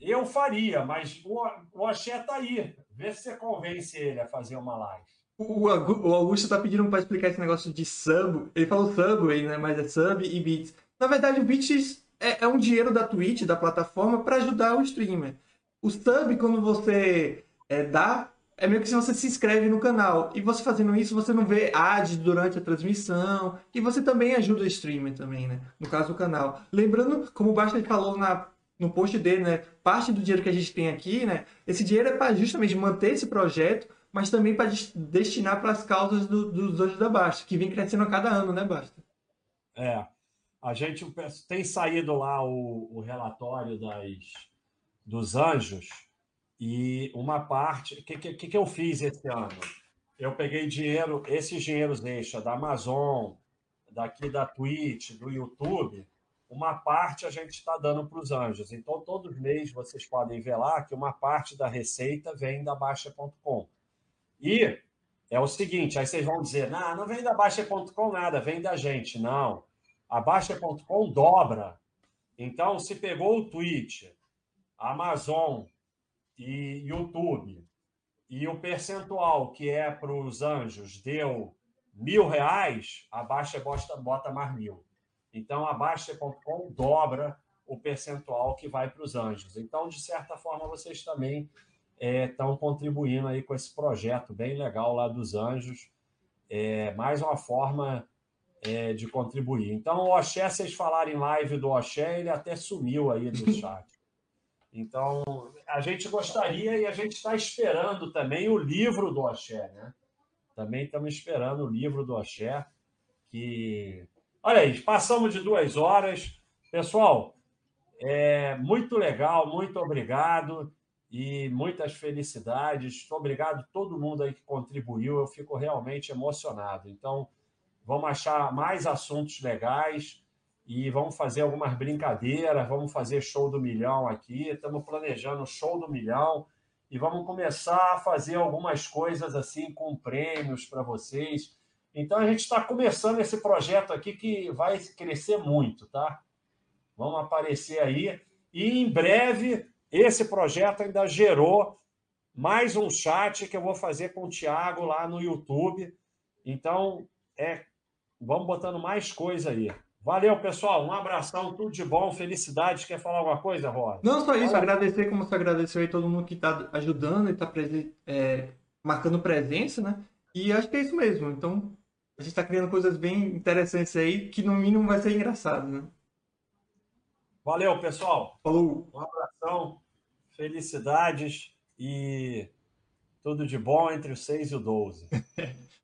Eu faria, mas o, o Axé tá aí. Vê se você convence ele a fazer uma live. O, Augusto tá pedindo para explicar esse negócio de sub. Ele falou Subway, né? Mas é sub e bits. Na verdade, o bits é, é um dinheiro da Twitch, da plataforma, para ajudar o streamer. O sub, quando você é, dá, é meio que se você se inscreve no canal. E você fazendo isso, você não vê ads durante a transmissão. E você também ajuda o streamer também, né? No caso do canal. Lembrando, como o Basta falou na, no post dele, né? Parte do dinheiro que a gente tem aqui, né? Esse dinheiro é para justamente manter esse projeto, mas também para destinar para as causas do, dos anjos da Basta, que vem crescendo a cada ano, né, Basta? É. A gente tem saído lá o, o relatório das, dos anjos e uma parte. O que, que, que eu fiz esse ano? Eu peguei dinheiro, esses dinheiros extra da Amazon, daqui da Twitch, do YouTube, uma parte a gente está dando para os anjos. Então, todos mês vocês podem ver lá que uma parte da receita vem da Baixa.com. E é o seguinte: aí vocês vão dizer, não, não vem da Baixa.com nada, vem da gente. Não. A Baixa.com dobra. Então, se pegou o Twitch, Amazon e YouTube, e o percentual que é para os anjos deu mil reais, a Baixa bota, bota mais mil. Então, a Baixa.com dobra o percentual que vai para os anjos. Então, de certa forma, vocês também estão é, contribuindo aí com esse projeto bem legal lá dos anjos. É mais uma forma é, de contribuir. Então, o Oxé, vocês falarem live do Oxé, ele até sumiu aí do chat. Então, a gente gostaria e a gente está esperando também o livro do Oxé, né? Também estamos esperando o livro do Oxé, que... Olha aí, passamos de duas horas. Pessoal, é muito legal, muito obrigado e muitas felicidades. Obrigado a todo mundo aí que contribuiu, eu fico realmente emocionado. Então, vamos achar mais assuntos legais e vamos fazer algumas brincadeiras, vamos fazer show do milhão aqui, estamos planejando show do milhão e vamos começar a fazer algumas coisas assim com prêmios para vocês. Então a gente está começando esse projeto aqui que vai crescer muito, tá? Vamos aparecer aí e em breve esse projeto ainda gerou mais um chat que eu vou fazer com o Thiago lá no YouTube. Então, é, vamos botando mais coisa aí. Valeu, pessoal. Um abração, tudo de bom, felicidade. Quer falar alguma coisa, Rod? Não, só isso. Agradecer, como você agradeceu aí todo mundo que está ajudando e está é, marcando presença, né? E acho que é isso mesmo. Então, a gente está criando coisas bem interessantes aí, que no mínimo vai ser engraçado, né? Valeu, pessoal. Falou. Um abração, felicidades e tudo de bom entre o 6 e o 12.